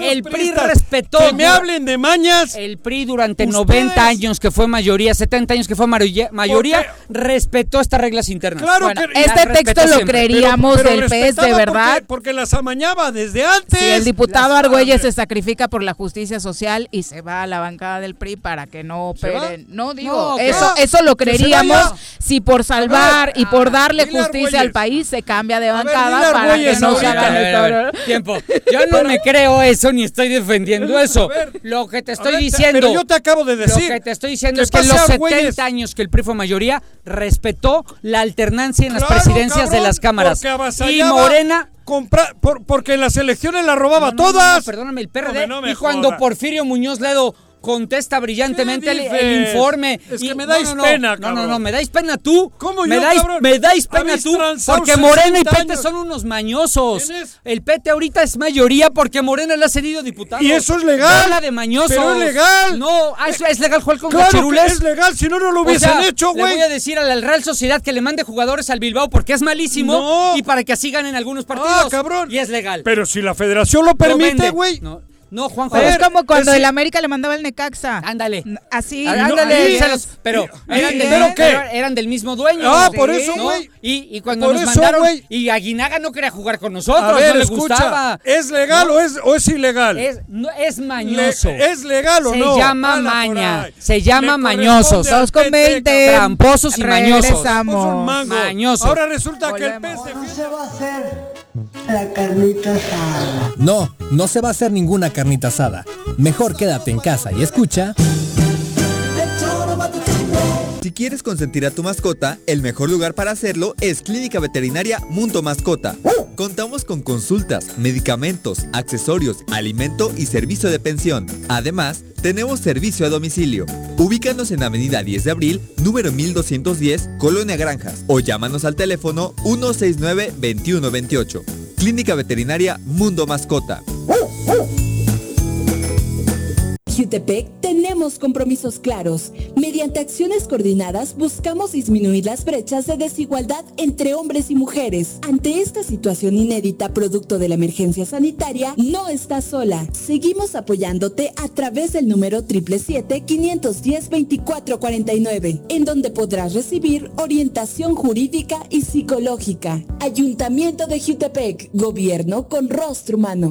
Speaker 3: El PRI respetó.
Speaker 4: Que me hablen de mañas.
Speaker 3: El PRI durante
Speaker 4: Ustedes-
Speaker 3: 90 años que fue mayoría, 70 años que fue mayoría, mayoría
Speaker 4: ¿Por
Speaker 3: respetó estas reglas internas.
Speaker 4: Claro
Speaker 1: Bueno,
Speaker 4: que
Speaker 1: este texto lo
Speaker 3: siempre.
Speaker 1: creeríamos
Speaker 4: Pero
Speaker 1: del PES de verdad.
Speaker 4: Porque, porque las amañaba desde antes.
Speaker 1: Sí, el diputado diputado Argüelles se sacrifica por la justicia social y se va a la bancada del PRI para que no operen. No digo, eso, eso lo creeríamos si por salvar y por darle justicia al país se cambia de bancada para que no se hagan
Speaker 3: Tiempo. Yo no me creo eso ni estoy defendiendo eso. Lo que te estoy diciendo.
Speaker 4: Pero yo te acabo de decir.
Speaker 3: Lo que te estoy diciendo es que en los 70 años que el PRI fue mayoría respetó la alternancia en las presidencias de las cámaras. Y Morena
Speaker 4: comprar porque en las elecciones la robaba todas.
Speaker 3: perdóname, el PRD. y cuando Porfirio Muñoz Ledo contesta brillantemente el, informe.
Speaker 4: Es que me dais pena,
Speaker 3: No, no, no, me dais pena tú.
Speaker 4: ¿Cómo
Speaker 3: me
Speaker 4: yo,
Speaker 3: dais,
Speaker 4: cabrón?
Speaker 3: Me dais pena tú porque Morena y Pete son unos mañosos. El Pete ahorita es mayoría porque Morena le ha cedido diputado.
Speaker 4: Y eso es legal.
Speaker 3: Habla de mañosos.
Speaker 4: Pero es legal.
Speaker 3: No, ah, ¿es, es legal jugar con
Speaker 4: claro? Que es legal, si no, no lo hubiesen
Speaker 3: o sea,
Speaker 4: hecho, güey.
Speaker 3: Le voy a decir a la Real Sociedad que le mande jugadores al Bilbao porque es malísimo
Speaker 4: No.
Speaker 3: y para que así ganen algunos partidos.
Speaker 4: Ah, cabrón.
Speaker 3: Y es legal.
Speaker 4: Pero si la federación lo permite, güey.
Speaker 3: No, no, Juanjo.
Speaker 1: Pero es como cuando el América le mandaba el Necaxa.
Speaker 3: Ándale.
Speaker 1: Así.
Speaker 3: Ah, Ándale, se pero eran, del, eran- del mismo dueño.
Speaker 4: Ah, por eso, güey.
Speaker 3: Y, cuando
Speaker 4: Por
Speaker 3: nos
Speaker 4: eso,
Speaker 3: mandaron,
Speaker 4: güey.
Speaker 3: y Aguinaga no quería jugar con nosotros, no le gustaba.
Speaker 4: ¿Es legal o, es, o es ilegal?
Speaker 3: Es, no, es mañoso.
Speaker 4: ¿Es legal o
Speaker 3: se
Speaker 4: no?
Speaker 3: llama
Speaker 4: Hala por
Speaker 3: maña. Se llama mañosos.
Speaker 4: al
Speaker 1: Dos con
Speaker 4: PT,
Speaker 1: veinte.
Speaker 4: cabrón.
Speaker 3: Tramposos y mañosos.
Speaker 4: Ahora resulta que el
Speaker 18: No se va a hacer la carnita asada.
Speaker 8: No, no se va a hacer ninguna carnita asada. Mejor quédate en casa y escucha.
Speaker 19: Si quieres consentir a tu mascota, el mejor lugar para hacerlo es Clínica Veterinaria Mundo Mascota. Contamos con consultas, medicamentos, accesorios, alimento y servicio de pensión. Además, tenemos servicio a domicilio. Ubícanos en Avenida 10 de Abril, número 1210, Colonia Granjas, o llámanos al teléfono 169-2128. Clínica Veterinaria Mundo Mascota.
Speaker 11: Compromisos claros. Mediante acciones coordinadas buscamos disminuir las brechas de desigualdad entre hombres y mujeres. Ante esta situación inédita producto de la emergencia sanitaria, no estás sola. Seguimos apoyándote a través del número 777-510-2449, en donde podrás recibir orientación jurídica y psicológica. Ayuntamiento de Jutepec, gobierno con rostro humano.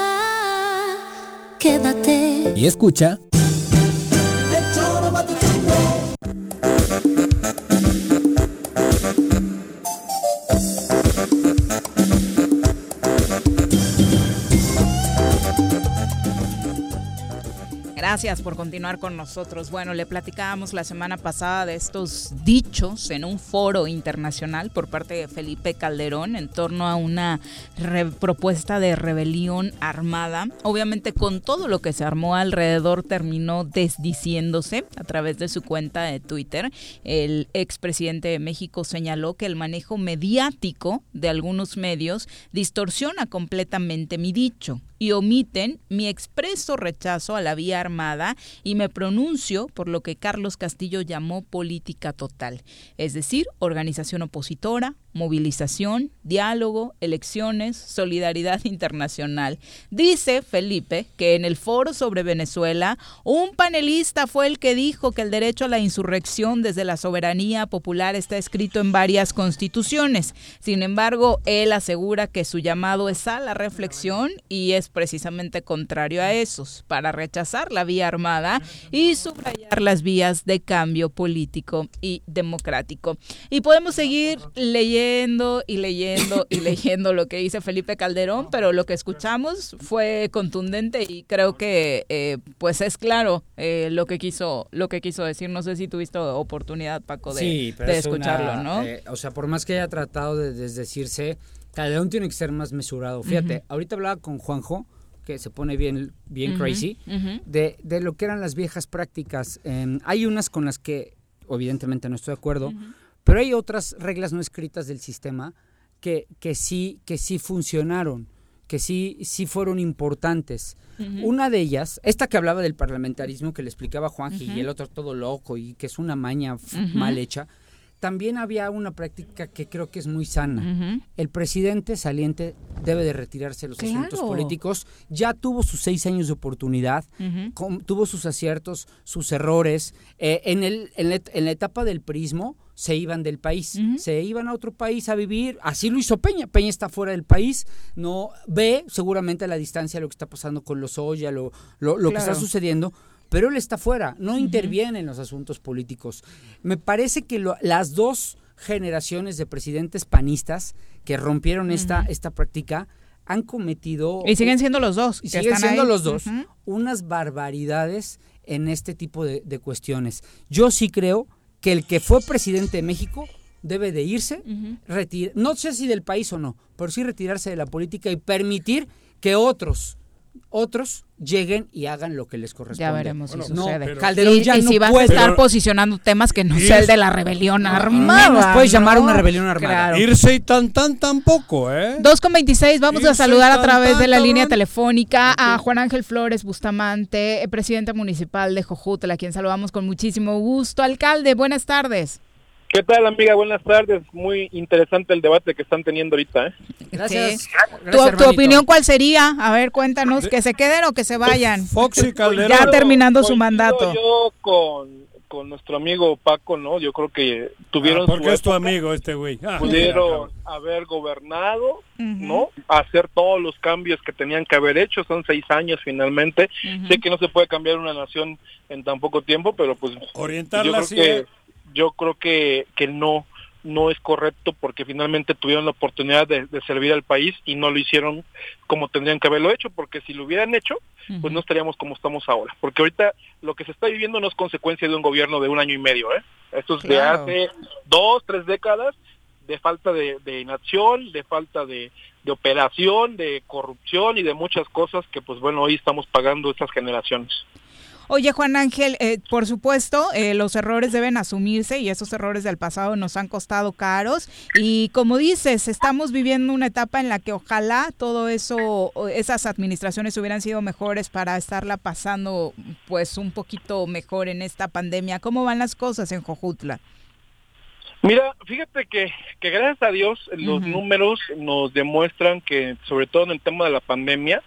Speaker 17: Quédate.
Speaker 8: Y escucha.
Speaker 1: Gracias por continuar con nosotros. Bueno, le platicábamos la semana pasada de estos dichos en un foro internacional por parte de Felipe Calderón en torno a una propuesta de rebelión armada. Obviamente con todo lo que se armó alrededor terminó desdiciéndose a través de su cuenta de Twitter. El expresidente de México señaló que el manejo mediático de algunos medios distorsiona completamente mi dicho y omiten mi expreso rechazo a la vía armada y me pronuncio por lo que Carlos Castillo llamó política total, es decir, organización opositora, movilización, diálogo, elecciones, solidaridad internacional. Dice Felipe que en el foro sobre Venezuela, un panelista fue el que dijo que el derecho a la insurrección desde la soberanía popular está escrito en varias constituciones. Sin embargo, él asegura que su llamado es a la reflexión y es precisamente contrario a esos, para rechazar la vía armada y subrayar las vías de cambio político y democrático. Y podemos seguir leyendo y leyendo y leyendo lo que dice Felipe Calderón, pero lo que escuchamos fue contundente y creo que eh, pues es claro eh, lo que quiso lo que quiso decir. No sé si tuviste oportunidad, Paco, de, de escucharlo, ¿no?
Speaker 3: Eh, o sea, por más que haya tratado de desdecirse, Calderón tiene que ser más mesurado. Fíjate, ahorita hablaba con Juanjo que se pone bien, bien crazy, de, de, lo que eran las viejas prácticas. hay unas con las que evidentemente no estoy de acuerdo, pero hay otras reglas no escritas del sistema que, que, sí, que sí funcionaron, que sí, sí fueron importantes. Una de ellas, esta que hablaba del parlamentarismo que le explicaba Juanji y el otro todo loco y que es una maña mal hecha, también había una práctica que creo que es muy sana. El presidente saliente debe de retirarse de los asuntos políticos. Ya tuvo sus seis años de oportunidad, tuvo sus aciertos, sus errores. Eh, en, el, en, la, etapa del prismo se iban del país, se iban a otro país a vivir. Así lo hizo Peña. Peña está fuera del país, no ve seguramente a la distancia lo que está pasando con los Oya, lo, lo, lo que está sucediendo pero él está fuera, no interviene en los asuntos políticos. Me parece que las dos generaciones de presidentes panistas que rompieron esta, esta práctica han cometido...
Speaker 1: Y siguen siendo los dos.
Speaker 3: Y siguen siendo los dos. Unas barbaridades en este tipo de, cuestiones. Yo sí creo que el que fue presidente de México debe de irse, no sé si del país o no, pero sí retirarse de la política y permitir que otros otros lleguen y hagan lo que les corresponde.
Speaker 1: Ya veremos si sucede.
Speaker 3: Calderón
Speaker 1: y,
Speaker 3: ya
Speaker 1: y si vas a estar posicionando temas que no sea el de la rebelión armada.
Speaker 3: puedes llamar una rebelión armada.
Speaker 4: Irse y tan tan tampoco, ¿eh?
Speaker 1: 2 con 26, vamos a saludar a través de la línea telefónica a Juan Ángel Flores Bustamante, presidente municipal de Jojutla, a quien saludamos con muchísimo gusto. Alcalde, buenas tardes.
Speaker 20: ¿Qué tal, amiga? Buenas tardes. Muy interesante el debate que están teniendo ahorita. ¿eh?
Speaker 3: Gracias.
Speaker 1: ¿Tu, opinión cuál sería? A ver, cuéntanos, que se queden o que se vayan.
Speaker 4: Foxy Calderón.
Speaker 1: Ya terminando su mandato.
Speaker 20: Yo con, con nuestro amigo Paco, ¿no? Yo creo que tuvieron.
Speaker 4: Ah, porque es tu amigo este güey.
Speaker 20: Ah, pudieron haber gobernado, ¿no? Hacer todos los cambios que tenían que haber hecho. Son seis años finalmente. Sé que no se puede cambiar una nación en tan poco tiempo, pero pues.
Speaker 4: Orientarla
Speaker 20: yo creo que, yo creo que, que no no es correcto porque finalmente tuvieron la oportunidad de, servir al país y no lo hicieron como tendrían que haberlo hecho, porque si lo hubieran hecho, pues no estaríamos como estamos ahora. Porque ahorita lo que se está viviendo no es consecuencia de un gobierno de un año y medio, ¿eh? Esto es de hace dos, tres décadas de falta de, inacción, de falta de, de operación, de corrupción y de muchas cosas que pues bueno, hoy estamos pagando estas generaciones.
Speaker 1: Oye, Juan Ángel, eh, por supuesto, eh, los errores deben asumirse y esos errores del pasado nos han costado caros. Y como dices, estamos viviendo una etapa en la que ojalá todo eso, esas administraciones hubieran sido mejores para estarla pasando pues un poquito mejor en esta pandemia. ¿Cómo van las cosas en Jojutla?
Speaker 20: Mira, fíjate que, que gracias a Dios los números nos demuestran que, sobre todo en el tema de la pandemia,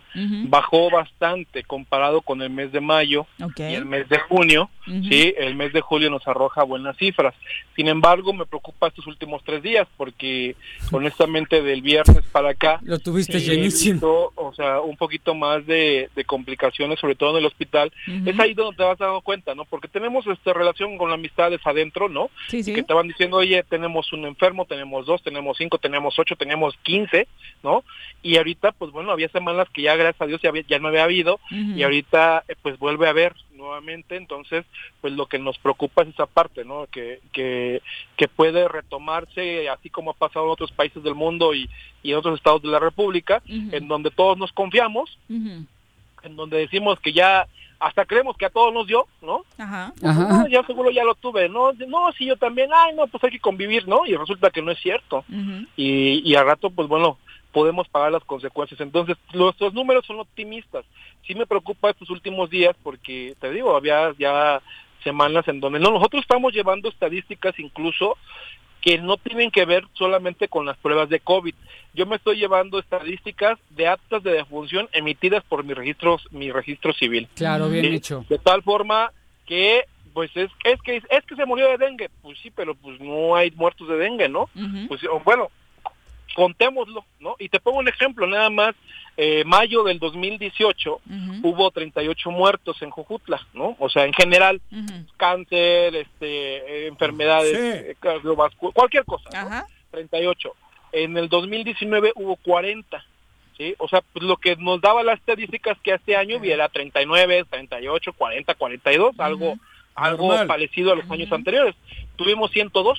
Speaker 20: bajó bastante comparado con el mes de mayo y el mes de junio. Sí, el mes de julio nos arroja buenas cifras. Sin embargo, me preocupa estos últimos tres días porque, honestamente, del viernes para acá
Speaker 3: lo tuviste llenísimo.
Speaker 20: o sea, un poquito más de, complicaciones, sobre todo en el hospital. Es ahí donde te vas dando cuenta, ¿no? Porque tenemos esta relación con amistades adentro, ¿no?
Speaker 1: Sí, sí.
Speaker 20: que te van diciendo oye, tenemos un enfermo, tenemos dos, tenemos cinco, tenemos ocho, tenemos quince, ¿no? Y ahorita, pues bueno, había semanas que ya, gracias a Dios, ya, ya no había habido, y ahorita, eh, pues vuelve a haber nuevamente, entonces, pues lo que nos preocupa es esa parte, ¿no? Que, que, que puede retomarse, así como ha pasado en otros países del mundo y, y en otros estados de la República, en donde todos nos confiamos, en donde decimos que ya hasta creemos que a todos nos dio, ¿no?
Speaker 1: Ajá.
Speaker 20: Pues, ya seguro ya lo tuve, ¿no? No, sí, yo también, ay, no, pues hay que convivir, ¿no? Y resulta que no es cierto. y, y al rato, pues bueno, podemos pagar las consecuencias. Entonces, nuestros números son optimistas. Sí me preocupa estos últimos días porque, te digo, había ya semanas en donde no, nosotros estamos llevando estadísticas incluso que no tienen que ver solamente con las pruebas de COVID. Yo me estoy llevando estadísticas de actas de defunción emitidas por mi registro, mi registro civil.
Speaker 3: Claro, bien
Speaker 20: Sí,
Speaker 3: hecho.
Speaker 20: De tal forma que pues es, es que es que se murió de dengue, pues sí, pero pues no hay muertos de dengue, ¿no? Pues o bueno, contémoslo, ¿no? Y te pongo un ejemplo, nada más, eh, mayo del 2018 hubo 38 muertos en Jojutla, ¿no? O sea, en general, cáncer, este, eh, enfermedades eh, cardiovascu- cualquier cosa, ¿no? 38. En el 2019 hubo 40. ¿Sí? O sea, pues lo que nos daba las estadísticas que este año era 39, 38, 40, 42, algo algo
Speaker 4: Normal.
Speaker 20: parecido a los años anteriores. Tuvimos 102.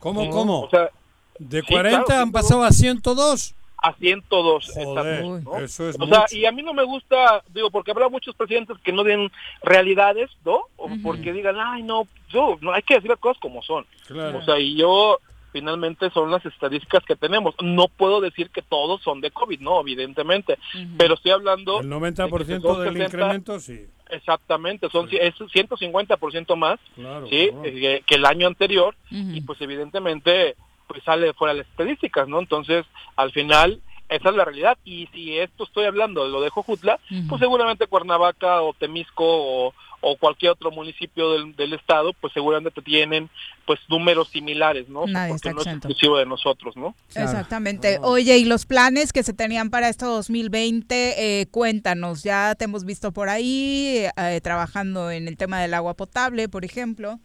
Speaker 4: ¿Cómo,
Speaker 20: ¿no?
Speaker 4: cómo?
Speaker 20: O sea,
Speaker 4: De
Speaker 20: sí,
Speaker 4: 40
Speaker 20: claro,
Speaker 4: han pasado a 102.
Speaker 20: a 102.
Speaker 4: Joder,
Speaker 20: exacto, ¿no?
Speaker 4: eso es
Speaker 20: o sea, y a mí no me gusta, digo, porque habrá muchos presidentes que no den realidades, ¿no? O porque digan, ay, no, yo, no, hay que decir las cosas como son.
Speaker 4: Claro.
Speaker 20: O sea, y yo, finalmente, son las estadísticas que tenemos. No puedo decir que todos son de COVID, no, evidentemente. Pero estoy hablando...
Speaker 4: El
Speaker 20: de
Speaker 4: 90%
Speaker 20: que son
Speaker 4: del
Speaker 20: 60
Speaker 4: incremento, sí.
Speaker 20: Exactamente, son es 150% más
Speaker 4: Claro,
Speaker 20: ¿sí?
Speaker 4: claro.
Speaker 20: Eh, que el año anterior y pues evidentemente pues sale fuera las estadísticas, ¿no? Entonces, al final esa es la realidad y si esto estoy hablando de lo de Jojutla, pues seguramente Cuernavaca o Temisco o, o cualquier otro municipio del, del estado, pues seguramente tienen pues números similares, ¿no?
Speaker 1: Nadie
Speaker 20: Porque
Speaker 1: está
Speaker 20: no es
Speaker 1: exento.
Speaker 20: exclusivo de nosotros, ¿no?
Speaker 1: Exactamente. Oye, y los planes que se tenían para este 2020, eh, cuéntanos, ya te hemos visto por ahí eh, trabajando en el tema del agua potable, por ejemplo.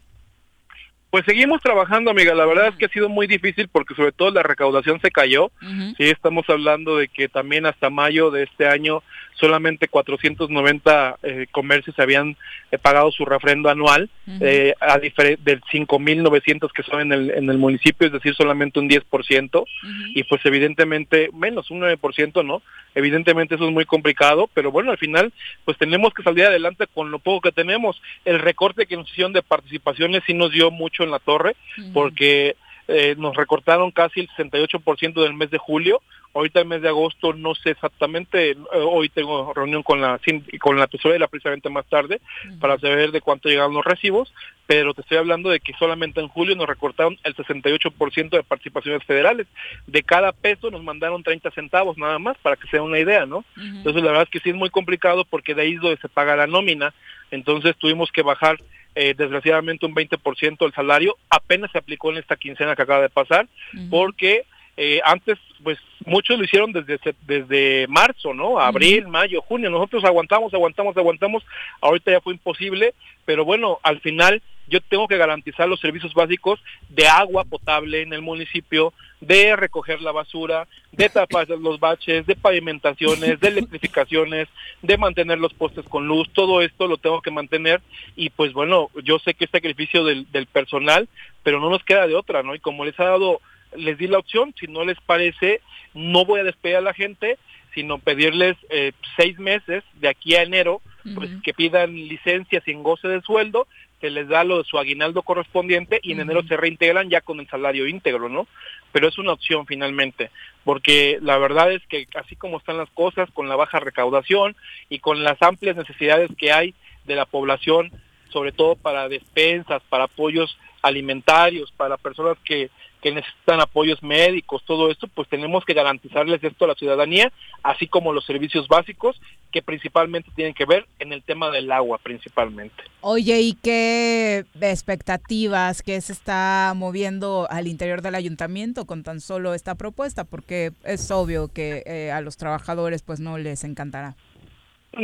Speaker 20: Pues seguimos trabajando, amiga. La verdad es que ha sido muy difícil porque sobre todo la recaudación se cayó. Sí, estamos hablando de que también hasta mayo de este año solamente 490 eh, comercios habían eh, pagado su refrendo anual, eh, a del 5.900 que son en el, en el municipio, es decir, solamente un 10%, y pues evidentemente menos, un 9%, ¿no? Evidentemente eso es muy complicado, pero bueno, al final pues tenemos que salir adelante con lo poco que tenemos. El recorte que nos hicieron de participaciones sí nos dio mucho en la torre, porque eh, nos recortaron casi el 68% del mes de julio. Ahorita el mes de agosto no sé exactamente, eh, hoy tengo reunión con la con la tesorera precisamente más tarde para saber de cuánto llegaron los recibos, pero te estoy hablando de que solamente en julio nos recortaron el 68% de participaciones federales. De cada peso nos mandaron 30 centavos nada más para que sea una idea, ¿no? Entonces la verdad es que sí es muy complicado porque de ahí es donde se paga la nómina. Entonces tuvimos que bajar eh, desgraciadamente un 20% el salario. Apenas se aplicó en esta quincena que acaba de pasar porque eh, antes pues muchos lo hicieron desde desde marzo, ¿no? Abril, mayo, junio. Nosotros aguantamos, aguantamos, aguantamos. Ahorita ya fue imposible, pero bueno, al final yo tengo que garantizar los servicios básicos de agua potable en el municipio, de recoger la basura, de tapar los baches, de pavimentaciones, de electrificaciones, de mantener los postes con luz, todo esto lo tengo que mantener y pues bueno, yo sé que es sacrificio del, del personal, pero no nos queda de otra, ¿no? Y como les ha dado, les di la opción, si no les parece, no voy a despedir a la gente, sino pedirles eh, seis meses de aquí a enero, pues que pidan licencia sin goce de sueldo, se les da lo de su aguinaldo correspondiente y en enero se reintegran ya con el salario íntegro, ¿no? Pero es una opción finalmente, porque la verdad es que así como están las cosas, con la baja recaudación y con las amplias necesidades que hay de la población, sobre todo para despensas, para apoyos alimentarios, para personas que, que necesitan apoyos médicos, todo esto, pues tenemos que garantizarles esto a la ciudadanía, así como los servicios básicos que principalmente tienen que ver en el tema del agua principalmente.
Speaker 1: Oye, ¿y qué expectativas que se está moviendo al interior del ayuntamiento con tan solo esta propuesta? Porque es obvio que eh, a los trabajadores pues no les encantará.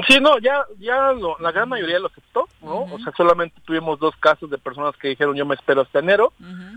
Speaker 20: Sí, no, ya, ya lo- la gran mayoría lo aceptó, ¿no? O sea, solamente tuvimos dos casos de personas que dijeron yo me espero hasta enero,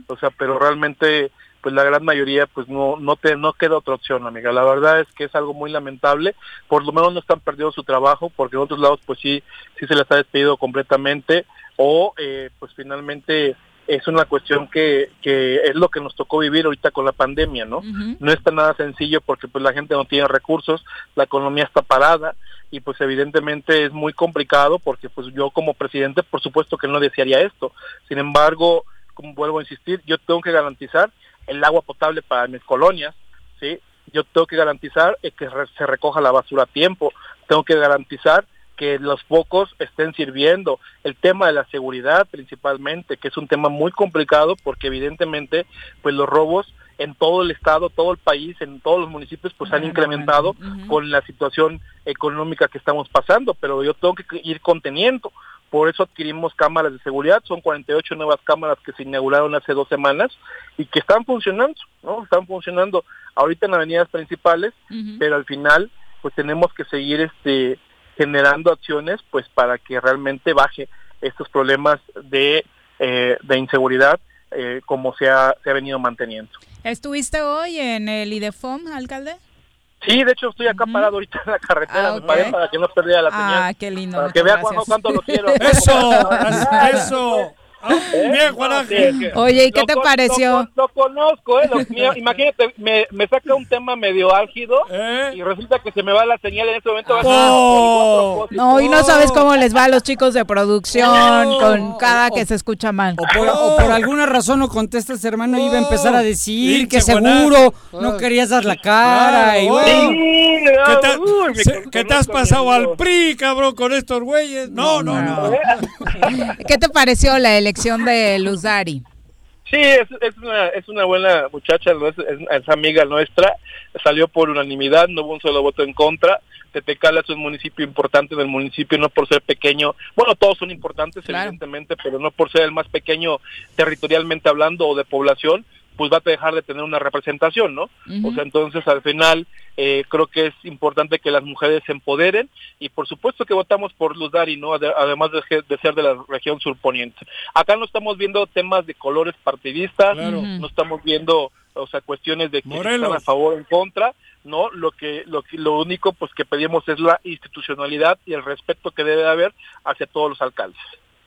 Speaker 20: o sea, pero realmente, pues la gran mayoría, pues no, no te, no queda otra opción, amiga. La verdad es que es algo muy lamentable. Por lo menos no están perdiendo su trabajo, porque en otros lados, pues sí, sí se les ha despedido completamente, o eh, pues finalmente es una cuestión que, que es lo que nos tocó vivir ahorita con la pandemia, ¿no? No está nada sencillo porque pues la gente no tiene recursos, la economía está parada y pues evidentemente es muy complicado porque pues yo como presidente por supuesto que no desearía esto. Sin embargo, como vuelvo a insistir, yo tengo que garantizar el agua potable para mis colonias, ¿sí? yo tengo que garantizar eh, que se recoja la basura a tiempo, tengo que garantizar que los focos estén sirviendo, el tema de la seguridad principalmente, que es un tema muy complicado porque evidentemente pues los robos en todo el estado, todo el país, en todos los municipios pues han incrementado con la situación económica que estamos pasando, pero yo tengo que ir conteniendo. Por eso adquirimos cámaras de seguridad, son 48 nuevas cámaras que se inauguraron hace dos semanas y que están funcionando, ¿no? Están funcionando ahorita en avenidas principales, pero al final pues tenemos que seguir este generando acciones pues para que realmente baje estos problemas de, eh, de inseguridad eh, como se ha, se ha venido manteniendo.
Speaker 1: ¿Estuviste hoy en el IDEFOM, alcalde?
Speaker 20: Sí, de hecho estoy acá parado ahorita en la carretera,
Speaker 1: Ah,
Speaker 20: me paré para que no perdiera la señal.
Speaker 1: Ah, qué lindo.
Speaker 20: Para que vea cuánto, cuánto lo quiero.
Speaker 4: Eso, eso. Bien, Juan Ángel.
Speaker 1: Oye, ¿y qué te
Speaker 20: con-
Speaker 1: pareció?
Speaker 20: Lo, con- lo conozco, ¿eh? Lo- mira, imagínate, me, me saca un tema medio álgido y resulta que se me va la señal en este momento. va a ser
Speaker 1: Oh. No, y no sabes cómo les va a los chicos de producción con cada que se escucha mal.
Speaker 3: O por, o por alguna razón no contestas, hermano, iba a empezar a decir que seguro no querías dar la cara. y bueno.
Speaker 4: ¿Qué te, se- ¿qué te has pasado al PRI, cabrón, con estos güeyes? No, no, no.
Speaker 1: ¿Qué te pareció la elección de Luzari?
Speaker 20: Sí, es, es, una, es una buena muchacha, ¿no? es, es- es amiga nuestra, salió por unanimidad, no hubo un solo voto en contra. Tetecala es un municipio importante del municipio, no por ser pequeño, bueno, todos son importantes evidentemente, pero no por ser el más pequeño territorialmente hablando o de población, pues va a dejar de tener una representación, ¿no? O sea, entonces al final eh, creo que es importante que las mujeres se empoderen y por supuesto que votamos por Luz Dari, ¿no? Ade- Además de, ser de la región surponiente. Acá no estamos viendo temas de colores partidistas,
Speaker 4: Claro.
Speaker 20: no estamos viendo, o sea, cuestiones de que están a favor o en contra, ¿no? Lo que, lo que, lo único pues que pedimos es la institucionalidad y el respeto que debe haber hacia todos los alcaldes.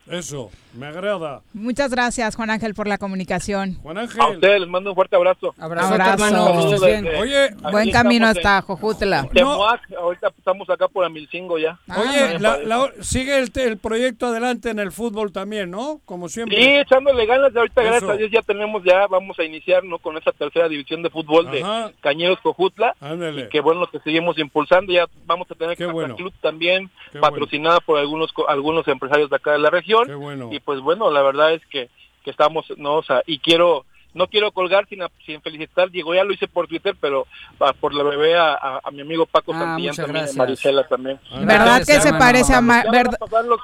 Speaker 4: Eso, me agrada.
Speaker 1: Muchas gracias, Juan Ángel, por la comunicación.
Speaker 4: Juan Ángel.
Speaker 20: A ustedes les mando un fuerte abrazo.
Speaker 1: Abrazo, hermano, que
Speaker 20: desde-
Speaker 4: Oye,
Speaker 1: Buen camino hasta
Speaker 20: en
Speaker 1: Jojutla.
Speaker 20: Temuac, ahorita estamos acá por Amilcingo ya.
Speaker 4: Oye, la- la- sigue el, el proyecto adelante en el fútbol también, ¿no? Como siempre.
Speaker 20: Sí, echándole ganas, ahorita
Speaker 4: Eso.
Speaker 20: gracias a Dios ya tenemos, ya vamos a iniciar, ¿no? Con esa tercera división de fútbol
Speaker 4: Ajá.
Speaker 20: de Cañeros Cojutla.
Speaker 4: Ándale.
Speaker 20: Y que bueno, que seguimos impulsando, ya vamos a tener Casa
Speaker 4: bueno.
Speaker 20: Club también,
Speaker 4: Qué
Speaker 20: patrocinada por algunos co- algunos empresarios de acá de la región.
Speaker 4: Qué bueno.
Speaker 20: Y pues bueno, la verdad es que, que estamos, no, o sea, y quiero no quiero colgar sin, sin felicitar, Diego, ya lo hice por Twitter, pero ah, por la bebé a, a- a mi amigo Paco
Speaker 3: Ah,
Speaker 20: Santillán también, a
Speaker 3: gracias.
Speaker 20: Marisela también.
Speaker 1: ¿Verdad que se parece a Ma-
Speaker 20: Ya van a
Speaker 1: verd-
Speaker 20: pasar los,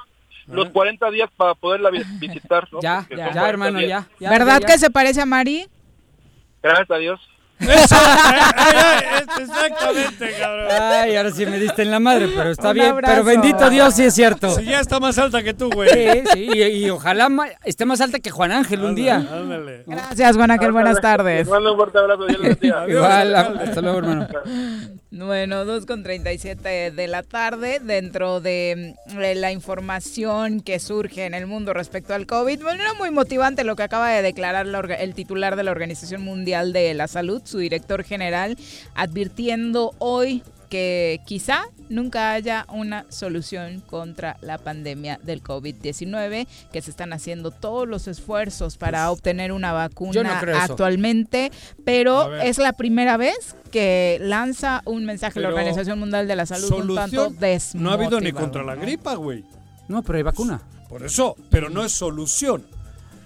Speaker 20: los 40 días para poderla vi- visitar, ¿no?
Speaker 3: Ya,
Speaker 20: Porque
Speaker 3: ya,
Speaker 20: son
Speaker 3: ya,
Speaker 20: 40
Speaker 3: hermano,
Speaker 20: días.
Speaker 3: ya. ya,
Speaker 1: ¿Verdad
Speaker 3: ya,
Speaker 1: que se parece a Mari?
Speaker 20: Gracias a Dios.
Speaker 4: Exactamente, cabrón.
Speaker 3: Ay, ahora sí me diste en la madre, pero está
Speaker 4: Un
Speaker 3: bien.
Speaker 4: abrazo.
Speaker 3: Pero bendito Dios, sí es cierto.
Speaker 4: Si ya está más alta que tú, güey.
Speaker 3: Sí, sí, y, y ojalá ma- esté más alta que Juan Ángel un día.
Speaker 4: Ándale.
Speaker 1: Gracias, Juan Ángel, buenas tardes.
Speaker 20: Les mando un fuerte abrazo. Dios les bendiga.
Speaker 3: Igual, hasta luego, hermano.
Speaker 1: Bueno, 2 con 37 de la tarde, dentro de mm, la información que surge en el mundo respecto al COVID, bueno, era muy motivante lo que acaba de declarar la orga- el titular de la Organización Mundial de la Salud, su director general, advirtiendo hoy que quizá nunca haya una solución contra la pandemia del COVID-19, que se están haciendo todos los esfuerzos para obtener una vacuna
Speaker 3: no
Speaker 1: actualmente, pero es la primera vez que lanza un mensaje la
Speaker 4: Pero,
Speaker 1: Organización Mundial de la Salud un tanto desmotivado.
Speaker 4: no ha habido ni contra la gripa, güey.
Speaker 3: No, pero hay vacuna.
Speaker 4: Por eso, pero no es solución.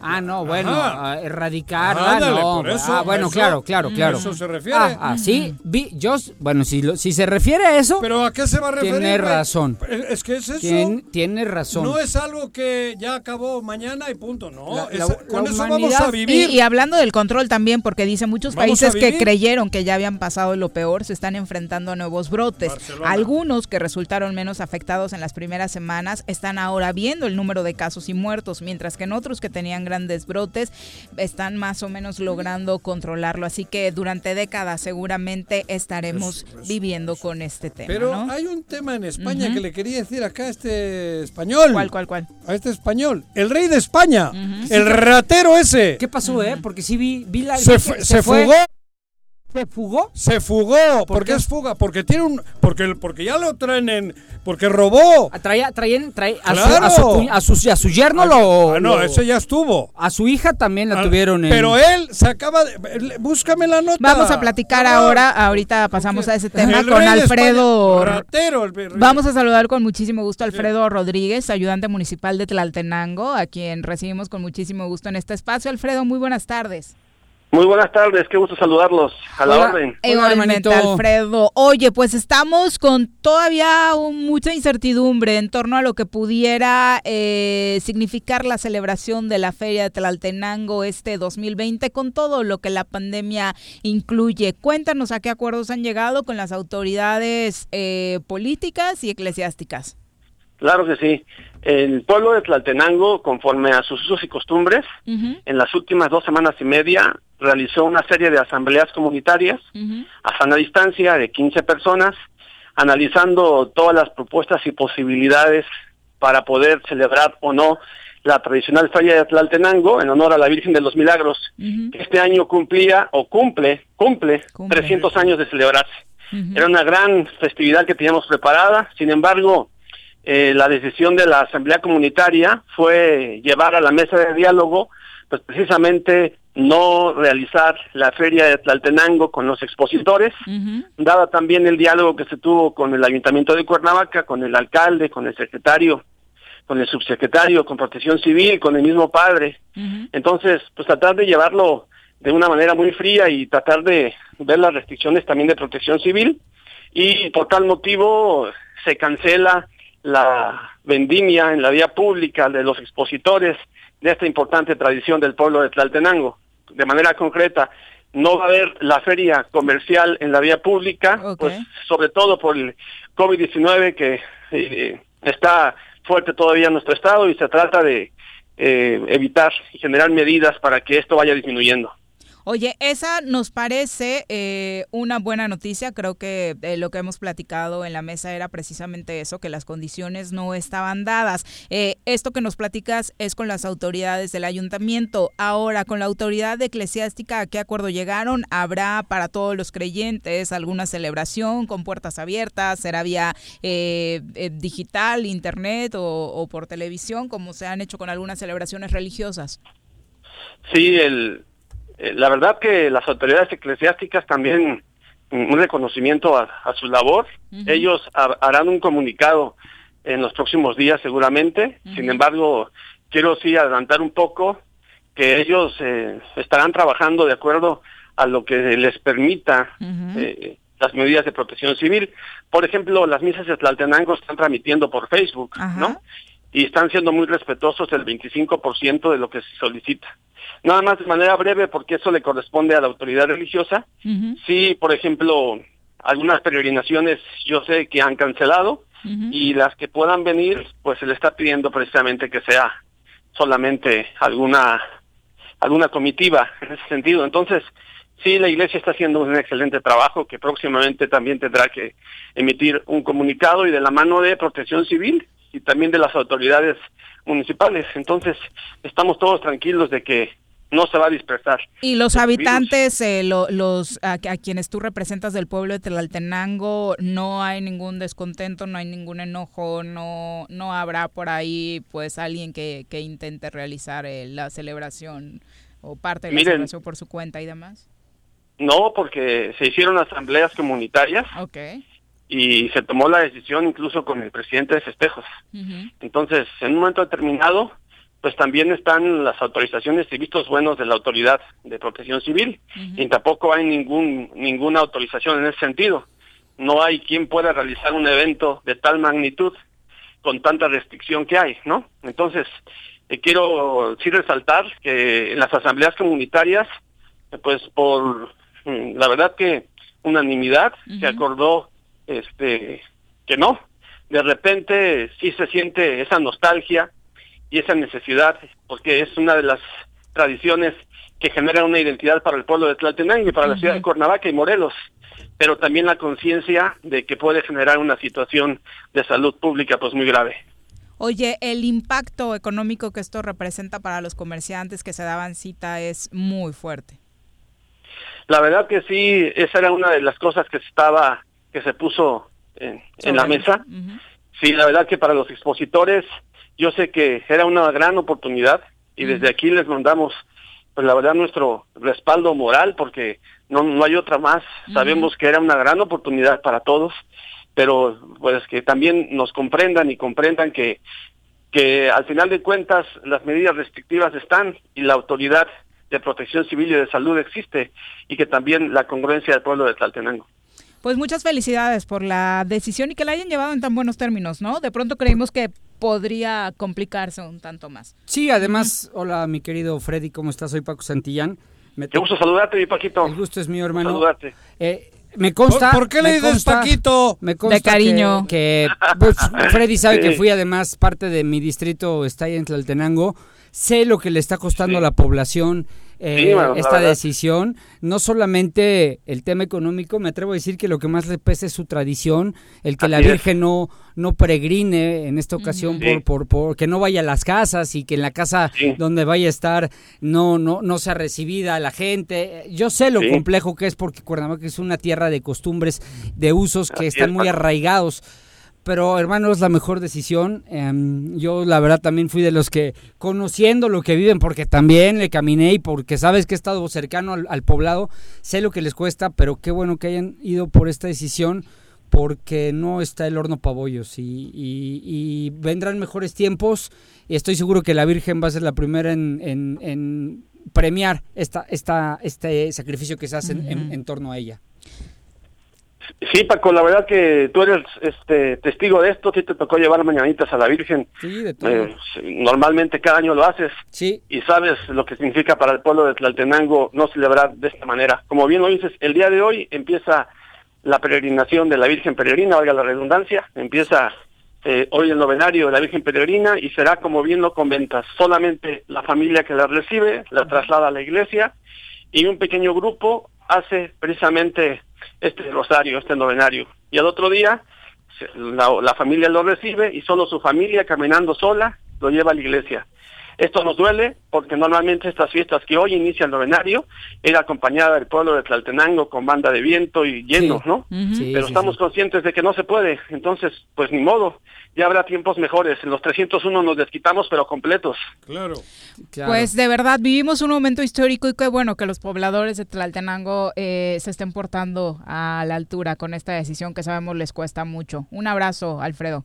Speaker 3: Ah, no, bueno,
Speaker 4: Ajá.
Speaker 3: a erradicarla,
Speaker 4: Ándale,
Speaker 3: no.
Speaker 4: por eso,
Speaker 3: ah, bueno,
Speaker 4: eso-
Speaker 3: claro, claro,
Speaker 4: Mm,
Speaker 3: claro.
Speaker 4: eso se refiere.
Speaker 3: Ah, ah, sí, vi, yo, bueno, si, lo- si se refiere a eso,
Speaker 4: ¿Pero a qué se va a referir?
Speaker 3: tiene razón.
Speaker 4: Es que es eso.
Speaker 3: Tien- tiene razón.
Speaker 4: No es algo que ya acabó mañana y punto, no.
Speaker 3: La-
Speaker 4: Es-
Speaker 3: la-
Speaker 4: con eso vamos a vivir.
Speaker 1: Y, y hablando del control también, porque dice muchos
Speaker 4: Vamos
Speaker 1: países
Speaker 4: a
Speaker 1: que creyeron que ya habían pasado lo peor, se están enfrentando a nuevos brotes.
Speaker 4: Barcelona.
Speaker 1: Algunos que resultaron menos afectados en las primeras semanas están ahora viendo el número de casos y muertos, mientras que en otros que tenían grandes brotes están más o menos logrando controlarlo. Así que durante décadas seguramente estaremos viviendo con este tema.
Speaker 4: Pero
Speaker 1: ¿no?
Speaker 4: hay un tema en España que le quería decir acá a este español.
Speaker 1: ¿Cuál, cuál, cuál?
Speaker 4: A este español. El rey de España. El ratero ese.
Speaker 3: ¿Qué pasó, eh? Porque sí vi, vi la...
Speaker 4: Se,
Speaker 3: que
Speaker 4: se fugó.
Speaker 3: ¿Se fugó?
Speaker 4: Se fugó. ¿Por, qué es fuga? Porque tiene un. Porque, porque ya lo traen en. Porque robó.
Speaker 3: Ah, Traía, traían, traía, a, su,
Speaker 4: Claro.
Speaker 3: a, su, a su- a su yerno lo.
Speaker 4: Ah, no,
Speaker 3: lo-
Speaker 4: ese ya estuvo.
Speaker 3: A su hija también la
Speaker 4: Ah,
Speaker 3: tuvieron en.
Speaker 4: Pero él se acaba de. Búscame la nota.
Speaker 1: Vamos a platicar ahora, ahorita pasamos a ese tema
Speaker 4: El
Speaker 1: con Alfredo.
Speaker 4: Ratero, el.
Speaker 1: Vamos a saludar con muchísimo gusto a Alfredo Rodríguez, ayudante municipal de Tlaltenango, a quien recibimos con muchísimo gusto en este espacio. Alfredo, muy buenas tardes.
Speaker 21: Muy buenas tardes, qué gusto saludarlos. A la
Speaker 1: Hola.
Speaker 21: orden.
Speaker 1: Igualmente, Alfredo. Oye, pues estamos con todavía un- mucha incertidumbre en torno a lo que pudiera eh, significar la celebración de la Feria de Tlaltenango este 2020 con todo lo que la pandemia incluye. Cuéntanos a qué acuerdos han llegado con las autoridades eh, políticas y eclesiásticas.
Speaker 21: Claro que sí. El pueblo de Tlaltenango, conforme a sus usos y costumbres, en las últimas dos semanas y media realizó una serie de asambleas comunitarias a sana distancia de 15 personas, analizando todas las propuestas y posibilidades para poder celebrar o no la tradicional feria de Tlaltenango en honor a la Virgen de los Milagros, que este año cumplía o cumple, cumple, 300 años de celebrarse. Era una gran festividad que teníamos preparada, sin embargo, eh, la decisión de la Asamblea Comunitaria fue llevar a la mesa de diálogo, pues precisamente no realizar la feria de Tlaltenango con los expositores, dada también el diálogo que se tuvo con el Ayuntamiento de Cuernavaca, con el alcalde, con el secretario, con el subsecretario, con Protección Civil, con el mismo padre. Entonces, pues tratar de llevarlo de una manera muy fría y tratar de ver las restricciones también de Protección Civil. Y por tal motivo se cancela la vendimia en la vía pública de los expositores de esta importante tradición del pueblo de Tlaltenango. De manera concreta, no va a haber la feria comercial en la vía pública, pues sobre todo por el COVID-19 que eh, está fuerte todavía en nuestro estado y se trata de eh, evitar y generar medidas para que esto vaya disminuyendo.
Speaker 1: Oye, esa nos parece eh, una buena noticia. Creo que eh, lo que hemos platicado en la mesa era precisamente eso, que las condiciones no estaban dadas. Eh, esto que nos platicas es con las autoridades del ayuntamiento. Ahora, con la autoridad eclesiástica, ¿a qué acuerdo llegaron? ¿Habrá para todos los creyentes alguna celebración con puertas abiertas? ¿Será vía eh, eh, digital, internet o, o por televisión, como se han hecho con algunas celebraciones religiosas?
Speaker 21: Sí, el, eh, la verdad que las autoridades eclesiásticas también mm, un reconocimiento a, a su labor. Ellos ha- harán un comunicado en los próximos días seguramente. Sin embargo, quiero sí adelantar un poco que ellos eh, estarán trabajando de acuerdo a lo que les permita eh, las medidas de protección civil. Por ejemplo, las misas de Tlaltenango están transmitiendo por Facebook, ¿no? Y están siendo muy respetuosos del 25% de lo que se solicita. Nada más de manera breve, porque eso le corresponde a la autoridad religiosa. Sí, por ejemplo, algunas peregrinaciones yo sé que han cancelado y las que puedan venir, pues se le está pidiendo precisamente que sea solamente alguna alguna comitiva en ese sentido. Entonces, sí, la iglesia está haciendo un excelente trabajo que próximamente también tendrá que emitir un comunicado y de la mano de Protección Civil y también de las autoridades municipales. Entonces, estamos todos tranquilos de que no se va a dispersar.
Speaker 1: Y los
Speaker 21: el
Speaker 1: habitantes, eh, lo- los a, a quienes tú representas del pueblo de Tlaltenango, no hay ningún descontento, no hay ningún enojo, no no habrá por ahí pues alguien que, que intente realizar eh, la celebración o parte de la
Speaker 21: Miren.
Speaker 1: celebración por su cuenta y demás.
Speaker 21: No, porque se hicieron asambleas comunitarias
Speaker 1: Ok.
Speaker 21: y se tomó la decisión incluso con el presidente de festejos. Entonces, en un momento determinado, pues también están las autorizaciones y vistos buenos de la autoridad de protección civil y tampoco hay ningún ninguna autorización en ese sentido. No hay quien pueda realizar un evento de tal magnitud con tanta restricción que hay, ¿no? Entonces, eh, quiero sí resaltar que en las asambleas comunitarias, eh, pues por mm, la verdad que unanimidad se acordó este que no. De repente sí se siente esa nostalgia y esa necesidad, porque es una de las tradiciones que genera una identidad para el pueblo de Tlaltenango y para la ciudad de Cuernavaca y Morelos, pero también la conciencia de que puede generar una situación de salud pública pues muy grave.
Speaker 1: Oye, el impacto económico que esto representa para los comerciantes que se daban cita es muy fuerte.
Speaker 21: La verdad que sí, esa era una de las cosas que estaba, que se puso en, en la mesa. Sí, la verdad que para los expositores, yo sé que era una gran oportunidad y desde aquí les mandamos, pues la verdad, nuestro respaldo moral porque no, no hay otra más. Sabemos que era una gran oportunidad para todos, pero pues que también nos comprendan y comprendan que que al final de cuentas las medidas restrictivas están y la autoridad de protección civil y de salud existe y que también la congruencia del pueblo de Tlaltenango.
Speaker 1: Pues muchas felicidades por la decisión y que la hayan llevado en tan buenos términos, ¿no? De pronto creímos que podría complicarse un tanto más.
Speaker 3: Sí, además, hola mi querido Freddy, ¿cómo estás? Soy Paco Santillán. Me
Speaker 21: Qué gusto saludarte, mi Paquito.
Speaker 3: El gusto es mío, hermano.
Speaker 21: Saludarte.
Speaker 3: Eh, me consta.
Speaker 4: ¿Por, por qué le dices
Speaker 3: consta-
Speaker 4: Paquito?
Speaker 3: Me consta
Speaker 1: De cariño.
Speaker 3: Que, que, pues, Freddy sabe que fui además parte de mi distrito, está ahí en Tlaltenango. Sé lo que le está costando a la población eh,
Speaker 21: Sí, bueno, la
Speaker 3: esta decisión. No solamente el tema económico, me atrevo a decir que lo que más le pesa es su tradición, el que la
Speaker 21: es.
Speaker 3: Virgen no, no peregrine en esta ocasión
Speaker 21: Sí.
Speaker 3: por, por, por que no vaya a las casas y que en la casa donde vaya a estar no, no, no sea recibida la gente. Yo sé lo complejo que es porque Cuernavaca es una tierra de costumbres, de usos que
Speaker 21: Así
Speaker 3: están
Speaker 21: es,
Speaker 3: muy arraigados. Pero hermano, es la mejor decisión. Em, yo la verdad también fui de los que, conociendo lo que viven, porque también le caminé y porque sabes que he estado cercano al, al poblado, sé lo que les cuesta, pero qué bueno que hayan ido por esta decisión porque no está el horno pabollos y, y- y vendrán mejores tiempos y estoy seguro que la Virgen va a ser la primera en, en- en premiar esta, esta, este sacrificio que se hace en torno a ella.
Speaker 21: Sí, Paco, la verdad que tú eres este testigo de esto, sí te tocó llevar mañanitas a la Virgen.
Speaker 3: Sí, de todo.
Speaker 21: Eh, normalmente cada año lo haces.
Speaker 3: Sí.
Speaker 21: Y sabes lo que significa para el pueblo de Tlaltenango no celebrar de esta manera. Como bien lo dices, el día de hoy empieza la peregrinación de la Virgen Peregrina, valga la redundancia, empieza eh, hoy el novenario de la Virgen Peregrina y será como bien lo comentas, solamente la familia que la recibe la traslada a la iglesia y un pequeño grupo hace precisamente este rosario, este novenario. Y al otro día la, la familia lo recibe y solo su familia caminando sola lo lleva a la iglesia. Esto nos duele porque normalmente estas fiestas que hoy inicia el novenario era acompañada del pueblo de Tlaltenango con banda de viento y lleno,
Speaker 3: Sí.
Speaker 21: ¿no?
Speaker 3: Sí,
Speaker 21: Pero
Speaker 3: sí,
Speaker 21: estamos
Speaker 3: sí.
Speaker 21: conscientes de que no se puede, entonces pues ni modo, ya habrá tiempos mejores. En los 301 nos desquitamos pero completos.
Speaker 4: Claro.
Speaker 1: Pues de verdad vivimos un momento histórico y qué bueno que los pobladores de Tlaltenango eh, se estén portando a la altura con esta decisión que sabemos les cuesta mucho. Un abrazo, Alfredo.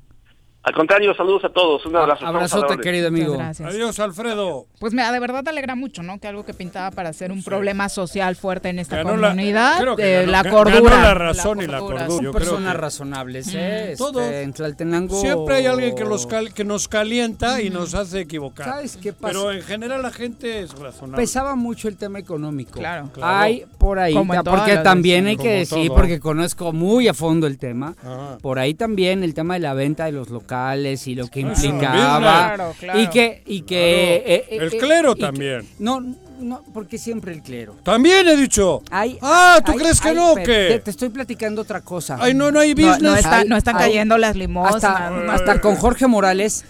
Speaker 21: Al contrario, saludos a todos, un abrazo. la
Speaker 3: Abrazote, querido amigo.
Speaker 1: Muchas gracias.
Speaker 4: Adiós, Alfredo.
Speaker 1: Pues me, de verdad te alegra mucho, ¿no? Que algo que pintaba para ser un problema social fuerte en esta
Speaker 4: Ganó la-
Speaker 1: comunidad,
Speaker 4: creo que
Speaker 1: eh,
Speaker 4: ganó-
Speaker 1: la
Speaker 4: ga-
Speaker 1: cordura.
Speaker 4: ganó la razón y la
Speaker 1: cordura,
Speaker 3: Son personas
Speaker 4: que-
Speaker 3: razonables, ¿eh? Este,
Speaker 4: Todos.
Speaker 3: en Tlaltenango.
Speaker 4: Siempre hay alguien que, los cal- que nos calienta y nos hace equivocar.
Speaker 3: ¿Sabes qué pasa?
Speaker 4: Pero en general la gente es razonable.
Speaker 3: Pesaba mucho el tema económico.
Speaker 1: Claro.
Speaker 4: Claro.
Speaker 3: Hay por ahí, ta- porque también hay que decir,
Speaker 4: todo.
Speaker 3: porque conozco muy a fondo el tema.
Speaker 4: Ajá.
Speaker 3: Por ahí también el tema de la venta de los locales y lo que implicaba.
Speaker 1: Claro, claro.
Speaker 3: Y que. Y que
Speaker 4: Claro.
Speaker 3: eh, eh,
Speaker 4: El
Speaker 3: eh,
Speaker 4: clero
Speaker 3: y que-
Speaker 4: también.
Speaker 3: no, no, porque siempre el clero.
Speaker 4: También he dicho.
Speaker 3: Hay-
Speaker 4: ah, ¿tú
Speaker 3: hay-
Speaker 4: crees que
Speaker 3: hay-
Speaker 4: no? ¿Qué?
Speaker 3: Te, te estoy platicando otra cosa.
Speaker 4: Ay, no, no hay business.
Speaker 1: no, está-
Speaker 3: Hay-
Speaker 1: no están
Speaker 3: hay-
Speaker 1: cayendo las limosnas.
Speaker 3: Hasta, hasta con Jorge Morales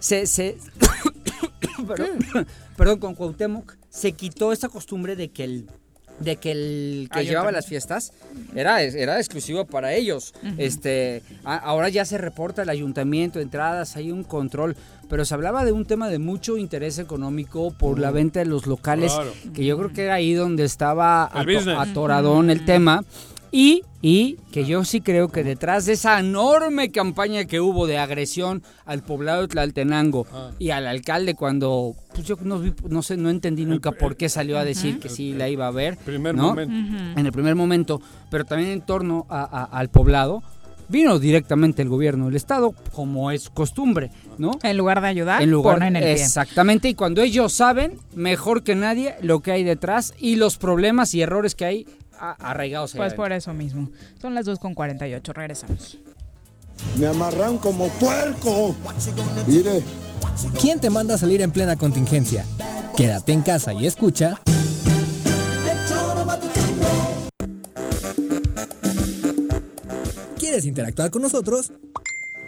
Speaker 3: se, se perdón, perdón, con Cuauhtémoc se quitó esa costumbre de que el de que el que
Speaker 1: Ah,
Speaker 3: llevaba las fiestas era, era exclusivo para ellos. Este, a- ahora ya se reporta el ayuntamiento, entradas, hay un control, pero se hablaba de un tema de mucho interés económico por la venta de los locales,
Speaker 4: Claro.
Speaker 3: que yo creo que era ahí donde estaba ato- atoradón el tema. Y, y que yo sí creo que detrás de esa enorme campaña que hubo de agresión al poblado de Tlaltenango
Speaker 4: Ah.
Speaker 3: y al alcalde cuando, pues yo no, vi- no sé, no entendí nunca por qué salió a decir que sí la iba a ver.
Speaker 4: Primer
Speaker 3: ¿no?
Speaker 4: momento.
Speaker 3: En el primer momento, pero también en torno a- a- al poblado, vino directamente el gobierno del estado, como es costumbre, ¿no?
Speaker 1: En lugar de ayudar,
Speaker 3: En lugar,
Speaker 1: ponen el pie.
Speaker 3: exactamente, y cuando ellos saben mejor que nadie lo que hay detrás y los problemas y errores que hay arraigados
Speaker 1: Pues por eso mismo. Son las 2.48, regresamos.
Speaker 22: Me amarran como puerco. Mire,
Speaker 8: ¿Quién te manda a salir en plena contingencia? Quédate en casa y escucha. ¿Quieres interactuar con nosotros?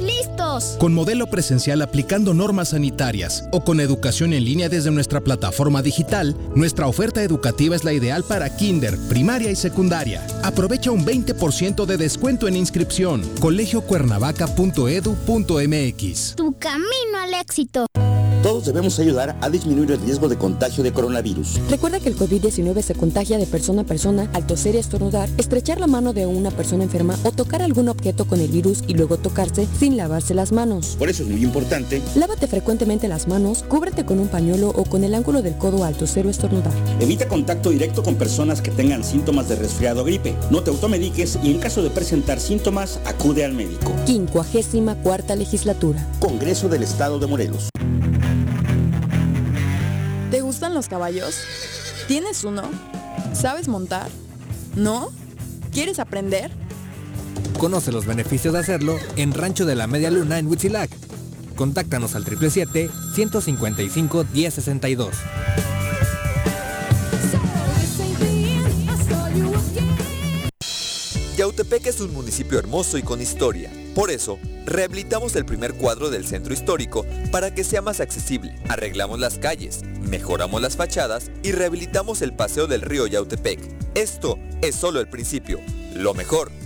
Speaker 7: listos.
Speaker 9: Con modelo presencial aplicando normas sanitarias o con educación en línea desde nuestra plataforma digital, nuestra oferta educativa es la ideal para kinder, primaria y secundaria. Aprovecha un 20% de descuento en inscripción. colegiocuernavaca.edu.mx.
Speaker 7: Tu camino al éxito.
Speaker 23: Todos debemos ayudar a disminuir el riesgo de contagio de coronavirus.
Speaker 24: Recuerda que el COVID-19 se contagia de persona a persona al toser y estornudar, estrechar la mano de una persona enferma o tocar algún objeto con el virus y luego tocarse sin lavarse las manos.
Speaker 23: Por eso es muy importante.
Speaker 24: Lávate frecuentemente las manos, cúbrete con un pañuelo o con el ángulo del codo al toser o estornudar.
Speaker 23: Evita contacto directo con personas que tengan síntomas de resfriado o gripe. No te automediques y en caso de presentar síntomas, acude al médico.
Speaker 24: 54 legislatura.
Speaker 23: Congreso del Estado de Morelos.
Speaker 25: ¿Te gustan los caballos? ¿Tienes uno? ¿Sabes montar? ¿No? ¿Quieres aprender?
Speaker 8: Conoce los beneficios de hacerlo en Rancho de la Media Luna en Huitzilac. Contáctanos al 777-155-1062.
Speaker 19: Yautepec es un municipio hermoso y con historia. Por eso, rehabilitamos el primer cuadro del centro histórico para que sea más accesible. Arreglamos las calles, mejoramos las fachadas y rehabilitamos el paseo del río Yautepec. Esto es solo el principio. Lo mejor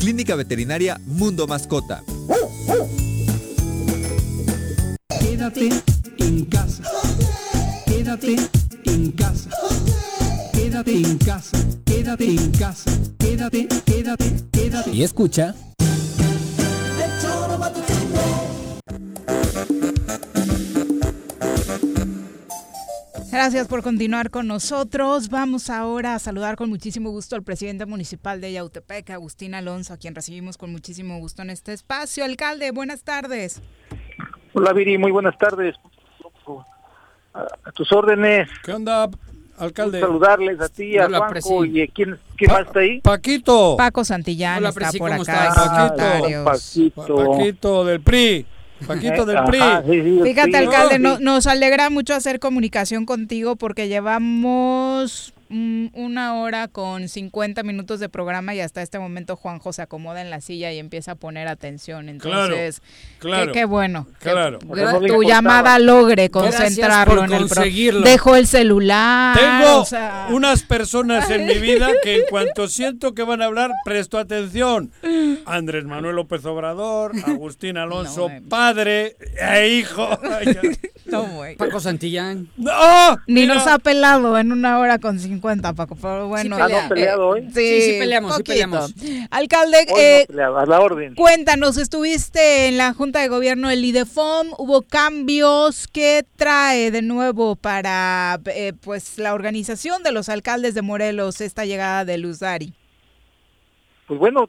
Speaker 19: Clínica Veterinaria Mundo Mascota.
Speaker 15: Quédate en casa. Quédate en casa. Quédate en casa. Quédate en casa. Quédate, quédate, quédate.
Speaker 8: Y escucha.
Speaker 1: Gracias por continuar con nosotros. Vamos ahora a saludar con muchísimo gusto al presidente municipal de Yautepec, Agustín Alonso, a quien recibimos con muchísimo gusto en este espacio. Alcalde, buenas tardes.
Speaker 26: Hola Viri, muy buenas tardes. A, tus órdenes.
Speaker 4: ¿Qué onda, alcalde?
Speaker 26: saludarles a ti, a
Speaker 4: Hola, presi.
Speaker 26: y a quién, quién más está ahí.
Speaker 4: Paquito.
Speaker 1: Paco Santillán
Speaker 4: Hola,
Speaker 1: está
Speaker 4: presi,
Speaker 1: por
Speaker 4: ¿cómo
Speaker 1: acá. secretarios.
Speaker 26: Paquito.
Speaker 4: Paquito del PRI. Paquito del
Speaker 26: Ajá,
Speaker 4: PRI.
Speaker 26: sí, sí, del
Speaker 1: Fíjate,
Speaker 26: PRI.
Speaker 1: alcalde,
Speaker 26: No,
Speaker 1: no-
Speaker 26: sí.
Speaker 1: nos alegra mucho hacer comunicación contigo porque llevamos una hora con 50 minutos de programa y hasta este momento Juanjo se acomoda en la silla y empieza a poner atención. Entonces,
Speaker 4: claro,
Speaker 1: qué, qué bueno.
Speaker 4: claro.
Speaker 1: tu-
Speaker 4: no
Speaker 1: llamada logre concentrarlo en el programa. Dejó el celular.
Speaker 4: Tengo
Speaker 1: o sea,
Speaker 4: unas personas en mi vida que en cuanto siento que van a hablar, presto atención. Andrés Manuel López Obrador, Agustín Alonso, padre e hijo.
Speaker 1: No.
Speaker 3: Paco Santillán.
Speaker 4: ¡No!
Speaker 1: Ni
Speaker 4: Mira.
Speaker 1: nos ha pelado en una hora con 50, Paco, pero bueno.
Speaker 26: pelea.
Speaker 1: ya,
Speaker 26: ¿Ah, no peleado hoy?
Speaker 1: Sí,
Speaker 3: Sí, sí peleamos, sí peleamos.
Speaker 1: Alcalde, eh,
Speaker 26: no peleaba, a la orden.
Speaker 1: cuéntanos, estuviste en la Junta de Gobierno del IDEFOM, hubo cambios, ¿qué trae de nuevo para eh, pues la organización de los alcaldes de Morelos esta llegada de Luz Dari?
Speaker 26: Pues bueno,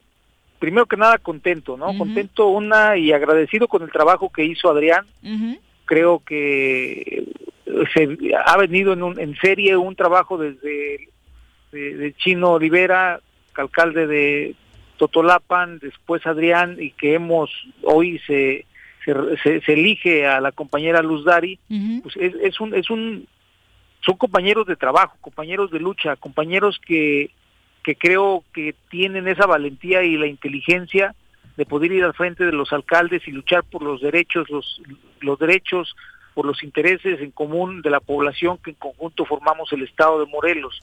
Speaker 26: primero que nada contento, ¿no? Contento una y agradecido con el trabajo que hizo Adrián. Creo que se ha venido en, un- en serie un trabajo desde de, de Chino Olivera, alcalde de Totolapan, después Adrián, y que hemos, hoy se, se, se- se elige a la compañera Luz Dari, pues es, es un, es un, son compañeros de trabajo, compañeros de lucha, compañeros que, que creo que tienen esa valentía y la inteligencia de poder ir al frente de los alcaldes y luchar por los derechos, los, los derechos, por los intereses en común de la población que en conjunto formamos el estado de Morelos.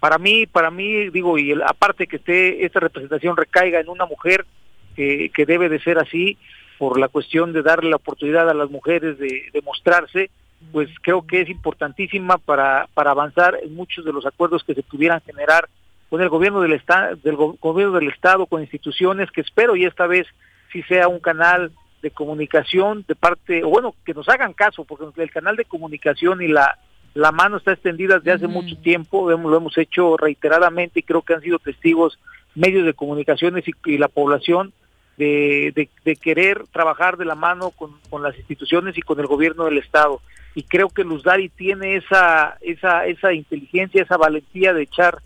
Speaker 26: Para mí, para mí, digo, y el- aparte que esté esta representación recaiga en una mujer que, que debe de ser así, por la cuestión de darle la oportunidad a las mujeres de, de mostrarse, pues creo que es importantísima para, para avanzar en muchos de los acuerdos que se pudieran generar con el gobierno del estado, del go- gobierno del estado, con instituciones que espero y esta vez sí sea un canal de comunicación de parte, o bueno, que nos hagan caso, porque el canal de comunicación y la, la mano está extendida desde hace mucho tiempo, hemos- lo hemos hecho reiteradamente y creo que han sido testigos medios de comunicaciones y, y la población de, de- de querer trabajar de la mano con, con las instituciones y con el gobierno del estado. Y creo que Luz Dari tiene esa, esa, esa inteligencia, esa valentía de echar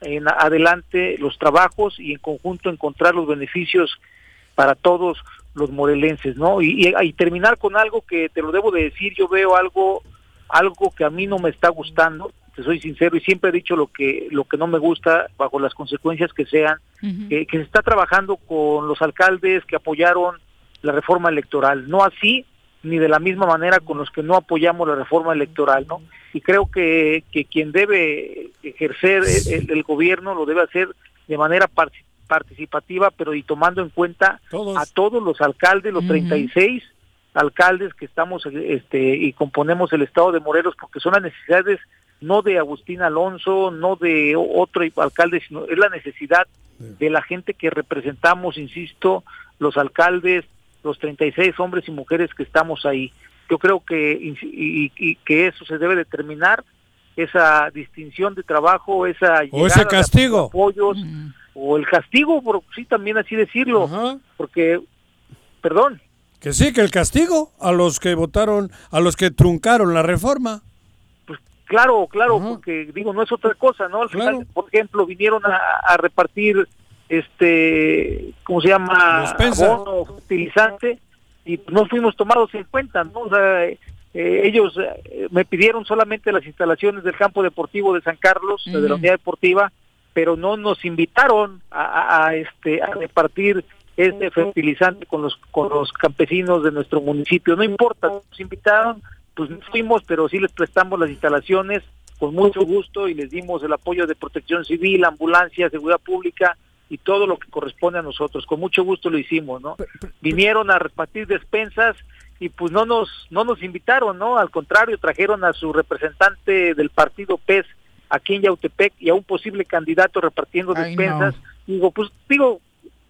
Speaker 26: en adelante los trabajos y en conjunto encontrar los beneficios para todos los morelenses, ¿no? Y, y- y terminar con algo que te lo debo de decir, yo veo algo algo que a mí no me está gustando, te soy sincero y siempre he dicho lo que lo que no me gusta bajo las consecuencias que sean, que, que se está trabajando con los alcaldes que apoyaron la reforma electoral, no así ni de la misma manera con los que no apoyamos la reforma electoral, ¿no? Y creo que, que quien debe ejercer el, el- gobierno lo debe hacer de manera participativa, pero y tomando en cuenta a todos los alcaldes, los 36 alcaldes que estamos este y componemos el estado de Morelos porque son las necesidades no de Agustín Alonso, no de otro alcalde, sino es la necesidad de la gente que representamos, insisto, los alcaldes, los 36 hombres y mujeres que estamos ahí. Yo creo que y, y que eso se debe determinar esa distinción de trabajo, esa
Speaker 4: O ese castigo.
Speaker 26: apoyos o el castigo, por sí también así decirlo, porque perdón,
Speaker 4: Que sí, que el castigo a los que votaron, a los que truncaron la reforma.
Speaker 26: Claro, claro, porque digo, no es otra cosa, ¿no? Al final, por ejemplo, vinieron a, a repartir, este, ¿cómo se llama? Abono fertilizante y no fuimos tomados en cuenta, ¿no? O sea, eh, ellos eh, me pidieron solamente las instalaciones del campo deportivo de San Carlos, de la unidad deportiva, pero no nos invitaron a, a- a, este, a repartir este fertilizante con los con los campesinos de nuestro municipio. No importa, nos invitaron, pues no fuimos, pero sí les prestamos las instalaciones con mucho gusto y les dimos el apoyo de protección civil, ambulancia, seguridad pública y todo lo que corresponde a nosotros. Con mucho gusto lo hicimos, ¿no? Vinieron a repartir despensas y pues no nos no nos invitaron, ¿no? Al contrario, trajeron a su representante del partido PES aquí en Yautepec y a un posible candidato repartiendo
Speaker 1: Ay,
Speaker 26: despensas. Digo, pues digo,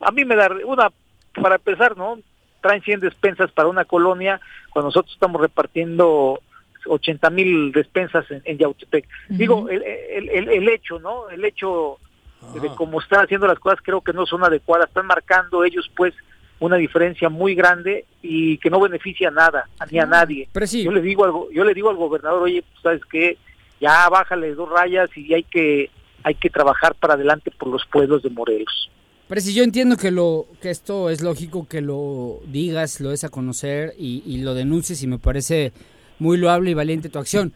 Speaker 26: a mí me da una para empezar, ¿no? Traen 100 despensas para una colonia cuando nosotros estamos repartiendo 80 mil despensas en, en Yautepec. Digo, el, el, el, el hecho, ¿no? El hecho de cómo están haciendo las cosas creo que no son adecuadas. Están marcando ellos, pues, una diferencia muy grande y que no beneficia a nada, ni a nadie. Yo le digo al, yo le digo al gobernador, oye, pues, ¿sabes qué? Ya bájale dos rayas y hay que hay que trabajar para adelante por los pueblos de Morelos.
Speaker 3: Pero si yo entiendo que lo que esto es lógico que lo digas, lo des a conocer y, y lo denuncies y me parece muy loable y valiente tu acción.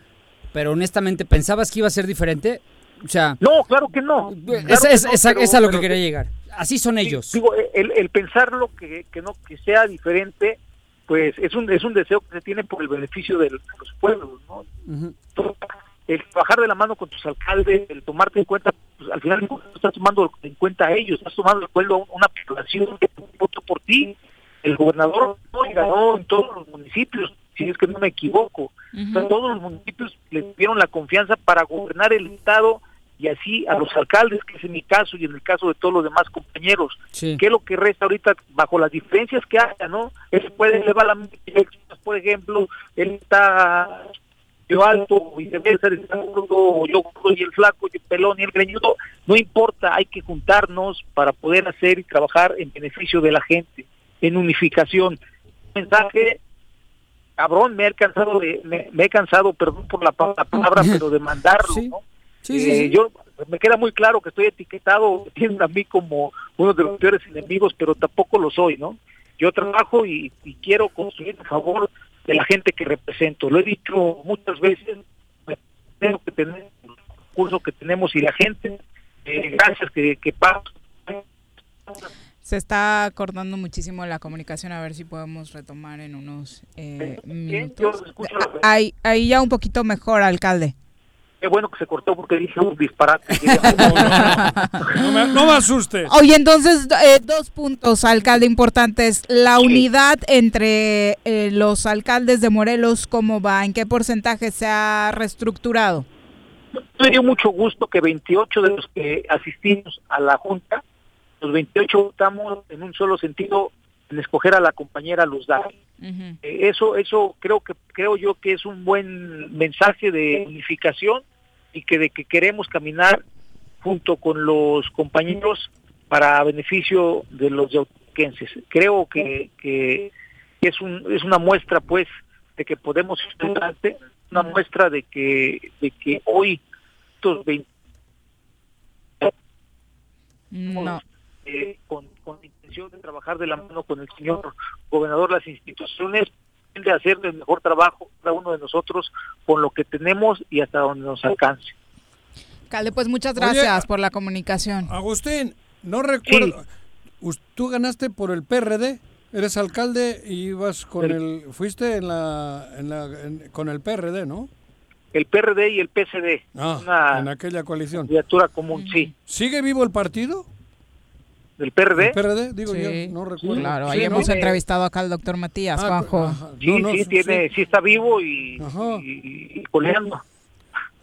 Speaker 3: Pero honestamente, ¿pensabas que iba a ser diferente? O sea...
Speaker 26: No, claro que no.
Speaker 3: Es,
Speaker 26: Claro que
Speaker 3: es-
Speaker 26: no,
Speaker 3: es-
Speaker 26: pero-
Speaker 3: es a lo que quería llegar. Así son ellos.
Speaker 26: Digo, el, el pensarlo que, que no que sea diferente, pues es un es un deseo que se tiene por el beneficio de los pueblos, ¿no? El trabajar de la mano con tus alcaldes, el tomarte en cuenta, pues, al final no estás tomando en cuenta a ellos, estás tomando en cuenta a una población que votó por ti. El gobernador no ganó en todos los municipios, si es que no me equivoco. O sea, todos los municipios le dieron la confianza para gobernar el estado y así a los alcaldes, que es en mi caso y en el caso de todos los demás compañeros.
Speaker 3: Sí.
Speaker 26: ¿Qué es lo que resta ahorita bajo las diferencias que haya, no? Él puede elevar la por ejemplo, él está yo alto, viceversa, está gordo, yo soy el flaco, y el pelón y el greñudo, no importa, hay que juntarnos para poder hacer y trabajar en beneficio de la gente, en unificación. Mensaje cabrón, me he cansado de, me, me he cansado, perdón por la, la palabra, pero de mandarlo, ¿no?
Speaker 3: Sí, sí,
Speaker 26: Eh,
Speaker 3: sí.
Speaker 26: Yo me queda muy claro que estoy etiquetado, tienen a mí como uno de los peores enemigos, pero tampoco lo soy, ¿no? Yo trabajo y, y quiero construir a favor de la gente que represento. Lo he dicho muchas veces, tengo que tener el curso que tenemos y la gente, eh, gracias que, que paso.
Speaker 1: Se está cortando muchísimo la comunicación, a ver si podemos retomar en unos eh, minutos. Ahí, ahí ya un poquito mejor, alcalde.
Speaker 26: Qué bueno que se cortó porque dije un disparate.
Speaker 4: No me, no me asustes.
Speaker 1: Oye, entonces, eh, dos puntos, alcalde, importantes. La unidad entre eh, los alcaldes de Morelos, ¿cómo va? ¿En qué porcentaje se ha reestructurado?
Speaker 26: Me dio mucho gusto que 28 de los que asistimos a la Junta, los 28 votamos en un solo sentido en escoger a la compañera Luz Dari. Eh, eso eso creo que creo yo que es un buen mensaje de unificación y que de que queremos caminar junto con los compañeros para beneficio de los yauquenses. Creo que, que es un es una muestra pues de que podemos ir adelante, una muestra de que de que hoy estos 20
Speaker 1: No.
Speaker 26: eh, con, con la intención de trabajar de la mano con el señor gobernador las instituciones de hacer el mejor trabajo cada uno de nosotros con lo que tenemos y hasta donde nos alcance.
Speaker 1: Alcalde, pues muchas
Speaker 4: Oye,
Speaker 1: gracias por la comunicación.
Speaker 4: Agustín, no recuerdo. Us- Tú ganaste por el PRD. Eres alcalde y ibas con el. Fuiste en la, en la, en- con el PRD, ¿no?
Speaker 26: El PRD y el PCD,
Speaker 4: Ah,
Speaker 26: una
Speaker 4: en aquella coalición.
Speaker 26: candidatura común, sí.
Speaker 4: ¿Sigue vivo el partido?
Speaker 26: ¿Del PRD?
Speaker 4: ¿El PRD? Digo
Speaker 1: Sí,
Speaker 4: yo, no recuerdo.
Speaker 1: Claro,
Speaker 4: Sí,
Speaker 1: ahí
Speaker 4: ¿no?
Speaker 1: hemos entrevistado acá al doctor Matías,
Speaker 4: Ah,
Speaker 1: Juanjo.
Speaker 4: ajá.
Speaker 26: Sí,
Speaker 4: No, no,
Speaker 26: sí,
Speaker 4: sí,
Speaker 26: tiene,
Speaker 4: sí.
Speaker 26: sí está vivo y, y, y coleando.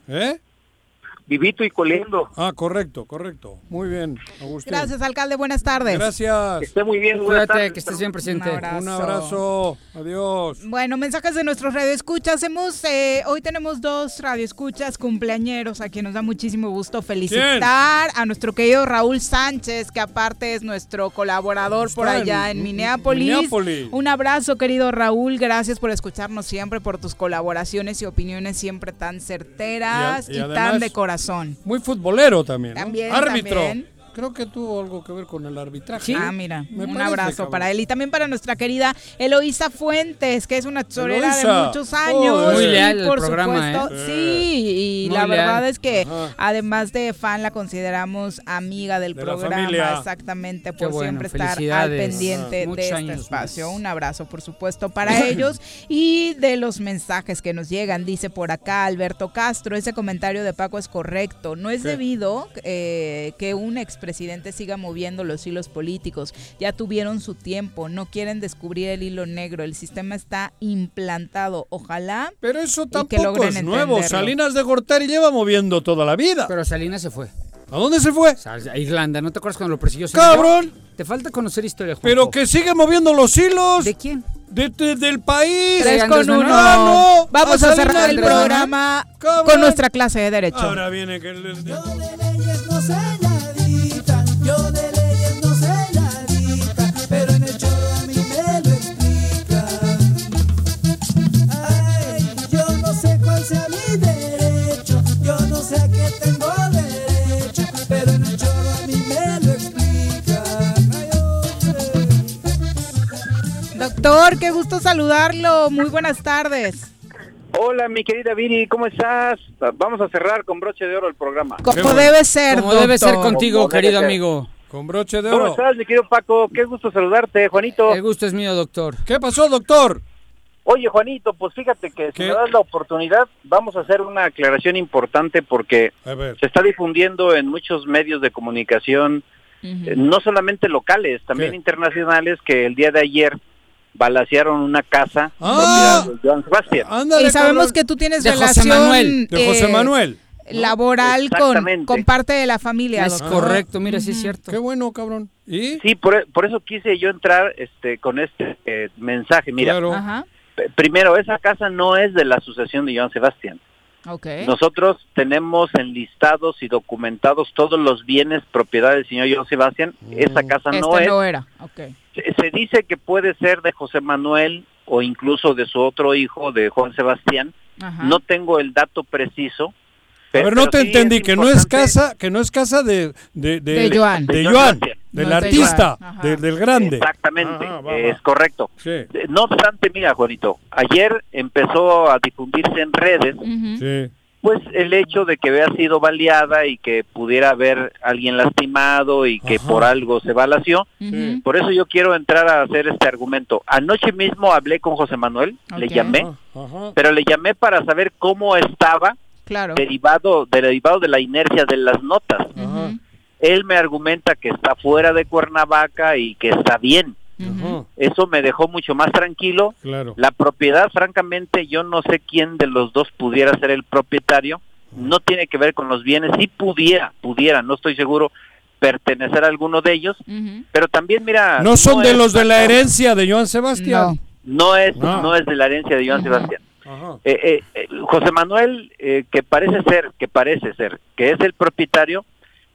Speaker 4: ¿Eh?
Speaker 26: Vivito y coleando.
Speaker 4: Ah, correcto, correcto. Muy bien, Agustín.
Speaker 1: Gracias, alcalde. Buenas tardes.
Speaker 4: Gracias.
Speaker 26: Que esté muy bien. buenas
Speaker 3: Cuídate,
Speaker 26: tardes.
Speaker 3: que estés bien presente.
Speaker 1: Un abrazo.
Speaker 4: Un abrazo. Adiós.
Speaker 1: Bueno, mensajes de nuestros radioescuchas. Hemos, eh, hoy tenemos dos radioescuchas cumpleañeros a quien nos da muchísimo gusto felicitar a nuestro querido Raúl Sánchez, que aparte es nuestro colaborador por
Speaker 4: Está
Speaker 1: allá en Minneapolis.
Speaker 4: Minneapolis.
Speaker 1: Un abrazo, querido Raúl. Gracias por escucharnos siempre, por tus colaboraciones y opiniones siempre tan certeras
Speaker 4: Y
Speaker 1: y,
Speaker 4: a- y
Speaker 1: tan
Speaker 4: además-
Speaker 1: de corazón.
Speaker 4: Muy futbolero también. ¿no?
Speaker 1: También,
Speaker 4: Árbitro.
Speaker 1: también.
Speaker 4: Creo que tuvo algo que ver con el arbitraje.
Speaker 1: Ah, mira,
Speaker 4: Me
Speaker 1: un abrazo
Speaker 4: cabrón.
Speaker 1: para él y también para nuestra querida Eloísa Fuentes, que es una tesorera de muchos años.
Speaker 4: Oh, muy
Speaker 1: y
Speaker 3: leal al
Speaker 1: por
Speaker 3: programa,
Speaker 1: supuesto,
Speaker 4: ¿eh?
Speaker 1: sí, y
Speaker 3: Muy
Speaker 1: la
Speaker 3: leal.
Speaker 1: verdad es que
Speaker 4: Ajá.
Speaker 1: además de fan la consideramos amiga del
Speaker 4: De
Speaker 1: programa, exactamente, por
Speaker 3: bueno,
Speaker 1: siempre estar al pendiente
Speaker 3: Ajá. Muchos
Speaker 1: de este espacio.
Speaker 3: más.
Speaker 1: Un abrazo, por supuesto, para ellos y de los mensajes que nos llegan. Dice por acá Alberto Castro, ese comentario de Paco es correcto. No es
Speaker 4: ¿Qué?
Speaker 1: debido eh, que un expresidente siga moviendo los hilos políticos. Ya tuvieron su tiempo, no quieren descubrir el hilo negro. El sistema está implantado. Ojalá.
Speaker 4: Pero eso
Speaker 1: que
Speaker 4: tampoco
Speaker 1: logren
Speaker 4: es nuevo.
Speaker 1: entenderlo.
Speaker 4: Salinas de Gortari lleva moviendo toda la vida.
Speaker 3: Pero Salinas se fue.
Speaker 4: ¿A dónde se fue?
Speaker 3: A Irlanda, ¿no te acuerdas cuando lo persiguió? Salinas?
Speaker 4: ¡Cabrón!
Speaker 3: Te falta conocer historia, Juanjo.
Speaker 4: Pero que sigue moviendo los hilos.
Speaker 3: ¿De quién?
Speaker 4: De- de- del país.
Speaker 1: Tres con uno.
Speaker 4: No.
Speaker 1: Vamos
Speaker 4: A
Speaker 1: a cerrar el programa
Speaker 4: Cabrón.
Speaker 1: con nuestra clase de Derecho.
Speaker 4: Ahora viene que... les-
Speaker 1: Doctor, qué gusto saludarlo. Muy buenas tardes.
Speaker 27: Hola, mi querida Viri, ¿cómo estás? Vamos a cerrar con broche de oro el programa.
Speaker 1: Como debe ser,
Speaker 3: Como debe ser contigo, querido
Speaker 27: ser.
Speaker 3: amigo.
Speaker 4: Con broche de
Speaker 27: ¿Cómo
Speaker 4: oro.
Speaker 27: estás, mi querido Paco? Qué gusto saludarte, Juanito.
Speaker 3: El gusto es mío, doctor.
Speaker 4: ¿Qué pasó, doctor?
Speaker 27: Oye, Juanito, pues fíjate que si me das la oportunidad, vamos a hacer una aclaración importante porque se está difundiendo en muchos medios de comunicación, eh, no solamente locales, también
Speaker 4: ¿Qué?
Speaker 27: internacionales, que el día de ayer balacearon una casa
Speaker 4: Ah.
Speaker 27: propiedad de Joan Sebastián.
Speaker 4: Ándale,
Speaker 1: Y sabemos
Speaker 4: cabrón.
Speaker 1: que tú tienes
Speaker 3: De José
Speaker 1: relación
Speaker 3: Manuel.
Speaker 4: De José
Speaker 1: eh,
Speaker 4: Manuel.
Speaker 1: laboral con, parte de la familia.
Speaker 3: Es
Speaker 1: doctor.
Speaker 3: correcto, mira, sí es cierto.
Speaker 4: Qué bueno, cabrón. ¿Y?
Speaker 27: Sí, por, por eso quise yo entrar este, con este eh, mensaje. Mira,
Speaker 4: Claro.
Speaker 1: Ajá.
Speaker 27: primero, esa casa no es de la asociación de Joan Sebastián.
Speaker 1: Ok.
Speaker 27: Nosotros tenemos enlistados y documentados todos los bienes propiedad del señor Joan Sebastián. Esa casa no
Speaker 1: Esta
Speaker 27: es.
Speaker 1: no era. Ok.
Speaker 27: Se, se dice que puede ser de José Manuel o incluso de su otro hijo, de Juan Sebastián.
Speaker 1: Ajá.
Speaker 27: No tengo el dato preciso.
Speaker 4: A ver, no te entendí, que no es casa, que no es casa de de de,
Speaker 1: De Joan.
Speaker 4: de Joan, del
Speaker 1: No es de
Speaker 4: artista,
Speaker 1: Joan. Ajá.
Speaker 4: de- del grande.
Speaker 27: Exactamente,
Speaker 4: Ah, va, va.
Speaker 27: es correcto.
Speaker 4: Sí,
Speaker 27: Eh, No obstante, mira, Juanito, ayer empezó a difundirse en redes
Speaker 4: sí.
Speaker 27: Pues el hecho de que había sido baleada y que pudiera haber alguien lastimado y que
Speaker 4: Ajá.
Speaker 27: por algo se balació.
Speaker 1: Ujú.
Speaker 27: Por eso yo quiero entrar a hacer este argumento. Anoche mismo hablé con José Manuel, le llamé, pero le llamé para saber cómo estaba
Speaker 1: Claro.
Speaker 27: derivado, derivado de la inercia de las notas. Él me argumenta que está fuera de Cuernavaca y que está bien. Eso me dejó mucho más tranquilo.
Speaker 4: Claro.
Speaker 27: La propiedad, francamente, yo no sé quién de los dos pudiera ser el propietario. No tiene que ver con los bienes. Si pudiera, pudiera, no estoy seguro, pertenecer a alguno de ellos. Pero también, mira...
Speaker 4: No son de
Speaker 27: es
Speaker 4: los de la herencia de Joan Sebastián.
Speaker 27: No es,
Speaker 4: No.
Speaker 27: no es de la herencia de Joan. Sebastián.
Speaker 4: Ajá.
Speaker 27: Eh, eh, eh, José Manuel, eh, que parece ser, que parece ser, que es el propietario,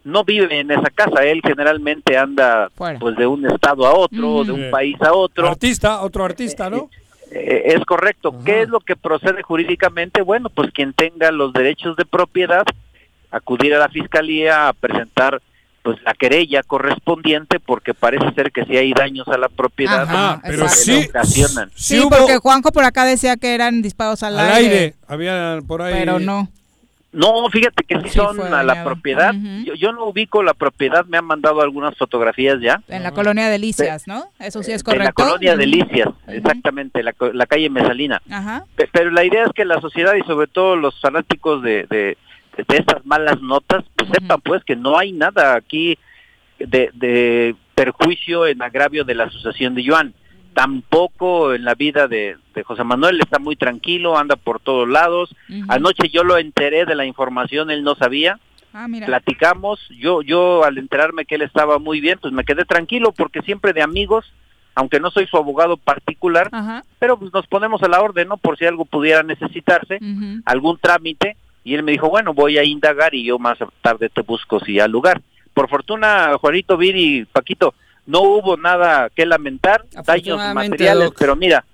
Speaker 27: no vive en esa casa. Él generalmente anda pues de un estado a otro, de un
Speaker 4: Sí.
Speaker 27: país a otro.
Speaker 4: Artista, otro artista, ¿no?
Speaker 27: Eh, es correcto. ¿Qué es lo que procede jurídicamente? Bueno, pues quien tenga los derechos de propiedad, acudir a la fiscalía a presentar pues la querella correspondiente porque parece ser que si hay daños a la propiedad
Speaker 1: Ajá,
Speaker 27: que
Speaker 1: pero sí-
Speaker 27: ocasionan.
Speaker 1: Sí, porque Juanjo por acá decía que eran disparos al,
Speaker 4: Al aire, había por ahí.
Speaker 1: Pero no.
Speaker 27: No, fíjate que sí,
Speaker 1: Sí
Speaker 27: son a la propiedad. yo, yo no ubico la propiedad, me han mandado algunas fotografías ya.
Speaker 1: En la colonia Delicias, ¿no? Eso sí es
Speaker 27: En
Speaker 1: correcto.
Speaker 27: la colonia. Delicias, exactamente, la, la calle Mesalina. Pero la idea es que la sociedad y sobre todo los fanáticos de, de, de estas malas notas, pues sepan pues que no hay nada aquí de, de perjuicio en agravio de la asociación de Joan. Tampoco en la vida de, de José Manuel está muy tranquilo, anda por todos lados. Anoche yo lo enteré de la información, él no sabía.
Speaker 1: Ah, mira.
Speaker 27: Platicamos, yo yo al enterarme que él estaba muy bien, pues me quedé tranquilo porque siempre de amigos, aunque no soy su abogado particular, pero pues nos ponemos a la orden, ¿no? Por si algo pudiera necesitarse, algún trámite, y él me dijo, bueno, voy a indagar y yo más tarde te busco si al lugar. Por fortuna, Juanito, Viri, Paquito, no hubo nada que lamentar, daños materiales,
Speaker 3: Doc.
Speaker 27: pero mira,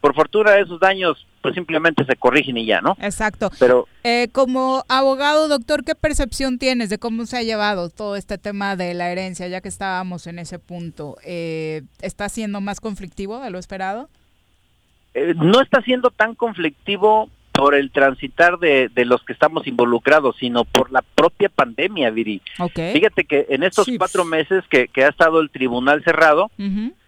Speaker 27: por fortuna esos daños pues simplemente se corrigen y ya, ¿no?
Speaker 1: Exacto.
Speaker 27: Pero
Speaker 1: Eh, como abogado, doctor, ¿qué percepción tienes de cómo se ha llevado todo este tema de la herencia, ya que estábamos en ese punto? Eh, ¿Está siendo más conflictivo de lo esperado?
Speaker 27: eh, no está siendo tan conflictivo por el transitar de, de los que estamos involucrados, sino por la propia pandemia, Viri.
Speaker 1: Ok.
Speaker 27: Fíjate que en estos cuatro meses que, que ha estado el tribunal cerrado,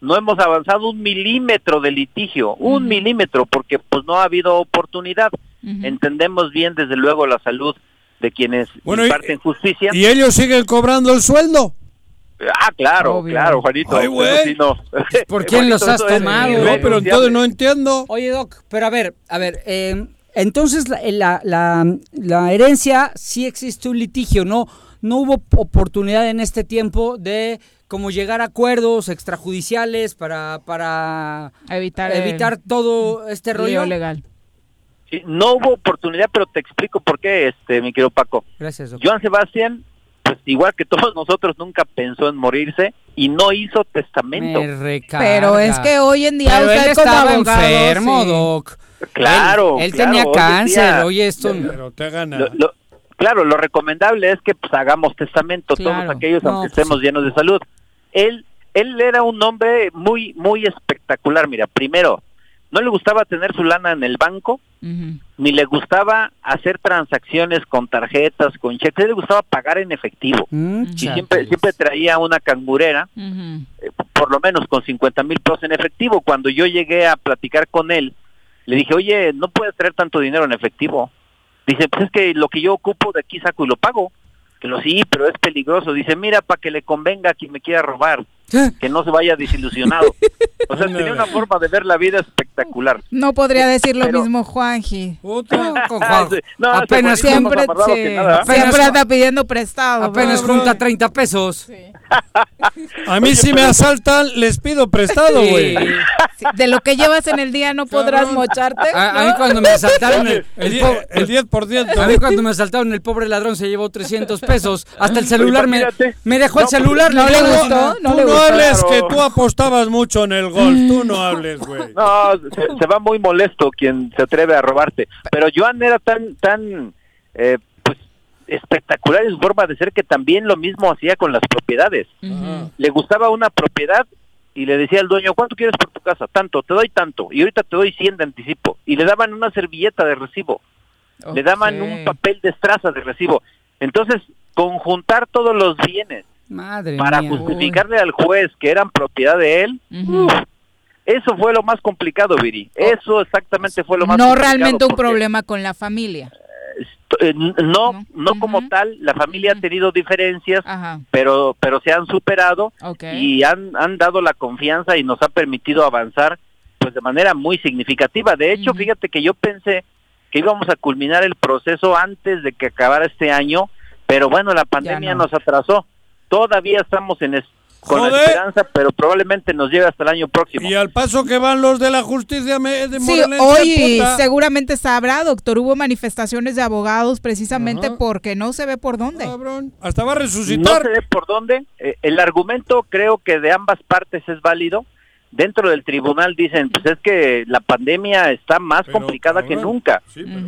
Speaker 27: no hemos avanzado un milímetro de litigio, un milímetro, porque pues no ha habido oportunidad. Entendemos bien, desde luego, la salud de quienes
Speaker 4: Bueno, y-
Speaker 27: imparten justicia.
Speaker 4: ¿Y ellos siguen cobrando el sueldo?
Speaker 27: Ah, claro, claro, Juanito.
Speaker 4: Ay,
Speaker 27: sí no.
Speaker 3: ¿Por quién los has
Speaker 27: es
Speaker 3: tomado?
Speaker 4: No, pero entonces no entiendo.
Speaker 3: Oye, Doc, pero a ver, a ver, eh, entonces la, la, la- la herencia sí existe un litigio, ¿no? No hubo oportunidad en este tiempo de como llegar a acuerdos extrajudiciales para, para
Speaker 1: evitar, el
Speaker 3: evitar todo este rollo.
Speaker 1: legal.
Speaker 27: Sí, no hubo oportunidad, pero te explico por qué, este, mi querido Paco.
Speaker 3: Gracias, Doc.
Speaker 27: Joan Sebastián, pues igual que todos nosotros, nunca pensó en morirse y no hizo testamento.
Speaker 3: Me.
Speaker 1: Pero es que hoy en día
Speaker 3: Pero él
Speaker 1: usted como
Speaker 3: estaba
Speaker 1: abogado,
Speaker 3: enfermo,
Speaker 1: sí.
Speaker 3: Doc.
Speaker 27: Claro,
Speaker 3: Él, él
Speaker 27: claro,
Speaker 3: tenía
Speaker 27: hoy
Speaker 3: cáncer,
Speaker 27: día-
Speaker 3: oye, esto...
Speaker 4: Pero te gana.
Speaker 27: Lo- lo- claro, lo recomendable es que pues hagamos testamento
Speaker 3: Claro.
Speaker 27: todos aquellos,
Speaker 3: No,
Speaker 27: aunque
Speaker 3: pues,
Speaker 27: estemos llenos de salud. Él, él era un hombre muy, muy espectacular. Mira, primero, no le gustaba tener su lana en el banco, ni le gustaba hacer transacciones con tarjetas, con cheques, le gustaba pagar en efectivo.
Speaker 3: Mm,
Speaker 27: Y siempre, siempre traía una cangurera, eh, por lo menos con 50 mil pesos en efectivo. Cuando yo llegué a platicar con él, le dije, oye, no puedes traer tanto dinero en efectivo. Dice, pues es que lo que yo ocupo de aquí saco y lo pago. Que lo sí, pero es peligroso. Dice, mira, para que le convenga a quien me quiera robar, que no se vaya desilusionado. O sea, tenía una forma de ver la vida espectacular.
Speaker 1: No podría decir lo
Speaker 27: Pero-
Speaker 1: mismo Juanji.
Speaker 27: No, ese
Speaker 1: apenas
Speaker 27: Juanito es más
Speaker 1: siempre, sí,
Speaker 27: que nada.
Speaker 1: siempre anda pidiendo prestado.
Speaker 3: Apenas
Speaker 1: bro.
Speaker 3: junta 30 pesos.
Speaker 4: A mí si me asaltan, les pido prestado, güey.
Speaker 1: Sí, De lo que llevas en el día no podrás mocharte.
Speaker 3: A, a mí cuando me asaltaron el,
Speaker 4: El, el 10%.
Speaker 3: a mí cuando me asaltaron el pobre ladrón se llevó 300 pesos. Hasta el celular me, dejó el
Speaker 27: No,
Speaker 3: celular.
Speaker 1: no le gustó, no
Speaker 4: tú no
Speaker 1: gustó.
Speaker 4: hables que tú apostabas mucho en el golf. Tú no hables, güey.
Speaker 27: No, se, se va muy molesto quien se atreve a robarte. Pero Joan era tan, tan, eh, espectacular en su forma de ser que también lo mismo hacía con las propiedades. Le gustaba una propiedad y le decía al dueño, ¿cuánto quieres por tu casa? Tanto, te doy tanto. Y ahorita te doy 100 de anticipo. Y le daban una servilleta de recibo. Le daban un papel de estraza de recibo. Entonces, conjuntar todos los bienes
Speaker 3: Madre
Speaker 27: para
Speaker 3: mía.
Speaker 27: justificarle al juez que eran propiedad de él, uf, eso fue lo más complicado, Viri. Eso exactamente fue lo más
Speaker 1: no
Speaker 27: complicado.
Speaker 1: realmente un problema con la familia.
Speaker 27: Eh, no, no como tal, la familia ha tenido diferencias, pero, pero se han superado y han, han dado la confianza y nos ha permitido avanzar pues de manera muy significativa. De hecho, fíjate que yo pensé que íbamos a culminar el proceso antes de que acabara este año, pero bueno, la pandemia
Speaker 1: no.
Speaker 27: nos atrasó. Todavía estamos en con la
Speaker 4: Joder.
Speaker 27: esperanza, pero probablemente nos lleve hasta el año próximo.
Speaker 4: Y al paso que van los de la justicia me- de
Speaker 1: Sí, hoy
Speaker 4: puta.
Speaker 1: seguramente sabrá, doctor, hubo manifestaciones de abogados precisamente porque no se ve por dónde.
Speaker 4: Hasta va a
Speaker 27: No
Speaker 4: resucitar.
Speaker 27: se ve por dónde. Eh, el argumento creo que de ambas partes es válido. Dentro del tribunal dicen, pues es que la pandemia está más complicada que nunca.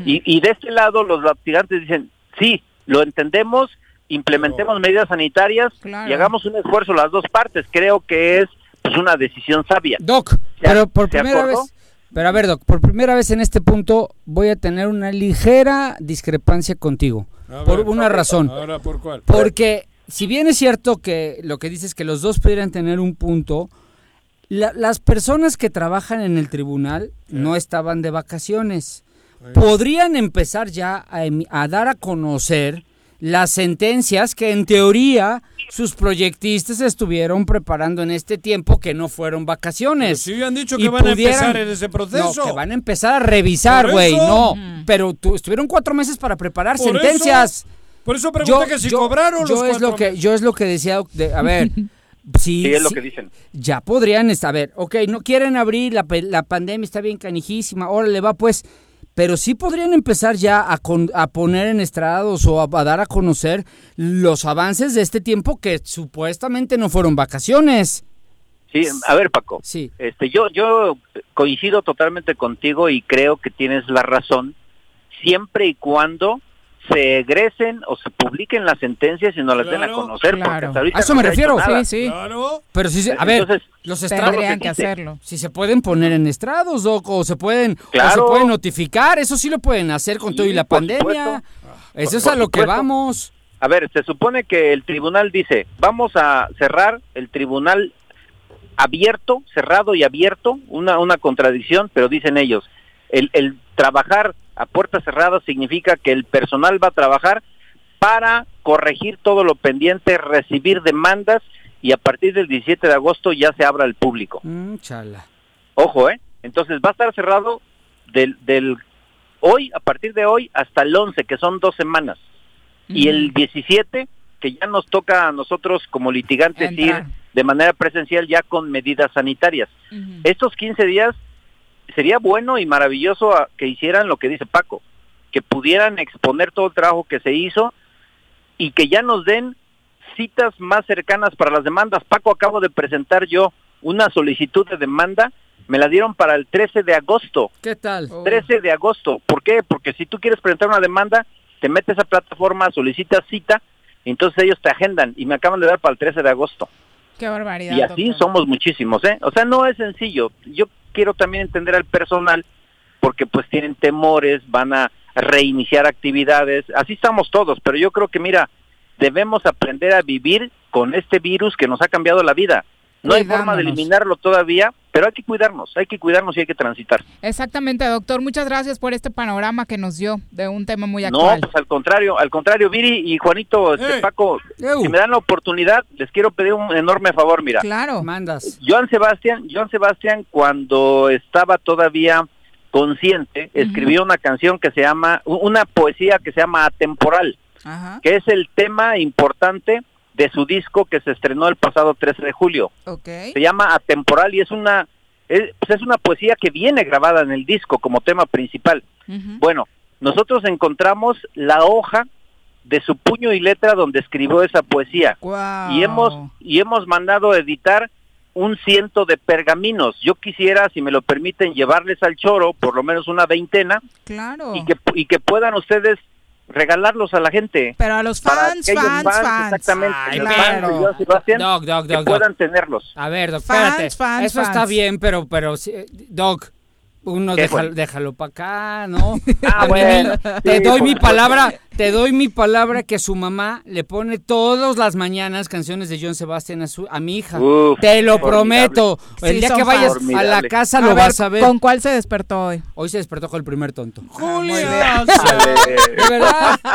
Speaker 27: y, y de este lado los litigantes dicen, sí, lo entendemos, implementemos medidas sanitarias y hagamos un esfuerzo las dos partes. Creo que es pues una decisión sabia.
Speaker 3: Doc, pero por
Speaker 27: ¿se
Speaker 3: primera
Speaker 27: acordó?
Speaker 3: vez, pero a ver, Doc, por primera vez en este punto voy a tener una ligera discrepancia contigo.
Speaker 4: A
Speaker 3: por
Speaker 4: ver,
Speaker 3: una razón.
Speaker 4: Ahora, ¿por cuál?
Speaker 3: Porque si bien es cierto que lo que dices es que los dos pudieran tener un punto, la- las personas que trabajan en el tribunal no estaban de vacaciones. Podrían empezar ya a, a dar a conocer las sentencias que en teoría sus proyectistas estuvieron preparando en este tiempo que no fueron vacaciones.
Speaker 4: Si han dicho que
Speaker 3: Y
Speaker 4: van a empezar en ese proceso.
Speaker 3: No, que van a empezar a revisar, güey. No, pero tu- estuvieron cuatro meses para preparar
Speaker 4: Por
Speaker 3: sentencias.
Speaker 4: eso- por eso pregunté que si cobraron
Speaker 3: yo
Speaker 4: los
Speaker 3: es lo que Yo es lo que decía, de- a ver, sí,
Speaker 27: Sí, es lo
Speaker 3: sí,
Speaker 27: que dicen.
Speaker 3: ya podrían estar, a ver, ok, no quieren abrir, la, la pandemia está bien canijísima, órale, va pues, pero sí podrían empezar ya a, con- a poner en estrados o a, a dar a conocer los avances de este tiempo que supuestamente no fueron vacaciones.
Speaker 27: Sí, a ver Paco.
Speaker 3: Sí.
Speaker 27: Este, yo, yo coincido totalmente contigo y creo que tienes la razón, siempre y cuando se egresen o se publiquen las sentencias y no las den a conocer. Porque hasta ahorita
Speaker 3: A eso
Speaker 27: no
Speaker 3: me refiero.
Speaker 27: hecho nada.
Speaker 3: Pero sí, se- a ver,
Speaker 27: Entonces,
Speaker 3: los estrados
Speaker 27: tendrían
Speaker 1: que hacerlo.
Speaker 3: Si se pueden poner en estrados, Doc, o se pueden, o se
Speaker 27: Claro.
Speaker 3: pueden notificar, eso sí lo pueden hacer con todo y la pandemia. Eso es
Speaker 27: Por
Speaker 3: a lo que vamos.
Speaker 27: A ver, se supone que el tribunal dice, vamos a cerrar el tribunal abierto, cerrado y abierto, una, una contradicción, pero dicen ellos, el, el trabajar a puertas cerradas significa que el personal va a trabajar para corregir todo lo pendiente, recibir demandas y a partir del 17 de agosto ya se abra al público.
Speaker 3: Mm, chala.
Speaker 27: Ojo, ¿eh? Entonces va a estar cerrado del, del hoy, a partir de hoy, hasta el 11, que son dos semanas. Y el 17, que ya nos toca a nosotros como litigantes
Speaker 1: Entrar.
Speaker 27: ir de manera presencial ya con medidas sanitarias. Estos 15 días sería bueno y maravilloso a- que hicieran lo que dice Paco, que pudieran exponer todo el trabajo que se hizo y que ya nos den citas más cercanas para las demandas. Paco, acabo de presentar yo una solicitud de demanda, me la dieron para el 13 de agosto.
Speaker 3: ¿Qué tal?
Speaker 27: 13 de agosto. ¿Por qué? Porque si tú quieres presentar una demanda, te metes a plataforma, solicitas cita, y entonces ellos te agendan y me acaban de dar para el 13 de agosto.
Speaker 1: Qué barbaridad.
Speaker 27: Y así
Speaker 1: doctor.
Speaker 27: somos muchísimos, ¿eh? O sea, no es sencillo. Yo quiero también entender al personal porque pues tienen temores, van a reiniciar actividades. Así estamos todos, pero yo creo que mira, debemos aprender a vivir con este virus que nos ha cambiado la vida. No hay forma de eliminarlo todavía, pero hay que cuidarnos, hay que cuidarnos y hay que transitar.
Speaker 1: Exactamente, doctor. Muchas gracias por este panorama que nos dio de un tema muy
Speaker 27: No,
Speaker 1: actual.
Speaker 27: pues al contrario, al contrario, Viri y Juanito, este, Paco, si me dan la oportunidad, les quiero pedir un enorme favor, mira.
Speaker 1: Claro.
Speaker 3: Mandas.
Speaker 27: Joan Sebastián, Joan Sebastián cuando estaba todavía consciente, escribió una canción que se llama, una poesía que se llama Atemporal,
Speaker 1: Ajá.
Speaker 27: que es el tema importante de su disco que se estrenó el pasado 13 de julio.
Speaker 1: Ok.
Speaker 27: Se llama Atemporal y es una es, pues es una poesía que viene grabada en el disco como tema principal. Bueno, nosotros encontramos la hoja de su puño y letra donde escribió esa poesía y hemos y hemos mandado a editar un ciento de pergaminos. Yo quisiera, si me lo permiten, llevarles al choro por lo menos una veintena
Speaker 1: Claro.
Speaker 27: y que y que puedan ustedes regalarlos a la gente.
Speaker 1: Pero a los
Speaker 27: Para
Speaker 1: fans, fans, fans.
Speaker 27: Exactamente.
Speaker 3: Ay,
Speaker 27: los
Speaker 3: pero-
Speaker 27: fans Joan Sebastián,
Speaker 3: Doc, Doc,
Speaker 27: que
Speaker 3: Doc,
Speaker 27: puedan
Speaker 3: Doc.
Speaker 27: tenerlos.
Speaker 3: A ver, Doc,
Speaker 27: Fans,
Speaker 3: espérate.
Speaker 27: fans,
Speaker 3: Eso está
Speaker 27: fans.
Speaker 3: bien, pero, pero, Doc, uno
Speaker 27: ¿Qué
Speaker 3: déjalo, déjalo para acá, ¿no?
Speaker 27: Ah, bueno,
Speaker 3: te
Speaker 27: sí,
Speaker 3: doy
Speaker 27: por
Speaker 3: mi palabra, te doy mi palabra que su mamá le pone todas las mañanas canciones de John Sebastian a, su, a mi hija.
Speaker 27: Uf,
Speaker 3: te lo
Speaker 27: formidable.
Speaker 3: prometo. El
Speaker 1: Sí,
Speaker 3: día que vayas a la casa
Speaker 1: A
Speaker 3: lo
Speaker 1: ver,
Speaker 3: vas a ver.
Speaker 1: ¿Con cuál se despertó hoy?
Speaker 3: Hoy se despertó con el primer tonto.
Speaker 4: Julia.
Speaker 3: De verdad.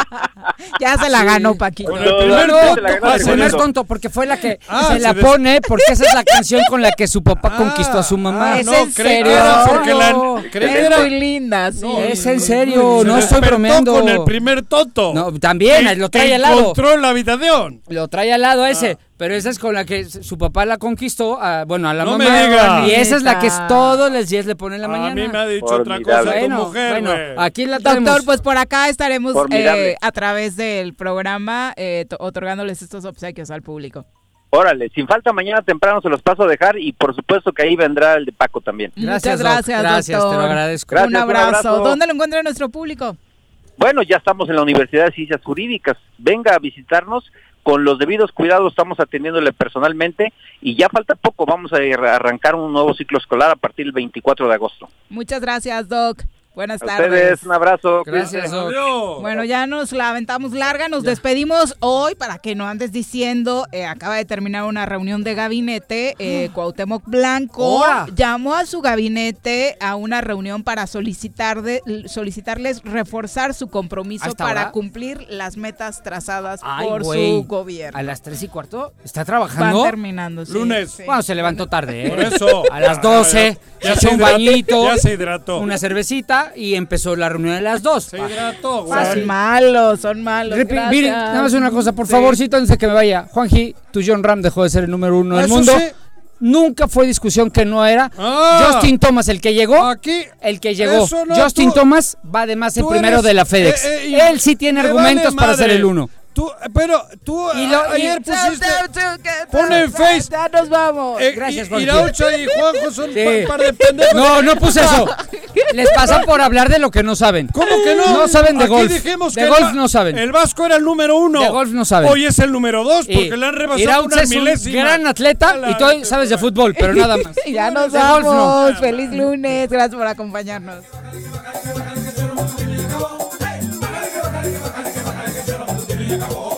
Speaker 1: Ya se la ganó Paquito.
Speaker 4: Con el primer
Speaker 3: No,
Speaker 4: tonto.
Speaker 27: ganó
Speaker 3: el primer tonto, porque fue la que
Speaker 4: Ah,
Speaker 3: se
Speaker 4: se
Speaker 3: la
Speaker 4: des-
Speaker 3: pone, porque esa es la canción con la que su papá conquistó a su mamá.
Speaker 4: Ah,
Speaker 1: ¿Es
Speaker 4: no,
Speaker 1: en serio?
Speaker 4: porque la-
Speaker 1: linda, sí.
Speaker 3: es en serio,
Speaker 4: Se
Speaker 3: no estoy bromeando.
Speaker 4: con el primer tonto.
Speaker 3: No, también, lo trae al lado.
Speaker 4: encontró en la habitación.
Speaker 3: Lo trae al lado ese,
Speaker 4: Ah.
Speaker 3: pero esa es con la que su papá la conquistó, a- bueno, a la
Speaker 4: No
Speaker 3: mamá.
Speaker 4: me.
Speaker 3: Y esa es la que todos los días le pone en la
Speaker 4: A
Speaker 3: mañana.
Speaker 4: mí me ha dicho otra cosa
Speaker 27: Formidable.
Speaker 4: tu
Speaker 3: bueno,
Speaker 4: mujer,
Speaker 3: bueno, aquí la tenemos.
Speaker 1: Doctor, pues por acá estaremos eh, a través del programa eh, to- otorgándoles estos obsequios al público.
Speaker 27: Órale, sin falta mañana temprano se los paso a dejar y por supuesto que ahí vendrá el de Paco también.
Speaker 3: Gracias,
Speaker 1: Muchas gracias,
Speaker 3: Gracias, te lo agradezco.
Speaker 27: Gracias,
Speaker 1: un abrazo. ¿Dónde lo encuentra nuestro público?
Speaker 27: Bueno, ya estamos en la Universidad de Ciencias Jurídicas. Venga a visitarnos. Con los debidos cuidados estamos atendiéndole personalmente y ya falta poco. Vamos a arrancar un nuevo ciclo escolar a partir del 24 de agosto.
Speaker 1: Muchas gracias, Doc. Buenas
Speaker 27: A
Speaker 1: tardes.
Speaker 27: ustedes, un abrazo.
Speaker 3: Gracias.
Speaker 4: Adiós.
Speaker 1: Bueno, ya nos la aventamos larga, nos despedimos hoy para que no andes diciendo, eh, acaba de terminar una reunión de gabinete, eh, Cuauhtémoc Blanco llamó a su gabinete a una reunión para solicitar de- solicitarles reforzar su compromiso
Speaker 3: ¿Hasta
Speaker 1: para
Speaker 3: ahora?
Speaker 1: cumplir las metas trazadas
Speaker 3: Ay,
Speaker 1: por su gobierno.
Speaker 3: A las tres y cuarto, ¿está
Speaker 1: Van
Speaker 3: trabajando?
Speaker 1: terminando, sí,
Speaker 4: Lunes.
Speaker 1: sí.
Speaker 3: Bueno, se levantó tarde, ¿eh?
Speaker 4: Por eso.
Speaker 3: A las 12,
Speaker 4: Ya
Speaker 3: se un
Speaker 4: hidrató,
Speaker 3: bañito,
Speaker 4: ya se hidrató.
Speaker 3: una cervecita y empezó la reunión a las 2.
Speaker 4: Se hidrató, güey.
Speaker 1: Son malos, son malos.
Speaker 3: Repi-
Speaker 1: gracias.
Speaker 3: Miren, nada más una cosa, por
Speaker 1: Sí.
Speaker 3: favorcito, antes de que me vaya. Juanji, tu John Ram dejó de ser el número uno del mundo.
Speaker 4: sí.
Speaker 3: Nunca fue discusión que no era.
Speaker 4: Ah.
Speaker 3: Justin Thomas, el que llegó.
Speaker 4: Aquí.
Speaker 3: El que llegó.
Speaker 4: No,
Speaker 3: Justin
Speaker 4: tú-
Speaker 3: Thomas va además el primero
Speaker 4: eres-
Speaker 3: de la FedEx.
Speaker 4: eh, eh, y-
Speaker 3: Él sí tiene argumentos
Speaker 4: vale
Speaker 3: para ser el uno.
Speaker 4: Tú, pero tú
Speaker 3: Y lo-
Speaker 4: ayer
Speaker 3: y-
Speaker 4: pusiste. Pon en Face.
Speaker 1: Ya nos vamos.
Speaker 4: eh,
Speaker 3: Gracias,
Speaker 4: y,
Speaker 3: Jorge.
Speaker 4: Iraucha y Juanjo son
Speaker 3: Sí.
Speaker 4: un par de pendejos.
Speaker 3: No, no puse eso. Les pasa por hablar de lo que no saben.
Speaker 4: ¿Cómo que no?
Speaker 3: No saben de
Speaker 4: Aquí
Speaker 3: golf.
Speaker 4: dijimos
Speaker 3: de
Speaker 4: que el
Speaker 3: golf no saben.
Speaker 4: El Vasco era el número uno.
Speaker 3: De golf no saben.
Speaker 4: Hoy es el número dos porque
Speaker 3: Y
Speaker 4: le han rebasado
Speaker 3: Iraucha
Speaker 4: una
Speaker 3: es un
Speaker 4: milésima.
Speaker 3: gran atleta y tú sabes de fútbol, pero nada más.
Speaker 1: Ya nos
Speaker 3: De golf no.
Speaker 1: vamos. Feliz lunes. Gracias por acompañarnos.
Speaker 28: Acabó.